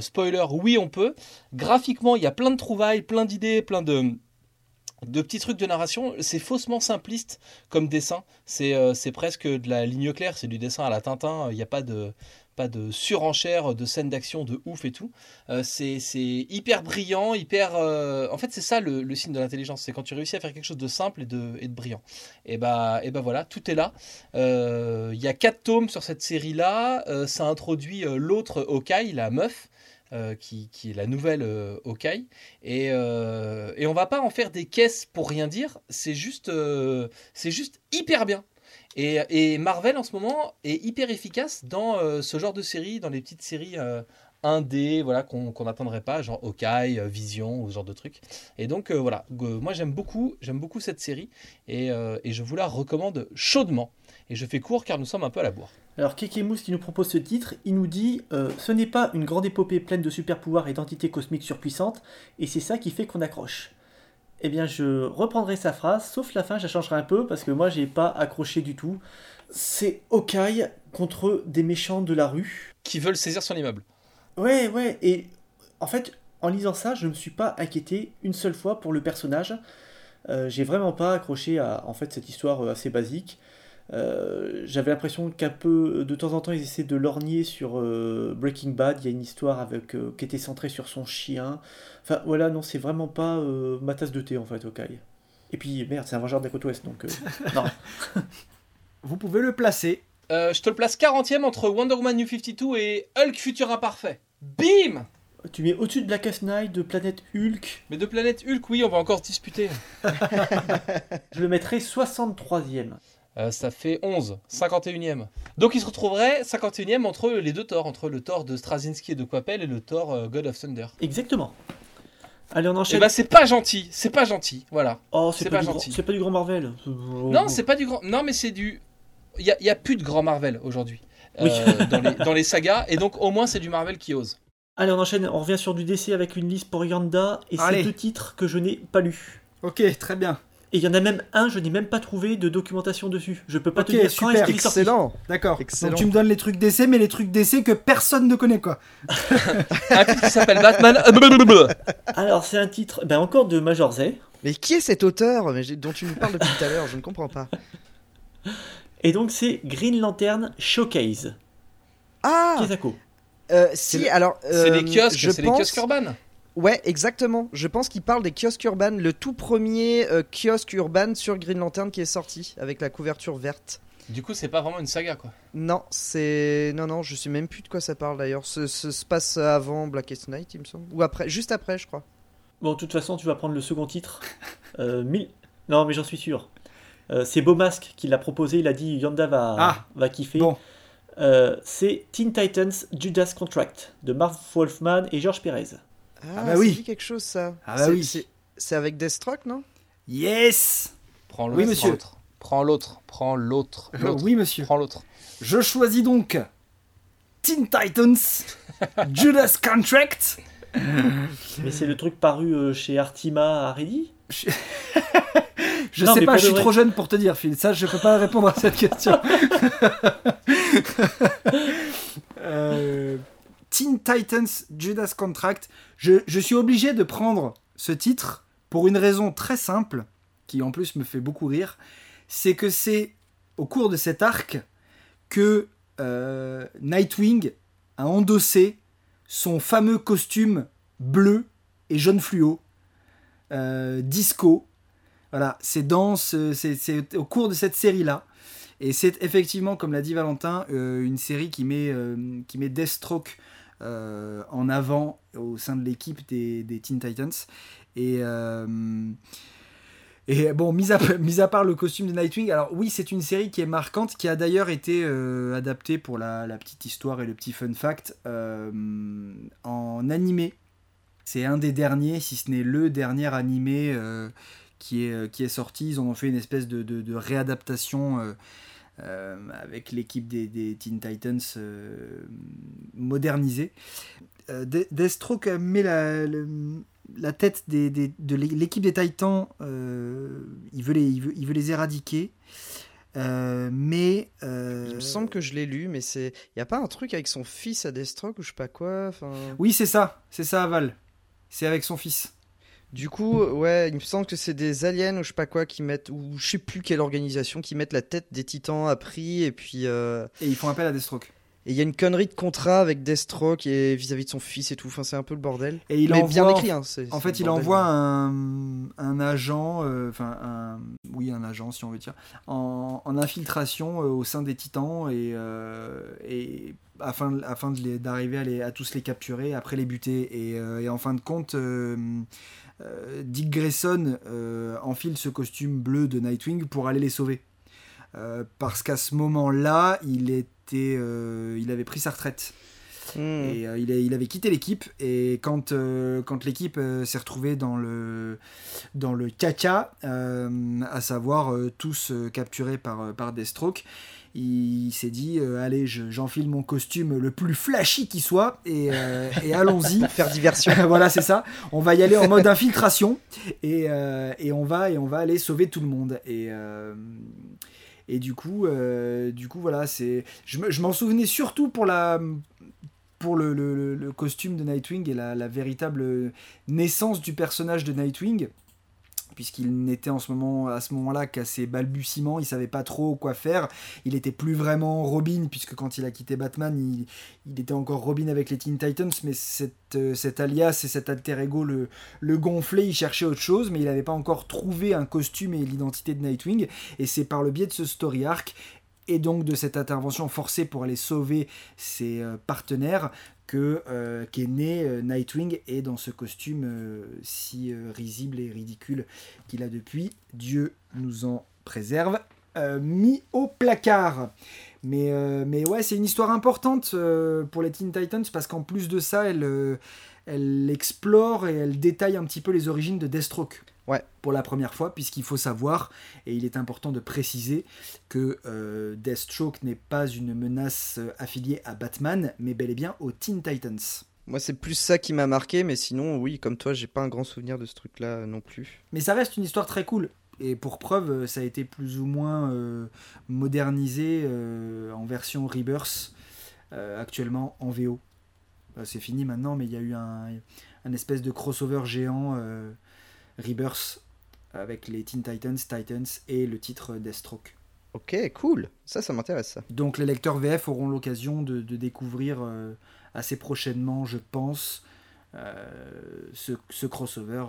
Spoiler, oui, on peut. Graphiquement, il y a plein de trouvailles, plein d'idées, plein de de petits trucs de narration, c'est faussement simpliste comme dessin. C'est euh, c'est presque de la ligne claire, c'est du dessin à la Tintin. Il n'y a pas de, pas de surenchère, de scènes d'action de ouf et tout. Euh, c'est hyper brillant, hyper. euh, En fait, c'est ça le, le signe de l'intelligence. C'est quand tu réussis à faire quelque chose de simple et de, et de brillant. Et bah, et bah voilà, tout est là. Euh, Il y a quatre tomes sur cette série-là. Euh, ça introduit euh, l'autre Hawkeye, la meuf. Euh, qui, qui est la nouvelle euh, Hawkeye. Et, euh, et on va pas en faire des caisses pour rien dire, c'est juste, euh, c'est juste hyper bien. Et, et Marvel en ce moment est hyper efficace dans euh, ce genre de série, dans les petites séries indé, voilà, qu'on qu'on n'attendrait pas, genre Hawkeye, euh, Vision ou ce genre de trucs. Et donc euh, voilà, moi j'aime beaucoup, j'aime beaucoup cette série et, euh, et je vous la recommande chaudement. Et je fais court car nous sommes un peu à la bourre. Alors Kekemous qui nous propose ce titre, il nous dit ce n'est pas une grande épopée pleine de super pouvoirs et d'entités cosmiques surpuissantes, et c'est ça qui fait qu'on accroche. Eh bien, je reprendrai sa phrase, sauf la fin, je la changerai un peu parce que moi, j'ai pas accroché du tout. C'est Hawkeye contre des méchants de la rue. Qui veulent saisir son immeuble. Ouais, ouais, et en fait, en lisant ça, je me suis pas inquiété une seule fois pour le personnage. Euh, j'ai vraiment pas accroché à en fait cette histoire euh, assez basique. Euh, J'avais l'impression qu'un peu de temps en temps ils essaient de lorgner sur euh, Breaking Bad. Il y a une histoire avec euh, qui était centrée sur son chien. Enfin voilà, non, c'est vraiment pas euh, ma tasse de thé en fait, Hawkeye. Et puis merde, c'est un vengeur de la côte ouest donc euh, *laughs* non. Vous pouvez le placer. Euh, je te le place 40e entre Wonder Woman New 52 et Hulk Futur Imparfait. Bim Tu mets au-dessus de Black Knight, de Planète Hulk. Mais de Planète Hulk, oui, on va encore se disputer. *laughs* Je le mettrais 63e. Euh, ça fait 11, 51e. Donc il se retrouverait 51e entre les deux Thor, entre le Thor de Straczynski et de Coppel et le Thor euh, God of Thunder. Exactement. Allez, on Et enchaîne. bah c'est pas gentil, c'est pas gentil, voilà. Oh, c'est pas gentil. c'est pas du grand Marvel. Non, c'est pas du grand. Non, mais c'est du. Il y y a plus de grand Marvel aujourd'hui Oui. dans, les, dans les sagas, et donc au moins c'est du Marvel qui ose. Allez, on enchaîne. On revient sur du DC avec une liste pour Yanda et c'est deux titres que je n'ai pas lus. Ok, très bien. Et il y en a même un, je n'ai même pas trouvé de documentation dessus. Je peux pas Ok, te dire quand super, est-ce qu'il est sorti. Excellent. D'accord. Excellent. Donc tu me donnes les trucs d'essai, mais les trucs d'essai que personne ne connaît quoi. *laughs* Un titre qui s'appelle Batman. euh. *laughs* Alors, c'est un titre, ben encore de Major Z. Mais qui est cet auteur dont tu nous parles depuis tout à l'heure? Je ne comprends pas. Et donc, c'est Green Lantern Showcase. Ah Kesako. Euh, si, le- alors. C'est les euh, kiosques, je les kiosques urbains. Ouais, exactement. Je pense qu'il parle des kiosques urbains, le tout premier euh, kiosque urbain sur Green Lantern qui est sorti avec la couverture verte. Du coup, c'est pas vraiment une saga, quoi. Non, c'est non non, je sais même plus de quoi ça parle d'ailleurs. Ce, ce se passe avant Blackest Night, il me semble, ou après, juste après, je crois. Bon, de toute façon, tu vas prendre le second titre. *laughs* Euh, mille- Non, mais j'en suis sûr. Euh, c'est Beaumasque qui l'a proposé. Il a dit Yanda va, Ah, va kiffer. bon. Euh, c'est Teen Titans Judas Contract de Marv Wolfman et George Perez. Ah, bah ça oui. quelque chose ça. Ah bah C'est- oui. c'est- avec Deathstroke, non? Yes Prends Oui, l'autre. monsieur. Prends l'autre. Prends l'autre. Prends l'autre. Oui, monsieur. Prends l'autre. Je choisis donc Teen Titans Judas Contract. Mais c'est le truc paru euh, chez Artima à Ready *laughs* Je Non, sais pas, je suis vrai. trop jeune pour te dire, Phil. Ça, je peux pas répondre à cette question. *laughs* Euh, Teen Titans Judas Contract. Je, je suis obligé de prendre ce titre pour une raison très simple, qui en plus me fait beaucoup rire. C'est que c'est au cours de cet arc que euh, Nightwing a endossé son fameux costume bleu et jaune fluo, euh, disco. Voilà, c'est dans ce- c'est au cours de cette série-là. Et c'est effectivement, comme l'a dit Valentin, euh, une série qui met, euh, qui met Deathstroke euh, en avant au sein de l'équipe des, des Teen Titans. Et, et bon, mis à, *laughs* mis à part le costume de Nightwing, alors oui, c'est une série qui est marquante, qui a d'ailleurs été adaptée pour la, la petite histoire et le petit fun fact en animé. C'est un des derniers, si ce n'est le dernier animé qui, est, qui est sorti. Ils en ont fait une espèce de, de- de réadaptation euh, euh, avec l'équipe des, des Teen Titans euh, modernisée. Euh, De- Deathstroke met la, le- la tête des, des- de l'équipe des Titans. euh, il, veut les, il, veut, il veut les éradiquer. Euh, mais euh, Il me semble que je l'ai lu, mais c'est. Y a pas un truc avec son fils à Deathstroke ou je sais pas quoi. Enfin. oui, c'est ça, c'est ça, Aval. C'est avec son fils. Du coup, ouais, il me semble que c'est des aliens ou je sais pas quoi qui mettent, ou je sais plus quelle organisation qui mettent la tête des titans à prix et puis. euh, Et ils font appel à Deathstroke. Et il y a une connerie de contrat avec Deathstroke et vis-à-vis de son fils et tout. Enfin, c'est un peu le bordel. Et il mais envoie, bien écrit, hein. En fait, il bordel. envoie un, un agent, euh, enfin, un, oui, un agent, si on veut dire, en, en infiltration euh, au sein des titans et, euh, et afin, afin d'arriver à, tous les capturer, après les buter. Et, et en fin de compte, Dick Grayson euh, enfile ce costume bleu de Nightwing pour aller les sauver. Euh, parce qu'à ce moment-là, il était, euh, il avait pris sa retraite. Hmm. Et euh, il, avait quitté l'équipe et quand, euh, quand l'équipe euh, s'est retrouvée dans le, dans le caca, euh, à savoir euh, tous euh, capturés par, euh, par Deathstroke, il s'est dit euh, allez je- j'enfile mon costume le plus flashy qui soit et, euh, et allons-y. *laughs* Faire diversion. *laughs* voilà c'est ça. On va y aller en mode infiltration et, euh, et on va et on va aller sauver tout le monde et et du coup, du coup voilà, c'est. Je me- je m'en souvenais surtout pour la, pour le, le- le- le costume de Nightwing et la, la véritable naissance du personnage de Nightwing, puisqu'il n'était à ce moment-là qu'à ses balbutiements, il savait pas trop quoi faire. Il était plus vraiment Robin, puisque quand il a quitté Batman, il, était encore Robin avec les Teen Titans, mais euh, cet alias et cet alter ego le, le gonflait, il cherchait autre chose, mais il n'avait pas encore trouvé un costume et l'identité de Nightwing. Et c'est par le biais de ce story arc et donc de cette intervention forcée pour aller sauver ses euh, partenaires que euh, qu'est né euh, Nightwing et dans ce costume euh, si risible et ridicule qu'il a depuis. Dieu nous en préserve. mis au placard. Mais, mais ouais, c'est une histoire importante pour les Teen Titans parce qu'en plus de ça, elle, elle explore et elle détaille un petit peu les origines de Deathstroke. Ouais. Pour la première fois, puisqu'il faut savoir, et il est important de préciser, que euh, Deathstroke n'est pas une menace euh, affiliée à Batman, mais bel et bien aux Teen Titans. Moi, c'est plus ça qui m'a marqué, mais sinon, oui, comme toi, j'ai pas un grand souvenir de ce truc-là non plus. Mais ça reste une histoire très cool. Et pour preuve, euh, ça a été plus ou moins euh, modernisé euh, en version Rebirth, euh, actuellement en VO. Euh, c'est fini maintenant, mais il y a eu un, un espèce de crossover géant Rebirth avec les Teen Titans, Titans et le titre Deathstroke. Ok, cool. Ça, ça m'intéresse. Donc les lecteurs VF auront l'occasion de, de découvrir euh, assez prochainement, je pense, ce, ce, crossover.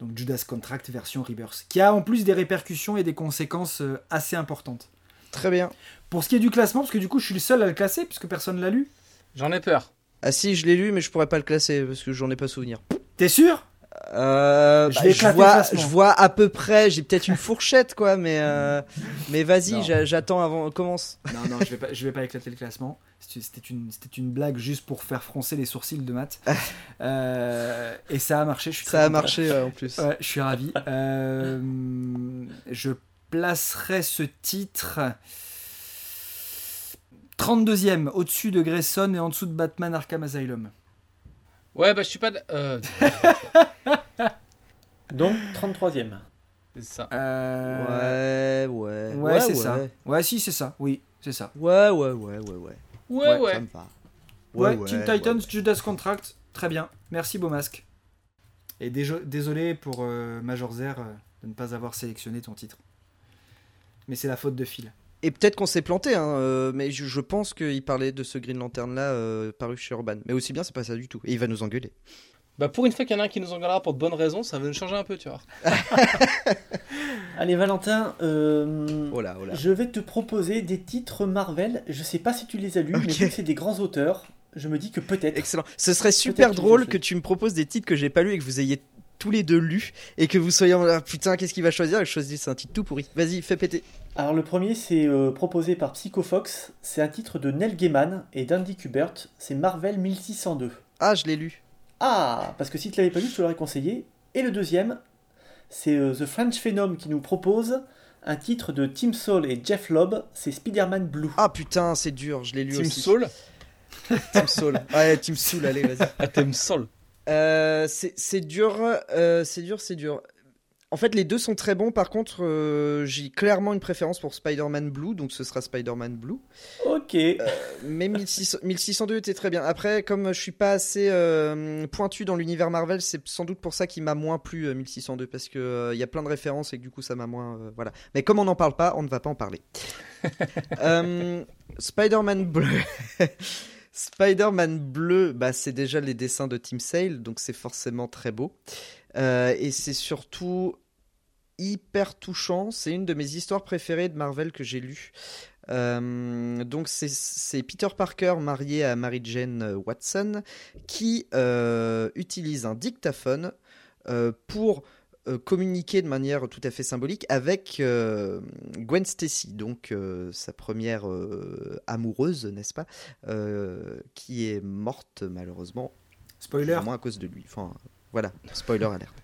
donc Judas Contract version Rebirth, qui a en plus des répercussions et des conséquences assez importantes. Très bien. Pour ce qui est du classement, parce que du coup je suis le seul à le classer, puisque personne l'a lu. J'en ai peur. Ah si, je l'ai lu, mais je pourrais pas le classer, parce que j'en ai pas souvenir. T'es sûr? Euh, je, bah, vois, je vois à peu près, j'ai peut-être une fourchette quoi, mais euh, mais vas-y, j'attends avant, commence. Non non, je vais pas, je vais pas éclater le classement. C'était une, c'était une blague juste pour faire froncer les sourcils de Matt. Euh, et ça a marché. Je suis ça a marché en plus. Ouais, je suis ravi. je placerai ce titre 32e, au-dessus de Grayson et en dessous de Batman Arkham Asylum. Ouais, bah je suis pas. Euh... *laughs* Donc 33e. C'est ça. Euh... Ouais, ouais. Ouais, c'est ça. Ouais, si, c'est ça. Oui, c'est ça. Ouais, ouais, ouais, ouais, ouais. Ouais, ouais. Ouais, Teen Titans, Judas Contract. Très bien. Merci, Beau Masque. Et désolé pour euh, Major Zer euh, de ne pas avoir sélectionné ton titre. Mais c'est la faute de Phil. Et peut-être qu'on s'est planté, hein, euh, mais je, pense qu'il parlait de ce Green Lantern là euh, paru chez Urban. Mais aussi bien, c'est pas ça du tout. Et il va nous engueuler. Bah pour une fois qu'il y en a un qui nous engueulera pour de bonnes raisons, ça va nous changer un peu, tu vois. *laughs* Allez Valentin, euh, oh là, oh là. je vais te proposer des titres Marvel. Je sais pas si tu les as lus, mais vu que c'est des grands auteurs, je me dis que peut-être. Excellent. Ce serait super drôle que tu me proposes des titres que j'ai pas lus et que vous ayez tous les deux lus et que vous soyez en putain qu'est-ce qu'il va choisir je choisis un titre tout pourri. Vas-y, fais péter. Alors le premier c'est euh, proposé par Psychofox, c'est un titre de Neil Gaiman et d'Andy Kubert, c'est Marvel 1602. Ah, je l'ai lu. Ah, parce que si tu l'avais pas lu, je te l'aurais conseillé. Et le deuxième, c'est euh, The French Phenom qui nous propose un titre de Tim Soul et Jeff Lobb, c'est Spider-Man Blue. Ah putain, c'est dur, je l'ai lu Tim aussi. Soul Tim Soul. Ouais, Tim Soul, allez, vas-y. Ah, *laughs* Tim Soul. Euh, c'est dur, c'est dur, c'est dur. En fait, les deux sont très bons. Par contre, euh, j'ai clairement une préférence pour Spider-Man Blue, donc ce sera Spider-Man Blue. Ok. Euh, mais 1602 était très bien. Après, comme je suis pas assez euh, pointu dans l'univers Marvel, c'est sans doute pour ça qu'il m'a moins plu 1602 parce que il y a plein de références et que du coup ça m'a moins. voilà. Mais comme on n'en parle pas, on ne va pas en parler. *laughs* Spider-Man Bleu. Spider-Man bleu, bah, c'est déjà les dessins de Tim Sale, donc c'est forcément très beau. et c'est surtout hyper touchant. C'est une de mes histoires préférées de Marvel que j'ai lues. Euh, donc c'est Peter Parker marié à Mary Jane Watson qui euh, utilise un dictaphone euh, pour communiquer de manière tout à fait symbolique avec Gwen Stacy, donc sa première amoureuse, n'est-ce pas, qui est morte malheureusement. Spoiler. Moins à cause de lui. Enfin, voilà, spoiler alerte. *laughs*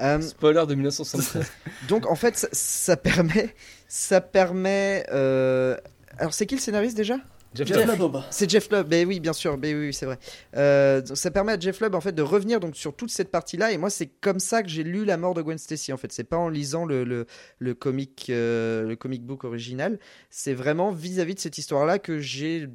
Euh, Spoiler de 1973. *laughs* donc en fait, ça, permet, ça permet. Euh, alors c'est qui le scénariste déjà? Jeff, Lubb. C'est Jeff Lubb, ben oui, bien sûr, ben oui, c'est vrai. Euh, ça permet à Jeff Lubb en fait de revenir donc sur toute cette partie-là, et moi c'est comme ça que j'ai lu La mort de Gwen Stacy. En fait, c'est pas en lisant le le, le comic le comic book original, c'est vraiment vis-à-vis de cette histoire-là que j'ai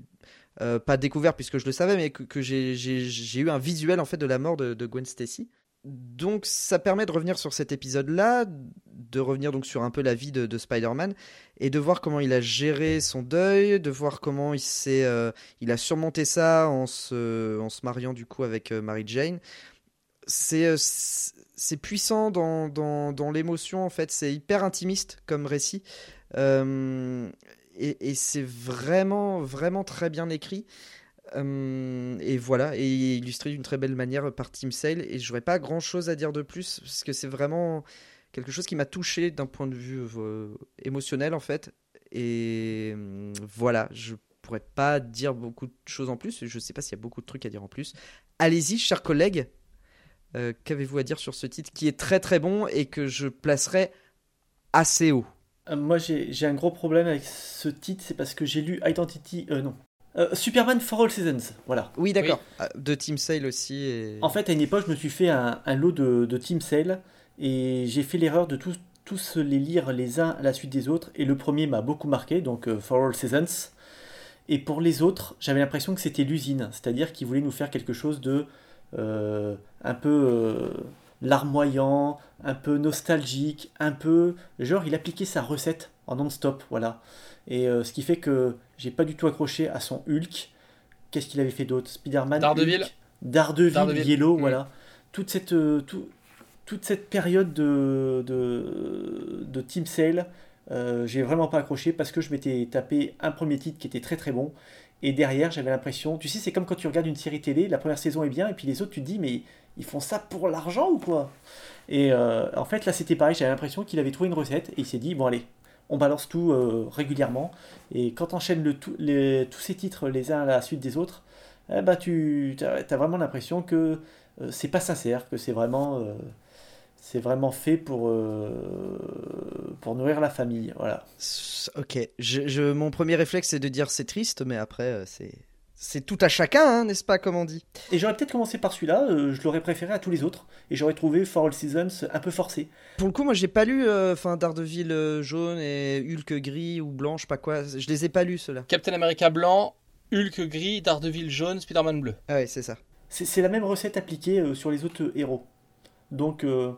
pas découvert puisque je le savais, mais que, que j'ai eu un visuel en fait de la mort de, de Gwen Stacy donc ça permet de revenir sur cet épisode-là, de revenir donc sur un peu la vie de, Spider-Man et de voir comment il a géré son deuil, de voir comment il s'est, euh, il a surmonté ça en se, en se mariant du coup avec euh, Mary Jane. C'est, euh, c'est puissant dans, dans, dans l'émotion en fait, c'est hyper intimiste comme récit et, et c'est vraiment vraiment très bien écrit. Euh, et voilà, et illustré d'une très belle manière par Tim Sale. Et j'aurais pas grand chose à dire de plus, parce que c'est vraiment quelque chose qui m'a touché d'un point de vue euh, émotionnel en fait. Et euh, voilà, je pourrais pas dire beaucoup de choses en plus. Je sais pas s'il y a beaucoup de trucs à dire en plus. Allez-y, chers collègues. Qu'avez-vous à dire sur ce titre qui est très très bon et que je placerai assez haut? Moi j'ai un gros problème avec ce titre, c'est parce que j'ai lu Identity, non, euh, Superman for All Seasons, voilà. Oui, d'accord. Ah, de Team Sale aussi. En fait, à une époque, je me suis fait un, lot de, de, Team Sale et j'ai fait l'erreur de tous, tous les lire les uns à la suite des autres. Et le premier m'a beaucoup marqué, donc euh, For All Seasons. Et pour les autres, j'avais l'impression que c'était l'usine, c'est-à-dire qu'ils voulaient nous faire quelque chose de euh, un peu larmoyant, un peu nostalgique, un peu genre il appliquait sa recette en non-stop, voilà. Et ce qui fait que j'ai pas du tout accroché à son Hulk, qu'est-ce qu'il avait fait d'autre? Spider-Man. Daredevil. Hulk, Daredevil, Daredevil. Yellow, Mm. voilà. Toute cette, euh, tout- toute cette période de, de, de Team Sale, euh, j'ai vraiment pas accroché parce que je m'étais tapé un premier titre qui était très très bon. Et derrière, j'avais l'impression, tu sais, c'est comme quand tu regardes une série télé, la première saison est bien, et puis les autres, tu te dis, mais ils font ça pour l'argent ou quoi? Et euh, en fait, là, c'était pareil, j'avais l'impression qu'il avait trouvé une recette, et il s'est dit, bon, allez, on balance tout euh, régulièrement. Et quand on enchaîne le tout- les- tous ces titres les uns à la suite des autres, eh ben, tu as, vraiment l'impression que euh, c'est pas sincère, que c'est vraiment, euh, vraiment fait pour, euh, pour nourrir la famille. Voilà. Ok, je, je- mon premier réflexe c'est de dire c'est triste, mais après c'est c'est tout à chacun, hein, n'est-ce pas, comme on dit Et j'aurais peut-être commencé par celui-là, euh, je l'aurais préféré à tous les autres, et j'aurais trouvé For All Seasons un peu forcé. Pour le coup, moi j'ai pas lu euh, enfin Daredevil euh, jaune et Hulk gris ou blanc, je sais pas quoi. Je les ai pas lus ceux-là. Captain America blanc, Hulk gris, Daredevil jaune, Spider-Man bleu. Ah ouais, c'est ça. C'est la même recette appliquée euh, sur les autres héros. Donc euh,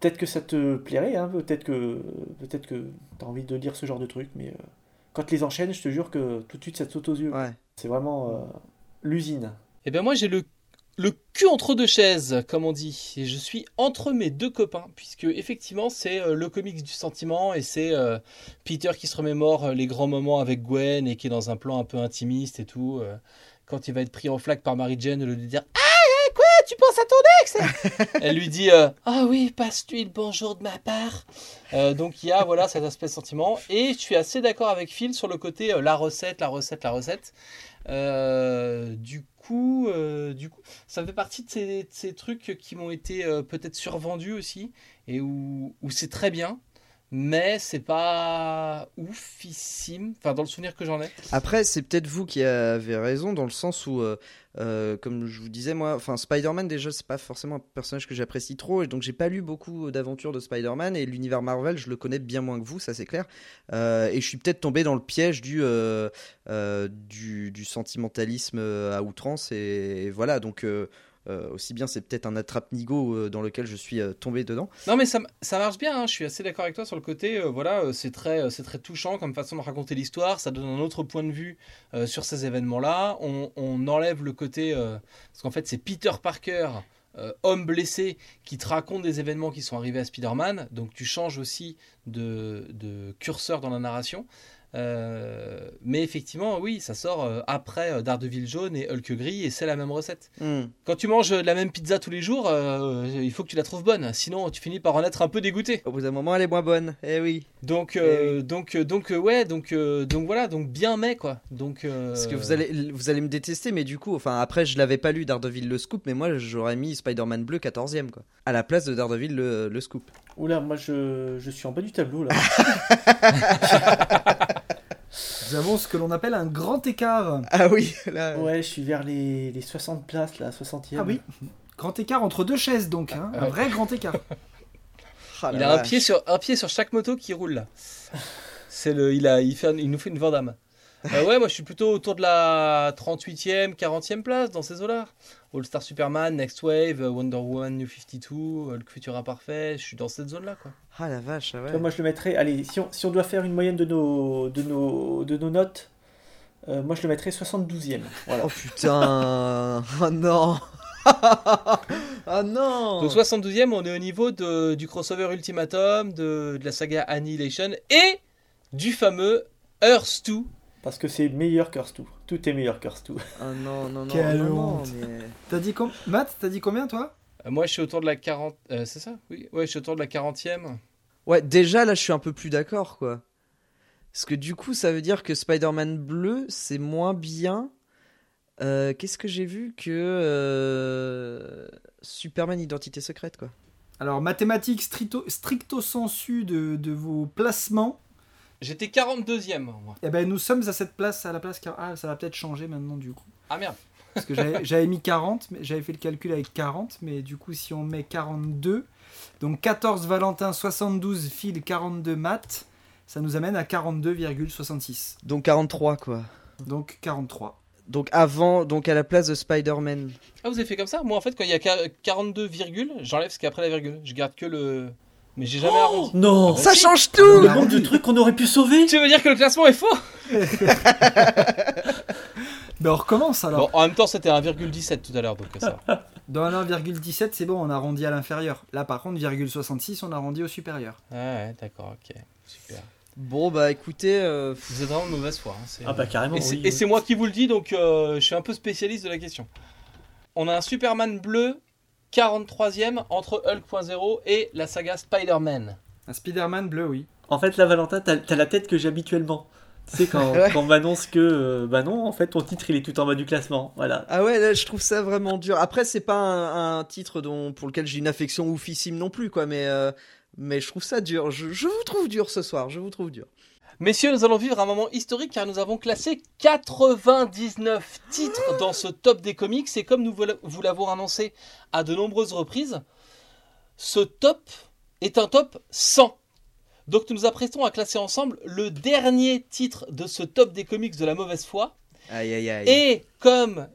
peut-être que ça te plairait, hein, peut-être que peut-être que t'as envie de lire ce genre de truc, mais euh, quand tu les enchaînes, je te jure que tout de suite ça te saute aux yeux. Ouais. C'est vraiment euh, l'usine. Eh bien moi j'ai le, le cul entre deux chaises, comme on dit. Et je suis entre mes deux copains, puisque effectivement c'est euh, le comics du sentiment, et c'est euh, Peter qui se remémore euh, les grands moments avec Gwen, et qui est dans un plan un peu intimiste et tout. euh, quand il va être pris en flaque par Mary Jane, au lieu de lui dire « Ah, tu penses à ton ex ?» *laughs* Elle lui dit euh, Ah oui, passe-lui le bonjour de ma part. Euh, donc il y a voilà cet aspect sentiment. Et je suis assez d'accord avec Phil sur le côté euh, la recette, la recette, la recette. Du coup, du coup, ça fait partie de ces, trucs qui m'ont été peut-être survendus aussi et où c'est très bien, mais c'est pas oufissime. Enfin, dans le souvenir que j'en ai. Après, c'est peut-être vous qui avez raison dans le sens où, euh, euh, comme je vous disais, moi, enfin Spider-Man déjà, c'est pas forcément un personnage que j'apprécie trop, et donc j'ai pas lu beaucoup d'aventures de Spider-Man et l'univers Marvel, je le connais bien moins que vous, ça c'est clair. Euh, et je suis peut-être tombé dans le piège du du, sentimentalisme à outrance, et voilà, donc. Euh, aussi bien c'est peut-être un attrape-nigo euh, dans lequel je suis euh, tombé dedans. Non, mais ça, marche bien. hein. Je suis assez d'accord avec toi sur le côté. voilà, c'est très, c'est très touchant comme façon de raconter l'histoire. Ça donne un autre point de vue sur ces événements-là. On, enlève le côté parce qu'en fait, c'est Peter Parker. homme blessé qui te raconte des événements qui sont arrivés à Spider-Man, donc tu changes aussi de curseur dans la narration. Euh, mais effectivement, oui, ça sort euh, après euh, Daredevil jaune et Hulk gris et c'est la même recette. Hmm. Quand tu manges de la même pizza tous les jours, euh, il faut que tu la trouves bonne, sinon tu finis par en être un peu dégoûté. Au bout d'un moment, elle est moins bonne. Eh oui. Donc, euh, donc, donc, ouais, donc, euh, donc voilà, donc bien mais quoi. Donc, euh, Parce que vous allez, vous allez me détester, mais du coup, enfin après, je l'avais pas lu Daredevil le scoop, mais moi j'aurais mis Spider-Man bleu 14ème quoi, à la place de Daredevil le, le scoop. Oula, moi je, je suis en bas du tableau là. *laughs* *laughs* Nous avons ce que l'on appelle un grand écart. Ah oui, là. ouais, je suis vers les, les 60 places là, 60e. Ah oui. Grand écart entre deux chaises donc, hein. un Ouais. vrai grand écart. *laughs* Ah, il la a un pied sur un pied sur chaque moto qui roule là. C'est le, il a, il fait, un- il nous fait une Vandame. Euh, ouais, moi je suis plutôt autour de la 38e, 40e place dans ces eaux-là. All Star Superman, Next Wave, Wonder Woman New 52, Hulk Futur Imparfait, je suis dans cette zone-là quoi. Ah la vache, ouais. moi je le mettrais. Allez, si on, si on doit faire une moyenne de nos, de nos, de nos notes, euh, moi je le mettrais 72e. Voilà. Oh putain *laughs* Oh non Ah *laughs* non Donc 72e, on est au niveau de, du crossover Ultimatum, de, de la saga Annihilation et du fameux Earth 2. Parce que c'est meilleur Curse 2. Tout est meilleur Curse 2. Ah non, non, non, Quelle non, non, honte. mais... T'as dit com... Matt, t'as dit combien toi? Euh, Moi je suis autour de la 40... euh, c'est ça? Oui, ouais, je suis autour de la 40e. Ouais, déjà là, je suis un peu plus d'accord, quoi. Parce que du coup, ça veut dire que Spider-Man bleu, c'est moins bien. Euh, Qu'est-ce que j'ai vu que euh, Superman Identité secrète, quoi? Alors, mathématiques stricto, stricto sensu de, de vos placements. J'étais 42e moi. Eh ben, nous sommes à cette place, à la place. Ah, ça va peut-être changer maintenant du coup. Ah merde. Parce que j'avais *laughs* mis 40, mais j'avais fait le calcul avec 40, mais du coup, si on met 42, donc 14 Valentin, 72 Phil, 42 Matt, ça nous amène à 42,66. Donc 43, quoi. Donc 43. Donc avant, donc à la place de Spider-Man. Ah vous avez fait comme ça? Moi en fait quand il y a qua- 42 virgules, j'enlève ce qu'il y a après la virgule. Je garde que le... Mais j'ai jamais arrondi. Non Ah bah Ça change tout Le nombre de trucs qu'on aurait pu sauver Tu veux dire que le classement est faux *laughs* Ben on recommence alors. Bon, en même temps, c'était 1,17 tout à l'heure, donc ça. *laughs* Dans 1,17, c'est bon, on arrondit à l'inférieur. Là, par contre, 0,66, on arrondit au supérieur. Ouais, ouais, d'accord, ok. Super. Bon, bah écoutez, euh, Vous êtes vraiment de mauvaise foi. hein, c'est- Ah bah carrément, Et c'est oui. et c'est moi qui vous le dis, donc euh, je suis un peu spécialiste de la question. On a un Superman bleu, 43ème, entre Hulk.0 et la saga Spider-Man. Un Spider-Man bleu, oui. En fait, là, Valentin, t'as la tête que j'ai habituellement. Tu sais, quand, *laughs* Ouais. quand on m'annonce que, euh, bah non, en fait, ton titre, il est tout en bas du classement. Voilà. Ah ouais, là, je trouve ça vraiment dur. Après, c'est pas un, un titre dont, pour lequel j'ai une affection oufissime non plus, quoi, mais, euh, mais je trouve ça dur. Je, je vous trouve dur ce soir, je vous trouve dur. Messieurs, nous allons vivre un moment historique car nous avons classé 99 titres dans ce top des comics et comme nous vous l'a- vous l'avons annoncé à de nombreuses reprises, ce top est un top 100. Donc nous nous apprêtons à classer ensemble le dernier titre de ce top des comics de la mauvaise foi Aïe, aïe, aïe. Et comme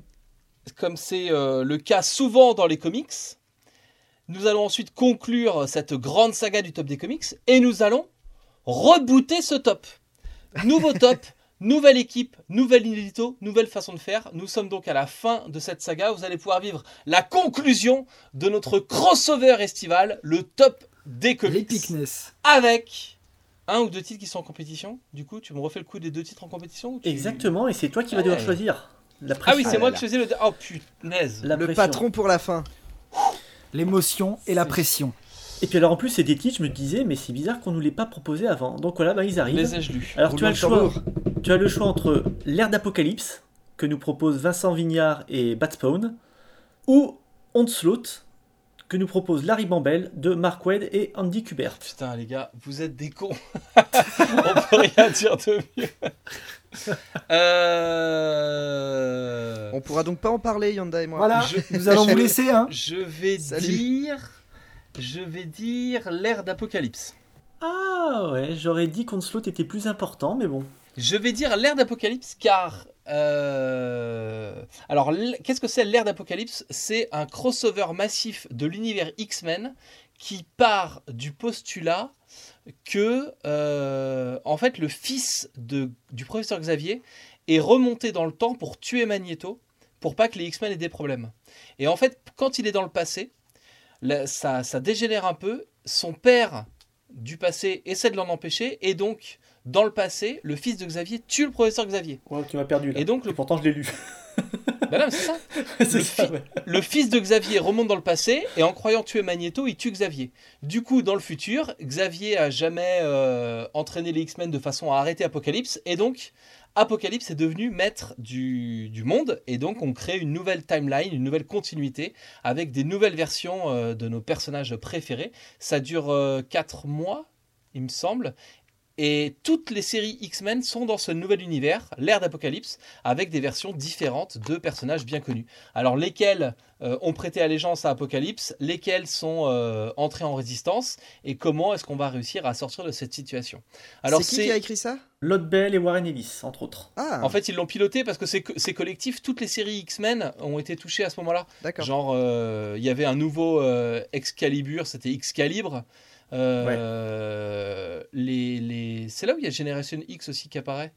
comme c'est euh, le cas souvent dans les comics, nous allons ensuite conclure cette grande saga du top des comics et nous allons rebooter ce top. Nouveau top, *laughs* nouvelle équipe, nouvelle inédito, nouvelle façon de faire. Nous sommes donc à la fin de cette saga. Vous allez pouvoir vivre la conclusion de notre crossover estival, le top des comics avec un ou deux titres qui sont en compétition. Du coup, tu me refais le coup des deux titres en compétition ou tu- Exactement, et c'est toi qui vas Ouais. devoir choisir. La Ah oui, c'est Ah moi qui faisais le. Oh punaise. La Le pression. patron pour la fin. L'émotion et la pression. Et puis alors en plus, c'est des titres, je me disais, mais c'est bizarre qu'on nous les pas proposés avant. Donc voilà, bah, ils arrivent. Les ai-je lus Alors tu as, le choix, tu as le choix entre l'ère d'Apocalypse, que nous proposent Vincent Vignard et Batspawn, ou Onslaught, que nous propose Larry Bambel de Mark Wade et Andy Kubert. Putain, les gars, vous êtes des cons. *laughs* On peut rien dire de mieux. Euh... On pourra donc pas en parler, Yanda et moi. Voilà, Je- nous allons vous laisser, hein. Je vais Salut. dire. Je vais dire l'ère d'Apocalypse. Ah ouais, j'aurais dit qu'Onslaught était plus important, mais bon. Je vais dire l'ère d'Apocalypse car. euh, Alors, qu'est-ce que c'est l'ère d'Apocalypse? C'est un crossover massif de l'univers X-Men qui part du postulat que, euh, en fait, le fils de, du professeur Xavier est remonté dans le temps pour tuer Magneto pour pas que les X-Men aient des problèmes. Et en fait, quand il est dans le passé, ça, ça dégénère un peu. Son père du passé essaie de l'en empêcher et donc dans le passé, le fils de Xavier tue le professeur Xavier. Ouais, tu m'as perdu là. Et donc, le- Et pourtant, je l'ai lu. *laughs* Bah non, c'est ça. *laughs* Le ça, fi- ouais. Le fils de Xavier remonte dans le passé et en croyant tuer Magneto, il tue Xavier. Du coup, dans le futur, Xavier a jamais euh, entraîné les X-Men de façon à arrêter Apocalypse et donc Apocalypse est devenu maître du, monde et donc on crée une nouvelle timeline, une nouvelle continuité avec des nouvelles versions euh, de nos personnages préférés. Ça dure 4 mois, il me semble. Et toutes les séries X-Men sont dans ce nouvel univers, l'ère d'Apocalypse, avec des versions différentes de personnages bien connus. Alors lesquels euh, ont prêté allégeance à Apocalypse, lesquels sont euh, entrés en résistance, et comment est-ce qu'on va réussir à sortir de cette situation? Alors c'est qui qui a écrit ça? Lord Bell et Warren Ellis, entre autres. Ah, En fait, ils l'ont piloté parce que c'est co- c'est collectif. Toutes les séries X-Men ont été touchées à ce moment-là. d'accord. Genre, euh, il y avait un nouveau euh, Excalibur, c'était Excalibre. Euh, les, les... C'est là où il y a Generation X aussi qui apparaît.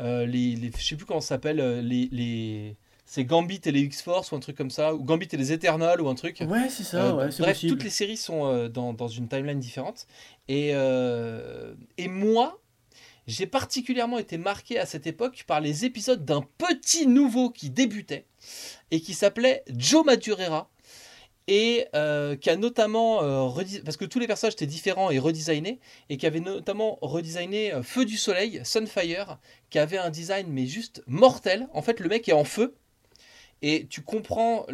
Euh, les, les... Je sais plus comment ça s'appelle. euh, Les, les... C'est Gambit et les X-Force ou un truc comme ça. Ou Gambit et les Eternals ou un truc. Ouais, c'est ça, Euh, ouais, bref, possible. toutes les séries sont euh, dans, dans une timeline différente. Et, et moi, j'ai particulièrement été marqué à cette époque par les épisodes d'un petit nouveau qui débutait et qui s'appelait Joe Madureira et euh, qui a notamment euh, parce que tous les personnages étaient différents et redesignés et qui avait notamment redesigné euh, Feu du Soleil, Sunfire, qui avait un design mais juste mortel. En fait, le mec est en feu et tu comprends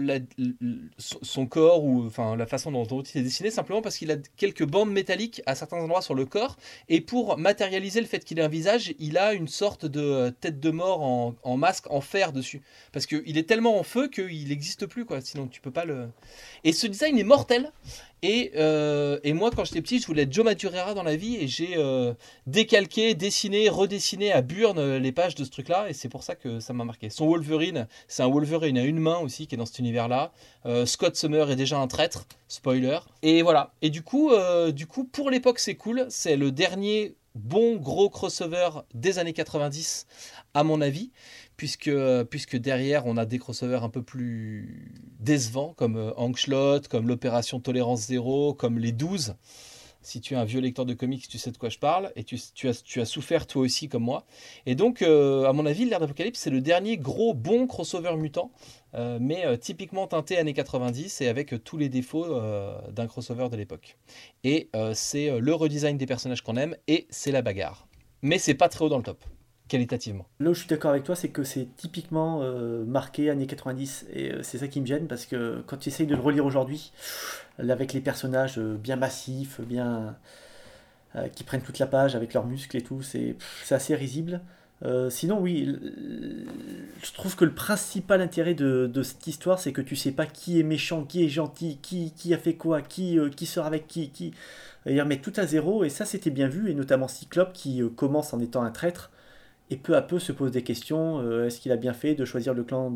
son corps ou enfin la façon dont, dont il est dessiné simplement parce qu'il a quelques bandes métalliques à certains endroits sur le corps et pour matérialiser le fait qu'il ait un visage, il a une sorte de euh, tête de mort en, en masque en fer dessus parce qu'il est tellement en feu qu'il n'existe plus quoi. Sinon tu peux pas le. Et ce design est mortel. Et, euh, et moi, quand j'étais petit, je voulais être Joe Madureira dans la vie et j'ai euh, décalqué, dessiné, redessiné à Burn euh, les pages de ce truc-là et c'est pour ça que ça m'a marqué. Son Wolverine, c'est un Wolverine à une main aussi qui est dans cet univers-là. Scott Summer est déjà un traître, spoiler. Et voilà. Et du coup, du coup pour l'époque, c'est cool. C'est le dernier bon gros crossover des années 90, à mon avis, puisque, puisque derrière, on a des crossovers un peu plus décevants, comme euh, Angslot, comme l'opération Tolérance Zéro, comme les 12. Si tu es un vieux lecteur de comics, tu sais de quoi je parle, et tu, as, souffert toi aussi comme moi. Et donc, euh, à mon avis, l'ère d'Apocalypse, c'est le dernier gros bon crossover mutant, euh, mais typiquement teinté années 90 et avec tous les défauts d'un crossover de l'époque. Et c'est le redesign des personnages qu'on aime, et c'est la bagarre. Mais c'est pas très haut dans le top Là où je suis d'accord avec toi, c'est que c'est typiquement euh, marqué années 90 et euh, c'est ça qui me gêne parce que quand tu essayes de le relire aujourd'hui, avec les personnages euh, bien massifs, bien qui prennent toute la page avec leurs muscles et tout, c'est assez risible. sinon, oui, je trouve que le principal intérêt de, cette histoire, c'est que tu sais pas qui est méchant, qui est gentil, qui, a fait quoi, qui, qui sort avec qui, qui. Ils remettent tout à zéro, et ça c'était bien vu, et notamment Cyclope qui commence en étant un traître, et peu à peu se pose des questions. Euh, est-ce qu'il a bien fait de choisir le clan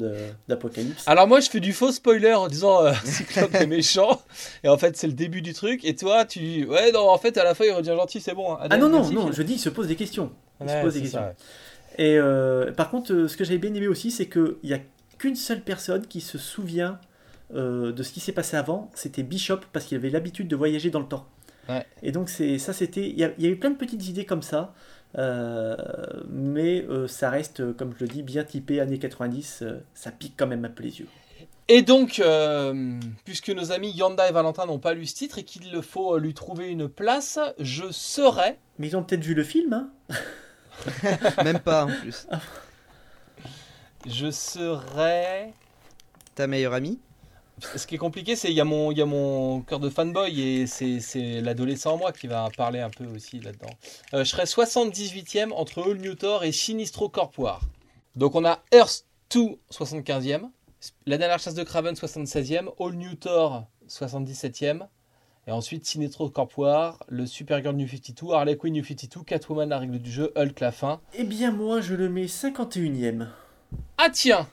d'Apocalypse? Alors moi je fais du faux spoiler en disant euh, *laughs* Cyclope est méchant et en fait c'est le début du truc et toi tu ouais non en fait à la fin il redevient gentil c'est bon. Hein. ah non non non je dis il se pose des questions. Il se pose des questions. Et euh, par contre ce que j'avais bien aimé aussi c'est qu'il n'y a qu'une seule personne qui se souvient de ce qui s'est passé avant, c'était Bishop parce qu'il avait l'habitude de voyager dans le temps. Et donc c'est ça c'était il y, a eu plein de petites idées comme ça. Euh, mais euh, ça reste, comme je le dis, bien typé années 90. Euh, ça pique quand même un peu les yeux. Et donc, puisque nos amis Yanda et Valentin n'ont pas lu ce titre et qu'il faut lui trouver une place, je serai. Mais ils ont peut-être vu le film, hein *laughs* Même pas en plus. je serai. Ta meilleure amie? Ce qui est compliqué, c'est qu'il y, a mon, y a mon cœur de fanboy et c'est l'adolescent en moi qui va parler un peu aussi là-dedans. Euh, je serai 78e entre All New Thor et Sinistro Corpoir. Donc on a Earth 2 75e, La dernière chasse de Craven 76e, All New Thor 77e, et ensuite Sinistro Corpoir, le Supergirl New 52, Harley Quinn New 52, Catwoman la règle du jeu, Hulk la fin. Eh bien moi je le mets 51e. Ah tiens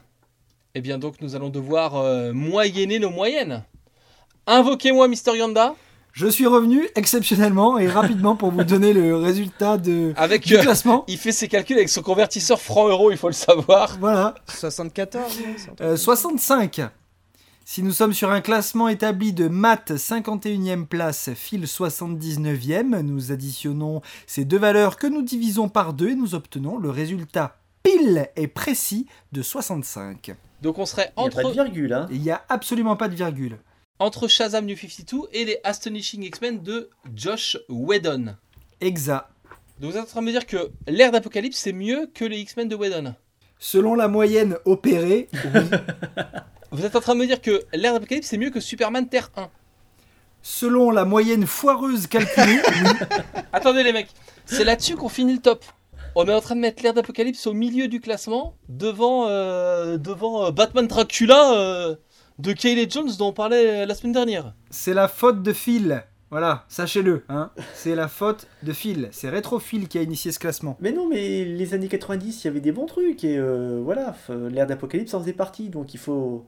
eh bien donc nous allons devoir euh, moyenner nos moyennes. Invoquez-moi Mister Yanda. Je suis revenu exceptionnellement et rapidement pour vous donner le résultat de, avec, du euh, classement. il fait ses calculs avec son convertisseur franc-euro, il faut le savoir. Voilà. 74 65. Euh, si nous sommes sur un classement établi de maths 51e place, fil 79e, nous additionnons ces deux valeurs que nous divisons par deux et nous obtenons le résultat pile et précis de 65. Donc on serait entre. Il n'y a pas de virgule, hein Il n'y a absolument pas de virgule. Entre Shazam New 52 et les Astonishing X-Men de Josh Whedon. Exact. Donc vous êtes en train de me dire que l'ère d'Apocalypse c'est mieux que les X-Men de Whedon Selon la moyenne opérée, oui. *laughs* vous êtes en train de me dire que l'ère d'Apocalypse c'est mieux que Superman Terre 1 Selon la moyenne foireuse calculée, oui. *laughs* Attendez les mecs, c'est là-dessus qu'on finit le top. On est en train de mettre l'ère d'Apocalypse au milieu du classement, devant, euh, devant euh, Batman Dracula euh, de Kayleigh Jones dont on parlait la semaine dernière. C'est la faute de Phil. Voilà, sachez-le. Hein. C'est la faute de Phil. C'est Retrophil qui a initié ce classement. Mais non, mais les années 90, il y avait des bons trucs. Et voilà, l'ère d'Apocalypse en faisait partie. Donc il faut,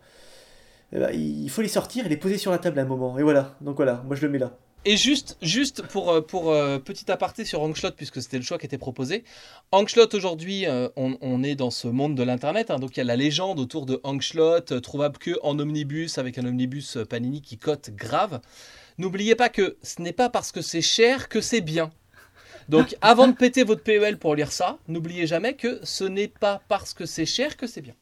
il faut les sortir et les poser sur la table à un moment. Et voilà, donc voilà, moi je le mets là. Et juste, juste pour, euh, pour euh, petit aparté sur Angslot, puisque c'était le choix qui était proposé. Angslot, aujourd'hui, euh, on, est dans ce monde de l'Internet. Hein, donc, il y a la légende autour de Angslot, trouvable que en omnibus, avec un omnibus Panini qui cote grave. N'oubliez pas que ce n'est pas parce que c'est cher que c'est bien. Donc, *laughs* avant de péter votre PEL pour lire ça, n'oubliez jamais que ce n'est pas parce que c'est cher que c'est bien.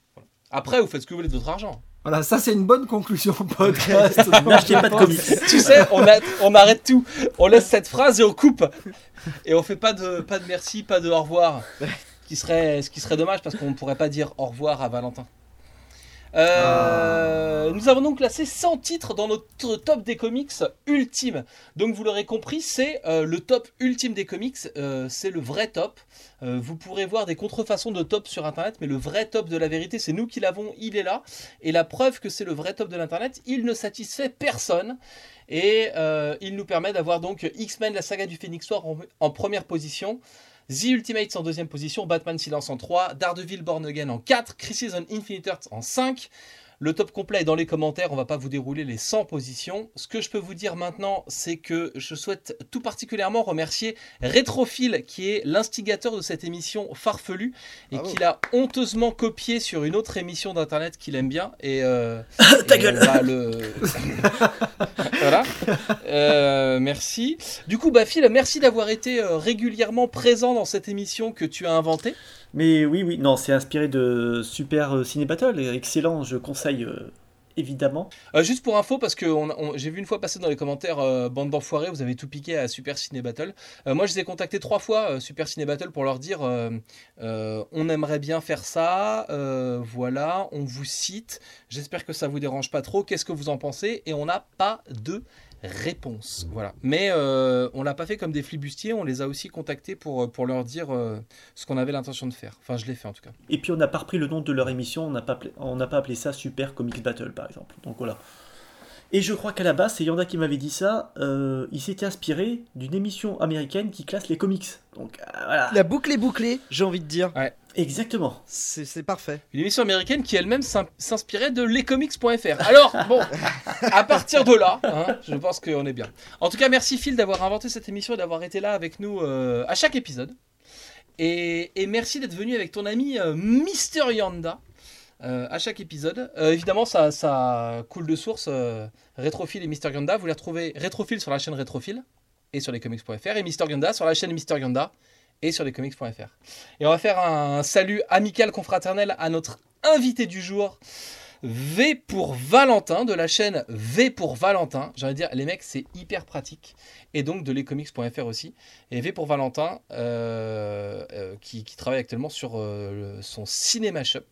Après, vous faites ce que vous voulez de votre argent. Voilà, ça c'est une bonne conclusion podcast. *laughs* N'achetez pas de comics. tu sais, on, on, arrête tout. On laisse cette phrase et on coupe. Et on fait pas de, pas de merci, pas de au revoir. Qui serait, ce qui serait dommage parce qu'on ne pourrait pas dire au revoir à Valentin. Euh, nous avons donc classé 100 titres dans notre top des comics ultime. Donc vous l'aurez compris, c'est euh, le top ultime des comics, euh, c'est le vrai top. vous pourrez voir des contrefaçons de top sur internet, mais le vrai top de la vérité, c'est nous qui l'avons, il est là. Et la preuve que c'est le vrai top de l'internet, il ne satisfait personne. Et il nous permet d'avoir donc X-Men, la saga du Phoenix War en première position. The Ultimates en deuxième position, Batman Silence en 3, Daredevil Born Again en 4, Crisis on Infinite Earths en 5, Le top complet est dans les commentaires, on va pas vous dérouler les 100 positions. Ce que je peux vous dire maintenant, c'est que je souhaite tout particulièrement remercier Rétrophile, qui est l'instigateur de cette émission farfelue et Bravo. qui l'a honteusement copié sur une autre émission d'internet qu'il aime bien. Et, euh, *laughs* Ta et gueule le... *laughs* Voilà. Euh, merci. Du coup, bah Phil, merci d'avoir été euh, régulièrement présent dans cette émission que tu as inventée. Mais oui, oui, non, c'est inspiré de Super euh, Ciné Battle, excellent, je conseille euh, évidemment. Euh, juste pour info, parce que j'ai vu une fois passer dans les commentaires bande d'enfoirés, vous avez tout piqué à Super Ciné Battle. Moi, je les ai contactés trois fois, Super Ciné Battle, pour leur dire on aimerait bien faire ça, voilà, on vous cite. J'espère que ça vous dérange pas trop. Qu'est-ce que vous en pensez Et on n'a pas de réponse. Voilà. Mais euh, on l'a pas fait comme des flibustiers, on les a aussi contactés pour, euh, pour leur dire euh, ce qu'on avait l'intention de faire. Enfin, je l'ai fait en tout cas. Et puis on n'a pas repris le nom de leur émission, on n'a pas, pas appelé ça Super Comics Battle par exemple. Donc voilà. Et je crois qu'à la base, c'est Yanda qui m'avait dit ça, euh, il s'était inspiré d'une émission américaine qui classe les comics. Donc euh, voilà. La boucle est bouclée, j'ai envie de dire. Exactement. C'est parfait. Une émission américaine qui elle-même s'in- s'inspirait de lescomics.fr. Alors, bon, à partir de là, hein, je pense qu'on est bien. En tout cas, merci Phil d'avoir inventé cette émission et d'avoir été là avec nous euh, à chaque épisode. Et, et merci d'être venu avec ton ami euh, Mister Yanda euh, à chaque épisode. Euh, évidemment, ça, ça coule de source. Euh, et Mister Yanda, vous les retrouvez Rétrophile sur la chaîne Rétrophile et sur lescomics.fr et Mister Yanda sur la chaîne Mister Yanda et sur lescomics.fr. Et on va faire un salut amical confraternel à notre invité du jour, V pour Valentin, de la chaîne V pour Valentin. J'ai envie de dire, les mecs, c'est hyper pratique. Et donc de lescomics.fr aussi. Et V pour Valentin, euh, qui, travaille actuellement sur son Cinéma Shop,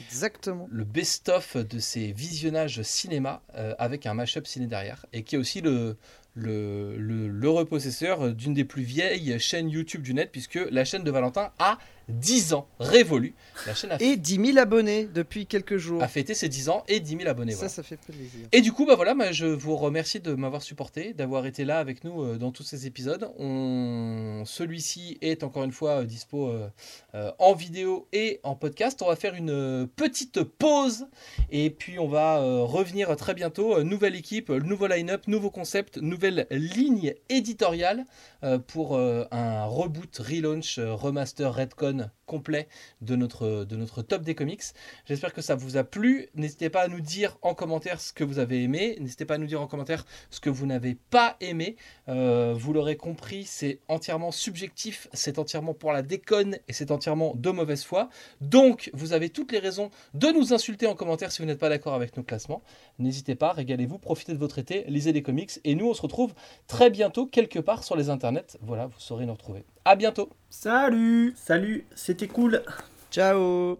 Exactement. le best-of de ses visionnages cinéma euh, avec un mashup ciné derrière. Et qui est aussi le, le, le repossesseur d'une des plus vieilles chaînes YouTube du net, puisque la chaîne de Valentin a 10 ans, révolue. La chaîne a, Et 10 000 abonnés depuis quelques jours. a fêté ses 10 ans et 10 000 abonnés. ça, voilà. ça fait plaisir. Et du coup, bah voilà, bah, je vous remercie de m'avoir supporté, d'avoir été là avec nous euh, dans tous ces épisodes. On... Celui-ci est encore une fois euh, dispo euh, en vidéo et en podcast. On va faire une petite pause et puis on va revenir très bientôt. Nouvelle équipe, nouveau line-up, nouveau concept, nouvelle ligne éditoriale pour un reboot, relaunch, remaster, redcon complet de notre, top des comics. J'espère que ça vous a plu. N'hésitez pas à nous dire en commentaire ce que vous avez aimé. N'hésitez pas à nous dire en commentaire ce que vous n'avez pas aimé. Euh, vous l'aurez compris, c'est entièrement subjectif, c'est entièrement pour la déconne et c'est entièrement de mauvaise foi. Donc, vous avez toutes les raisons de nous insulter en commentaire si vous n'êtes pas d'accord avec nos classements. N'hésitez pas, régalez-vous, profitez de votre été, lisez des comics et nous, on se retrouve très bientôt quelque part sur les internets. Voilà, vous saurez nous retrouver. À bientôt. Salut Salut, c'était cool. Ciao